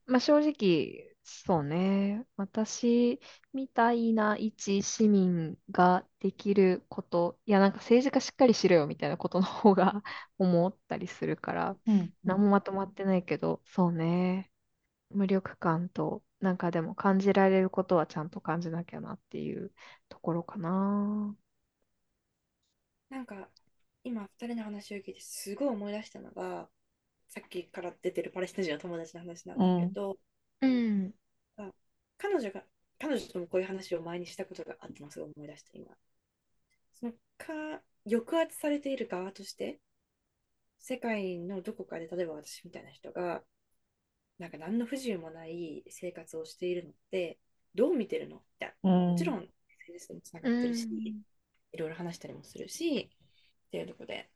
[SPEAKER 1] まあ正直、そうね。私みたいな一市民ができること、いやなんか政治家しっかりしろよみたいなことの方が 思ったりするから、
[SPEAKER 2] うん。
[SPEAKER 1] 何もまとまってないけど、そうね。無力感と、なんかでも感じられることはちゃんと感じなきゃなっていうところかな。
[SPEAKER 3] なんか、今、二人の話を聞いて、すごい思い出したのが、さっきから出てるパレスチナ人の友達の話なんだけど、
[SPEAKER 1] うん。
[SPEAKER 3] あ彼女が、彼女ともこういう話を前にしたことがあってのすごい思い出した、今。そのか、抑圧されている側として、世界のどこかで、例えば私みたいな人が、なんか何の不自由もない生活をしているのって、どう見てるのって、
[SPEAKER 2] うん
[SPEAKER 3] もちろん SNS でもつながってるし、いろいろ話したりもするし、っていうところで。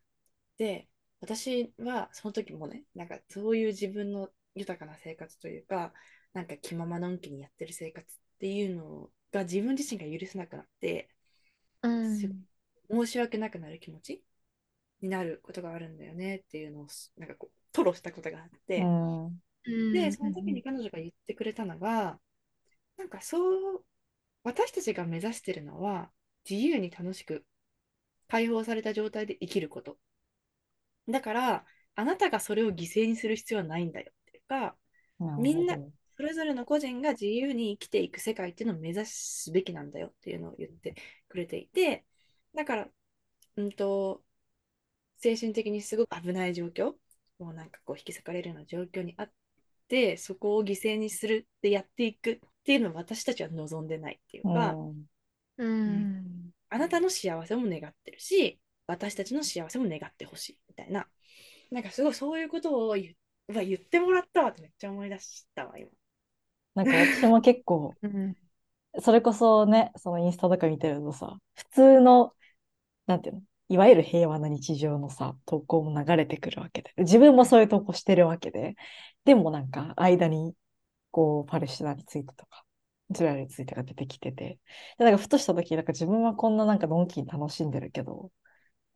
[SPEAKER 3] で、私はその時もね、なんかそういう自分の豊かな生活というか、なんか気ままのんきにやってる生活っていうのが自分自身が許せなくなって、
[SPEAKER 1] うん。
[SPEAKER 3] す申し訳なくなる気持ちになることがあるんだよねっていうのをすなんかこう吐露したことがあって、
[SPEAKER 2] うん。
[SPEAKER 1] うん
[SPEAKER 3] で、その時に彼女が言ってくれたのが、なんかそう、私たちが目指してるのは、自由に楽しく解放された状態で生きること。だから、あなたがそれを犠牲にする必要はないんだよっていうか、みんなそれぞれの個人が自由に生きていく世界っていうのを目指すべきなんだよっていうのを言ってくれていて、だから、うんと、精神的にすごく危ない状況、もうなんかこう引き裂かれるような状況にあって、そこを犠牲にするってやっていくっていうのを私たちは望んでないっていうか、
[SPEAKER 2] うん。
[SPEAKER 1] うん。
[SPEAKER 3] あなたの幸せも願ってるし、私たちの幸せも願ってほしい。みたいな、なんかすごいそういうことを言言ってもらったわってめっちゃ思い出したわ、今。
[SPEAKER 2] なんか私も結構、
[SPEAKER 1] うん。
[SPEAKER 2] それこそね、そのインスタとか見てるとさ、普通の、なんていうの、いわゆる平和な日常のさ、投稿も流れてくるわけで、自分もそういう投稿してるわけで、でもなんか間に、こう、パレスチナについてとか、イスラエルについてが出てきてて、でなんかふとした時、なんか自分はこんななんかのんきに楽しんでるけど、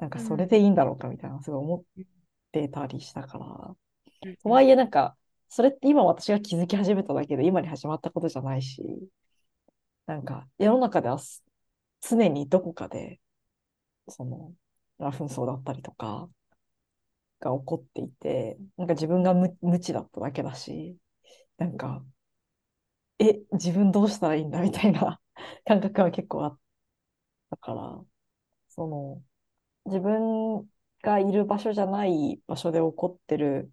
[SPEAKER 2] なんかそれでいいんだろうかみたいな、すごい思ってたりしたから。とはいえ、なんか、それって今私が気づき始めただけで、今に始まったことじゃないし、なんか、世の中ではす常にどこかで、その、まあ紛争だったりとか、が起こっていて、なんか自分が無無知だっただけだし、なんか、え、自分どうしたらいいんだみたいな 感覚は結構あったから、その、自分がいる場所じゃない場所で起こってる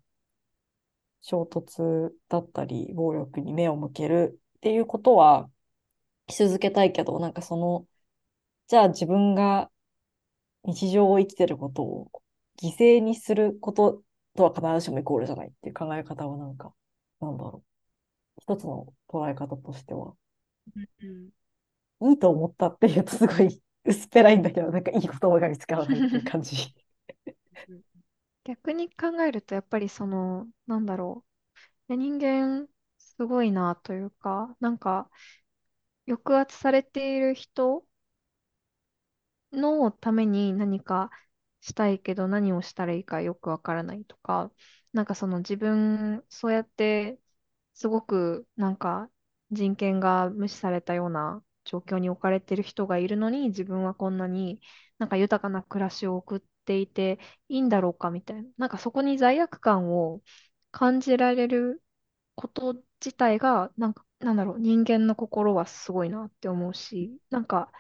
[SPEAKER 2] 衝突だったり、暴力に目を向けるっていうことはし続けたいけど、なんかその、じゃあ自分が日常を生きてることを犠牲にすることとは必ずしもイコールじゃないっていう考え方はなんか、なんだろう。一つの捉え方としては、いいと思ったっていうとすごい薄っぺらいんだけど、なんかいい言葉が見つからないっていう感じ。
[SPEAKER 1] 逆に考えると、やっぱりその、なんだろう。人間、すごいなというか、なんか、抑圧されている人のために何かしたいけど、何をしたらいいかよくわからないとか、なんかその自分、そうやって、すごくなんか人権が無視されたような状況に置かれてる人がいるのに、自分はこんなになんか豊かな暮らしを送っていていいんだろうかみたいな。なんかそこに罪悪感を感じられること自体が、なんか、なんだろう、人間の心はすごいなって思うし、なんか、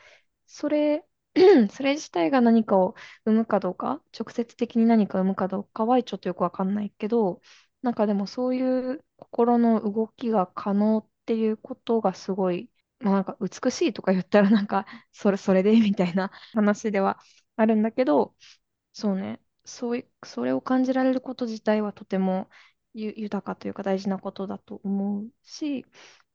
[SPEAKER 1] それ、それ自体が何かを生むかどうか、直接的に何かを生むかどうかはちょっとよくわかんないけど、なんかでもそういう心の動きが可能っていうことがすごい、まあなんか美しいとか言ったらなんかそれ、それでみたいな 話ではあるんだけど、そうね、そうい、それを感じられること自体はとても豊かというか大事なことだと思うし、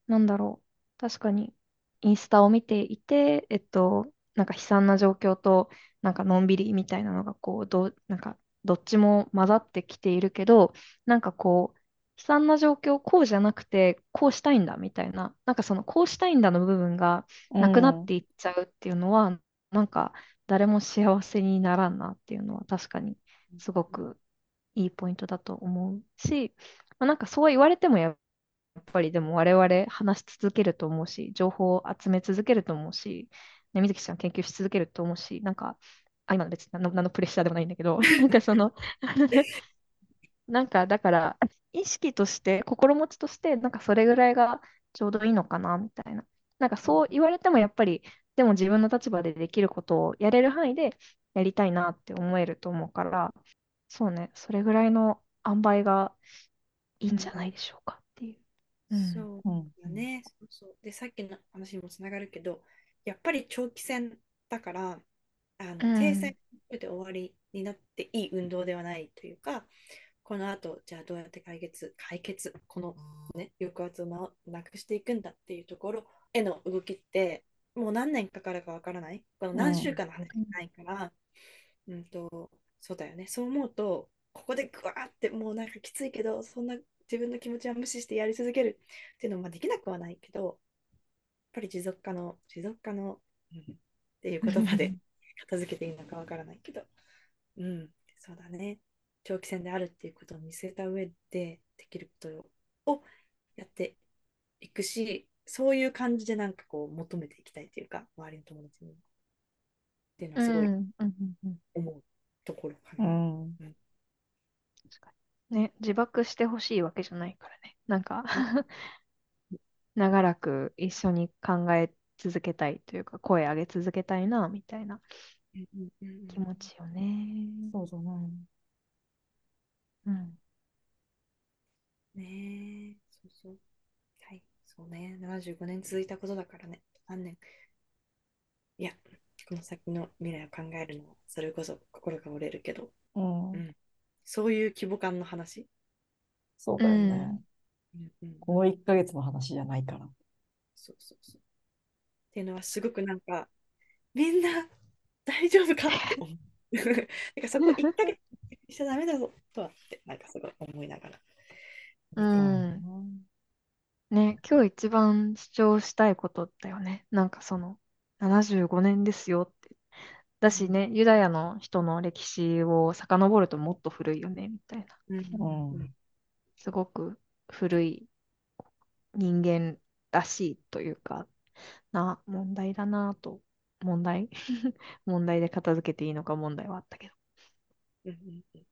[SPEAKER 1] なんだろう、確かにインスタを見ていて、えっと、なんか悲惨な状況と、なんかのんびりみたいなのが、こう、ど、なんか、どっちも混ざってきているけど、なんかこう、悲惨な状況、こうじゃなくて、こうしたいんだみたいな、なんかその、こうしたいんだの部分がなくなっていっちゃうっていうのは、なんか、誰も幸せにならんなっていうのは、確かに、すごくいいポイントだと思うし、まあ、なんかそう言われてもやっぱりでも我々話し続けると思うし、情報を集め続けると思うし、ね、水木さん研究し続けると思うし、なんか、あ、今の別に何の何のプレッシャーでもないんだけど、なんかそのなんかだから、意識として、心持ちとして、なんかそれぐらいがちょうどいいのかな、みたいな。なんかそう言われてもやっぱり、でも自分の立場でできることをやれる範囲でやりたいなって思えると思うから、そうね、それぐらいの塩梅がいいんじゃないでしょうかっていう。うん
[SPEAKER 3] そう
[SPEAKER 2] うん
[SPEAKER 3] だね。そうそう。で、さっきの話にもつながるけど、やっぱり長期戦だから、あの、
[SPEAKER 1] うん
[SPEAKER 3] 停戦で終わりになっていい運動ではないというか、この後、じゃあどうやって解決、解決、このね、抑圧をななくしていくんだっていうところへの動きって、もう何年かかるかわからない。この何週間の話じゃないから、うん、と、そうだよね。そう思うと、ここでグワーってもうなんかきついけど、そんな自分の気持ちは無視してやり続ける。っていうのもまあできなくはないけど、やっぱり持続可能、持続可能、うん。っていう言葉で片付けていいのかわからないけど、うん、そうだね。長期戦であるっていうことを見据えた上でできることをやっていくし、そういう感じでなんかこう求めていきたいというか、周りの友達に。っていうのはすごい
[SPEAKER 1] うんうんうんうん
[SPEAKER 3] 思うところか
[SPEAKER 2] う
[SPEAKER 3] な。
[SPEAKER 2] ん。
[SPEAKER 1] 確かにね、自爆してほしいわけじゃないからね。なんか 長らく一緒に考え続けたいというか、声上げ続けたいな、みたいな
[SPEAKER 3] うんうんうんうん
[SPEAKER 1] 気持ちよね。
[SPEAKER 2] そうじゃない。
[SPEAKER 1] うん。
[SPEAKER 3] ねえ、そうそう。はい、そうね。75年続いたことだからね。何年。いや、この先の未来を考えるのは、それこそ心が折れるけど、
[SPEAKER 2] うん
[SPEAKER 3] う。んそういう規模感の話？
[SPEAKER 2] そうだよね。
[SPEAKER 3] うんうん、
[SPEAKER 2] この1ヶ月の話じゃないから。
[SPEAKER 3] そうそうそう。っていうのは、すごくなんか、みんな大丈夫かって思う。なんかそこ1ヶ月しちゃダメだぞとはって、なんかすごい思いながら。
[SPEAKER 1] うん。ね、今日一番主張したいことだよね。なんかその、75年ですよって。だしね、ユダヤの人の歴史を遡るともっと古いよね、みたいな。
[SPEAKER 3] うん
[SPEAKER 2] うん
[SPEAKER 1] すごく古い人間らしいというか、な問題だなと、問題？問題で片付けていいのか問題はあったけど。
[SPEAKER 3] うんうんうん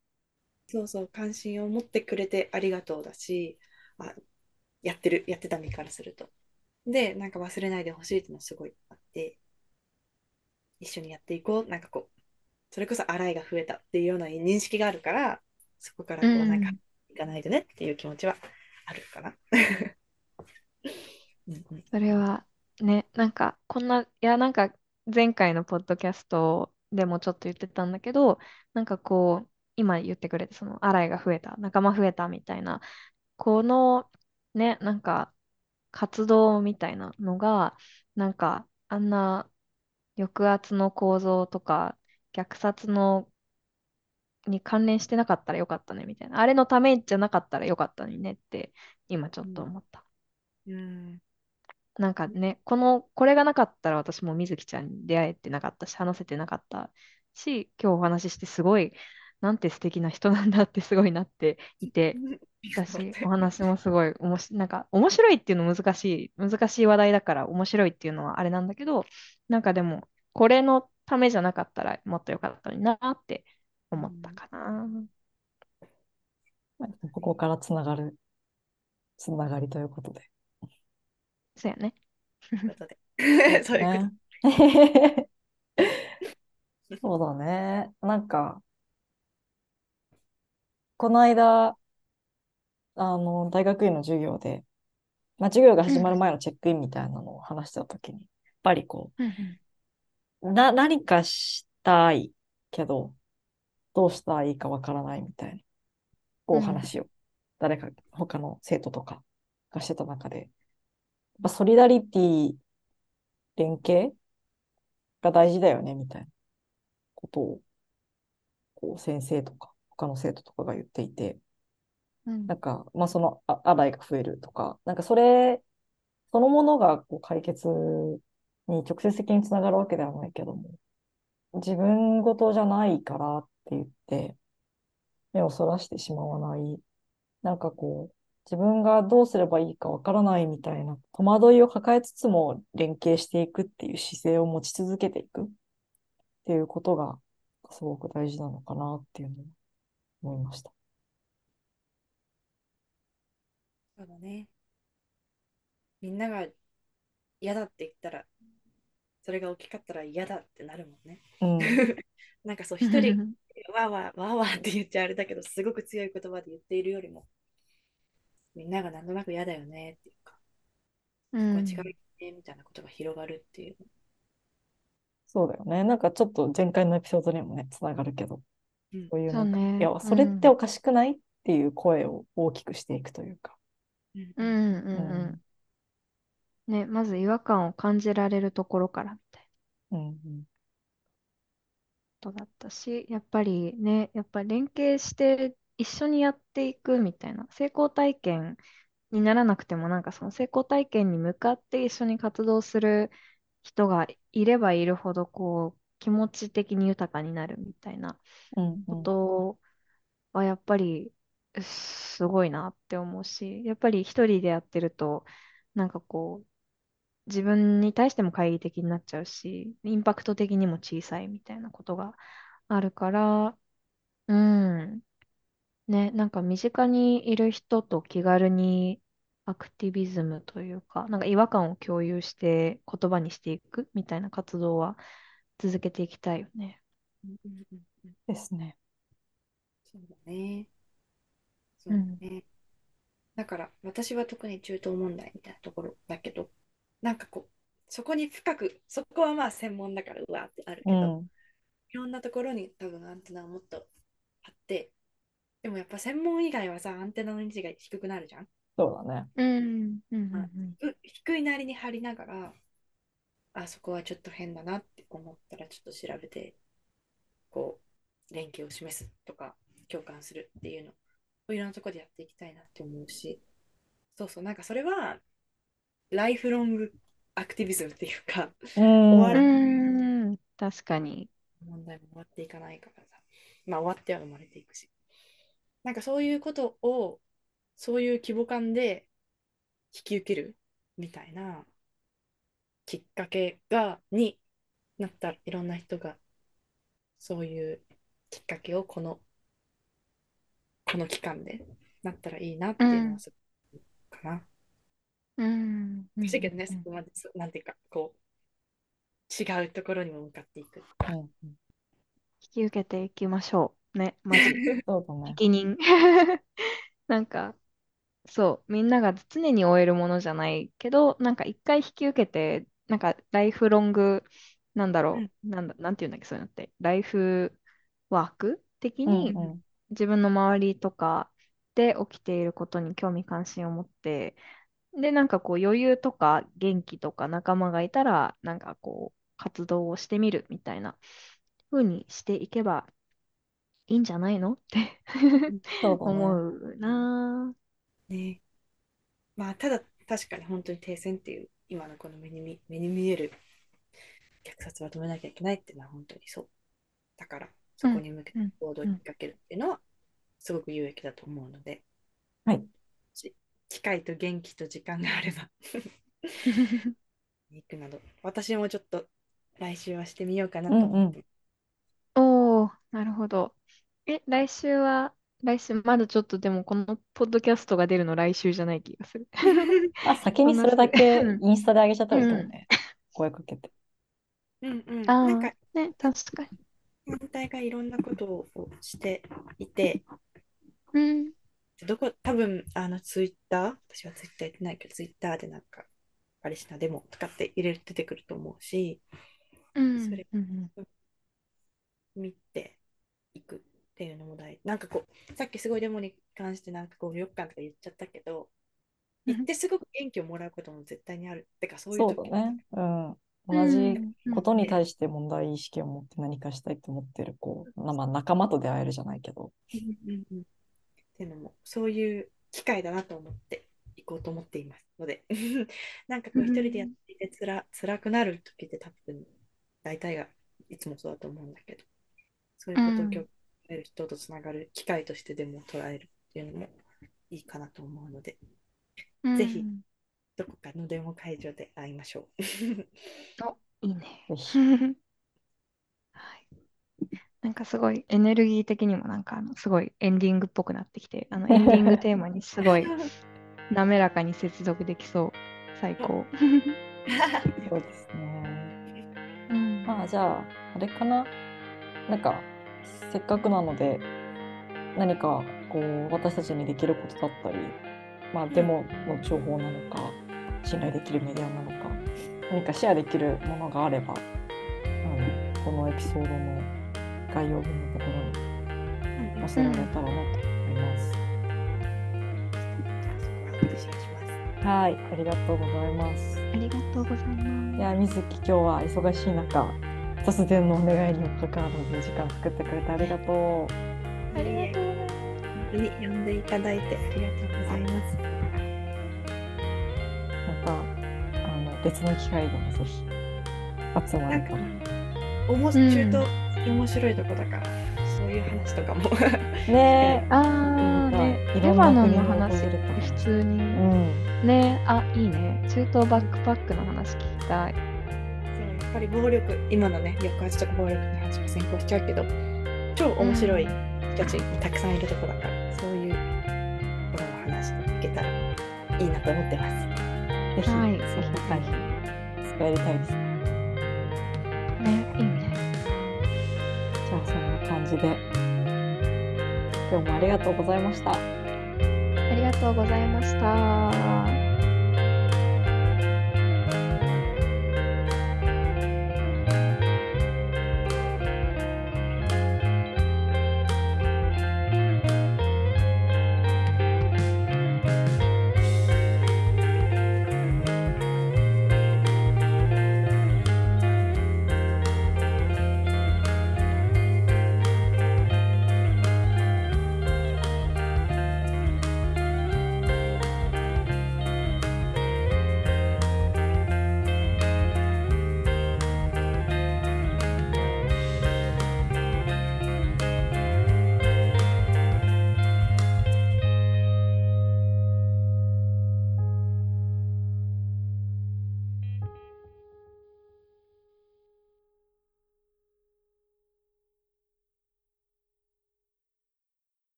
[SPEAKER 3] そうそう、関心を持ってくれてありがとうだし、あ、やってる、やってた身からすると。で、なんか忘れないでほしいっていうのはすごいあって、一緒にやっていこう。なんかこう、それこそ洗いが増えたっていうような認識があるから、そこからこう、
[SPEAKER 1] うん
[SPEAKER 3] なんか、いかないとねっていう気持ちはあるかな。うんうん
[SPEAKER 1] それはね、なんかこんな、いやなんか前回のポッドキャストでもちょっと言ってたんだけど、なんかこう、今言ってくれて、その、洗いが増えた、仲間増えたみたいな、このね、なんか活動みたいなのが、なんかあんな抑圧の構造とか、虐殺のに関連してなかったらよかったねみたいな。あれのためじゃなかったらよかったねって、今ちょっと思った。
[SPEAKER 3] うん
[SPEAKER 1] なんかね、この、これがなかったら私も水木ちゃんに出会えてなかったし、話せてなかったし、今日お話ししてすごい、なんて素敵な人なんだってすごいなっていて、だし、お話もすごいおもし、なんか面白いっていうの難しい、難しい話題だから面白いっていうのはあれなんだけど、なんかでも、これのためじゃなかったらもっとよかったのになって思ったかな。
[SPEAKER 2] ここからつながる、つながりということで。
[SPEAKER 1] そうやね。
[SPEAKER 3] ということで。そう いうこと。
[SPEAKER 2] ね。そうだね。なんか、この間、あの、大学院の授業で、まあ、授業が始まる前のチェックインみたいなのを話してたときに、やっぱりこう、な、何かしたいけど、どうしたらいいかわからないみたいな、こう
[SPEAKER 1] うん
[SPEAKER 2] 話を、誰か、他の生徒とかがしてた中で、やっぱソリダリティ、連携が大事だよね、みたいなことを、こう先生とか、他の生徒とかが言っていて、
[SPEAKER 1] うん。
[SPEAKER 2] なんか、まあ、その、あ、アダイが増えるとか、なんかそれ、そのものがこう解決に直接的につながるわけではないけども、自分事じゃないからって言って、目をそらしてしまわない、なんかこう、自分がどうすればいいかわからないみたいな戸惑いを抱えつつも連携していくっていう姿勢を持ち続けていくっていうことがすごく大事なのかなっていうのを思いました。
[SPEAKER 3] そうだね。みんなが嫌だって言ったら、それが大きかったら嫌だってなるもんね。
[SPEAKER 2] うん。
[SPEAKER 3] なんかそう、一人、わーわーわーわーって言っちゃあれだけど、すごく強い言葉で言っているよりも、みんながなんとなく嫌だよねっていうか、
[SPEAKER 1] う
[SPEAKER 3] これ
[SPEAKER 1] ん
[SPEAKER 3] 違うよねみたいなことが広がるっていう。
[SPEAKER 2] そうだよね。なんかちょっと前回のエピソードにもね、つながるけど、
[SPEAKER 3] うん
[SPEAKER 2] そういう
[SPEAKER 1] そうん
[SPEAKER 2] なか、い
[SPEAKER 1] ね。
[SPEAKER 2] や、それっておかしくないっていう声を大きくしていくというか。
[SPEAKER 3] うん
[SPEAKER 1] うんうんうん。ね、まず違和感を感じられるところからみたいな
[SPEAKER 2] うんうん
[SPEAKER 1] ことだったし、やっぱりね、やっぱり連携して一緒にやっていくみたいな、成功体験にならなくても、なんかその成功体験に向かって一緒に活動する人がいればいるほど、こう、気持ち的に豊かになるみたいな
[SPEAKER 2] うんうん
[SPEAKER 1] ことはやっぱりすごいなって思うし、やっぱり一人でやってると、なんかこう、自分に対しても懐疑的になっちゃうし、インパクト的にも小さいみたいなことがあるから、うん。ね、なんか身近にいる人と気軽にアクティビズムというか、なんか違和感を共有して言葉にしていくみたいな活動は続けていきたいよね。
[SPEAKER 3] うんうんうんうん
[SPEAKER 2] ですね。
[SPEAKER 3] そうだね。そうだね。だから私は特に中東問題みたいなところだけど、なんかこう、そこに深く、そこはまあ専門だからうわーってあるけ
[SPEAKER 2] う
[SPEAKER 3] ど、
[SPEAKER 2] ん。
[SPEAKER 3] いろんなところに多分アンテナをもっと張って、でもやっぱ専門以外はさ、アンテナの位置が低くなるじゃん。
[SPEAKER 2] そうだね。
[SPEAKER 1] うん。うん
[SPEAKER 3] まあう低いなりに張りながら、あそこはちょっと変だなって思ったらちょっと調べて、こう、連携を示すとか、共感するっていうのをいろんなところでやっていきたいなって思うし、そうそう、なんかそれはライフロングアクティビズムっていうか、終わる
[SPEAKER 1] 確かに。
[SPEAKER 3] 問題も終わっていかないからさ。まあ終わっては生まれていくし。なんかそういうことを、そういう規模感で引き受けるみたいなきっかけが、になったらいろんな人がそういうきっかけをこの、この期間でなったらいいなっていうのはすごくかな。
[SPEAKER 1] うん。うん
[SPEAKER 3] そこまで、そなんていうか、こう、違うところにも向かっていく。
[SPEAKER 2] うんうん
[SPEAKER 1] 引き受けていきましょう。ね、マジ。
[SPEAKER 2] そうだね。
[SPEAKER 1] 責任。なんか、そう、みんなが常に終えるものじゃないけど、なんか一回引き受けて、なんかライフロング、なんだろう、なんだ、なんていうんだっけ、そういうのって、ライフワーク的に
[SPEAKER 2] うんうん。
[SPEAKER 1] 自分の周りとかで起きていることに興味関心を持って、で、なんかこう余裕とか元気とか仲間がいたら、なんかこう活動をしてみるみたいな風にしていけばいいんじゃないの？って
[SPEAKER 2] そうだね。
[SPEAKER 1] 思うな
[SPEAKER 3] ね。まあ、ただ、確かに本当に停戦っていう、今のこの目に見、目に見える虐殺は止めなきゃいけないっていうのは本当にそう。だから、そこに向けて
[SPEAKER 1] うん
[SPEAKER 3] 行動にかけるっていうのは、すごく有益だと思うので、
[SPEAKER 2] はい。
[SPEAKER 3] し機会と元気と時間があれば
[SPEAKER 1] ぁ。
[SPEAKER 3] 行くなど、私もちょっと来週はしてみようかなと思って。
[SPEAKER 1] おー、なるほど。え、来週は、来週、まだちょっとでもこのポッドキャストが出るの来週じゃない気がする。
[SPEAKER 2] あ、先にそれだけ
[SPEAKER 1] うん
[SPEAKER 2] インスタで上げちゃったらいいかもね。声かけて。
[SPEAKER 3] うんうん。
[SPEAKER 1] あ
[SPEAKER 3] なんか
[SPEAKER 1] あ、ね、確かに。
[SPEAKER 3] 反対がいろんなことをしていて、
[SPEAKER 1] うん。
[SPEAKER 3] どこ、多分あのツイッター、私はツイッターやってないけど、ツイッターでなんか、パレスチナデモとかって入れる出てくると思うし、
[SPEAKER 1] うん。
[SPEAKER 3] それ
[SPEAKER 1] うん
[SPEAKER 3] 見ていくっていうのも大事。なんかこう、さっきすごいデモに関してなんかこう、よっかんとか言っちゃったけど、
[SPEAKER 1] うん
[SPEAKER 3] 行ってすごく元気をもらうことも絶対にある。てか、そういう
[SPEAKER 2] そう
[SPEAKER 3] 時
[SPEAKER 2] だね。うん。
[SPEAKER 1] うん
[SPEAKER 2] 同じことに対して問題意識を持って何かしたいと思ってる子、なまあ、仲間と出会えるじゃないけど。
[SPEAKER 3] うんうんうんっていうのも、そういう機会だなと思っていこうと思っていますので、なんかこう一人でやっていてつら辛くなる時って多分大体がいつもそうだと思うんだけど、そういうことを
[SPEAKER 1] うん
[SPEAKER 3] る人とつながる機会としてでも捉えるっていうのもいいかなと思うので、
[SPEAKER 1] うん
[SPEAKER 3] ぜひどこかのデモ会場で会いましょう。
[SPEAKER 1] いいね。なんかすごいエネルギー的にもなんかあのすごいエンディングっぽくなってきて、あのエンディングテーマにすごい 滑らかに接続できそう。最高。
[SPEAKER 2] そうですね。
[SPEAKER 1] うん
[SPEAKER 2] まあ、じゃあ、あれかな？なんか、せっかくなので、何か、こう、私たちにできることだったり、まあ、デモの情報なのか、信頼できるメディアなのか、何かシェアできるものがあれば、あのこのエピソードの概要文のところに載せられたらなと思います。はい、ありがとうございます。
[SPEAKER 1] ありがとうございます。
[SPEAKER 2] いや、みずき、今日は忙しい中、突然のお願いにもかかわらず時間作ってくれてありがとう。
[SPEAKER 1] ありがとう
[SPEAKER 3] に呼んでいただいてありがとうございます。
[SPEAKER 2] また、あの、別の機会でもぜひ、集まれたら。
[SPEAKER 3] おも
[SPEAKER 1] うん
[SPEAKER 3] 中東面白いとこだから、そういう話とかも。
[SPEAKER 2] ね
[SPEAKER 1] あ
[SPEAKER 2] なんか
[SPEAKER 1] ーね、レバノン
[SPEAKER 2] 国の
[SPEAKER 1] の話普通
[SPEAKER 2] え。
[SPEAKER 1] に。
[SPEAKER 2] うん。
[SPEAKER 1] ね、あ、いいね。中東バックパックの話聞きたい。
[SPEAKER 3] ぱり暴力、今のね、抑圧とか暴力の話が先行しちゃうけど、超面白い人たちたくさんいるとこだから、そういうところの話いけたらいいなと思ってます。
[SPEAKER 2] ぜひ、
[SPEAKER 1] はい
[SPEAKER 2] その機会に使えたいですね。
[SPEAKER 1] ね、いいね。
[SPEAKER 2] じゃあ、そんな感じで、今日もありがとうございました。
[SPEAKER 1] ありがとうございました。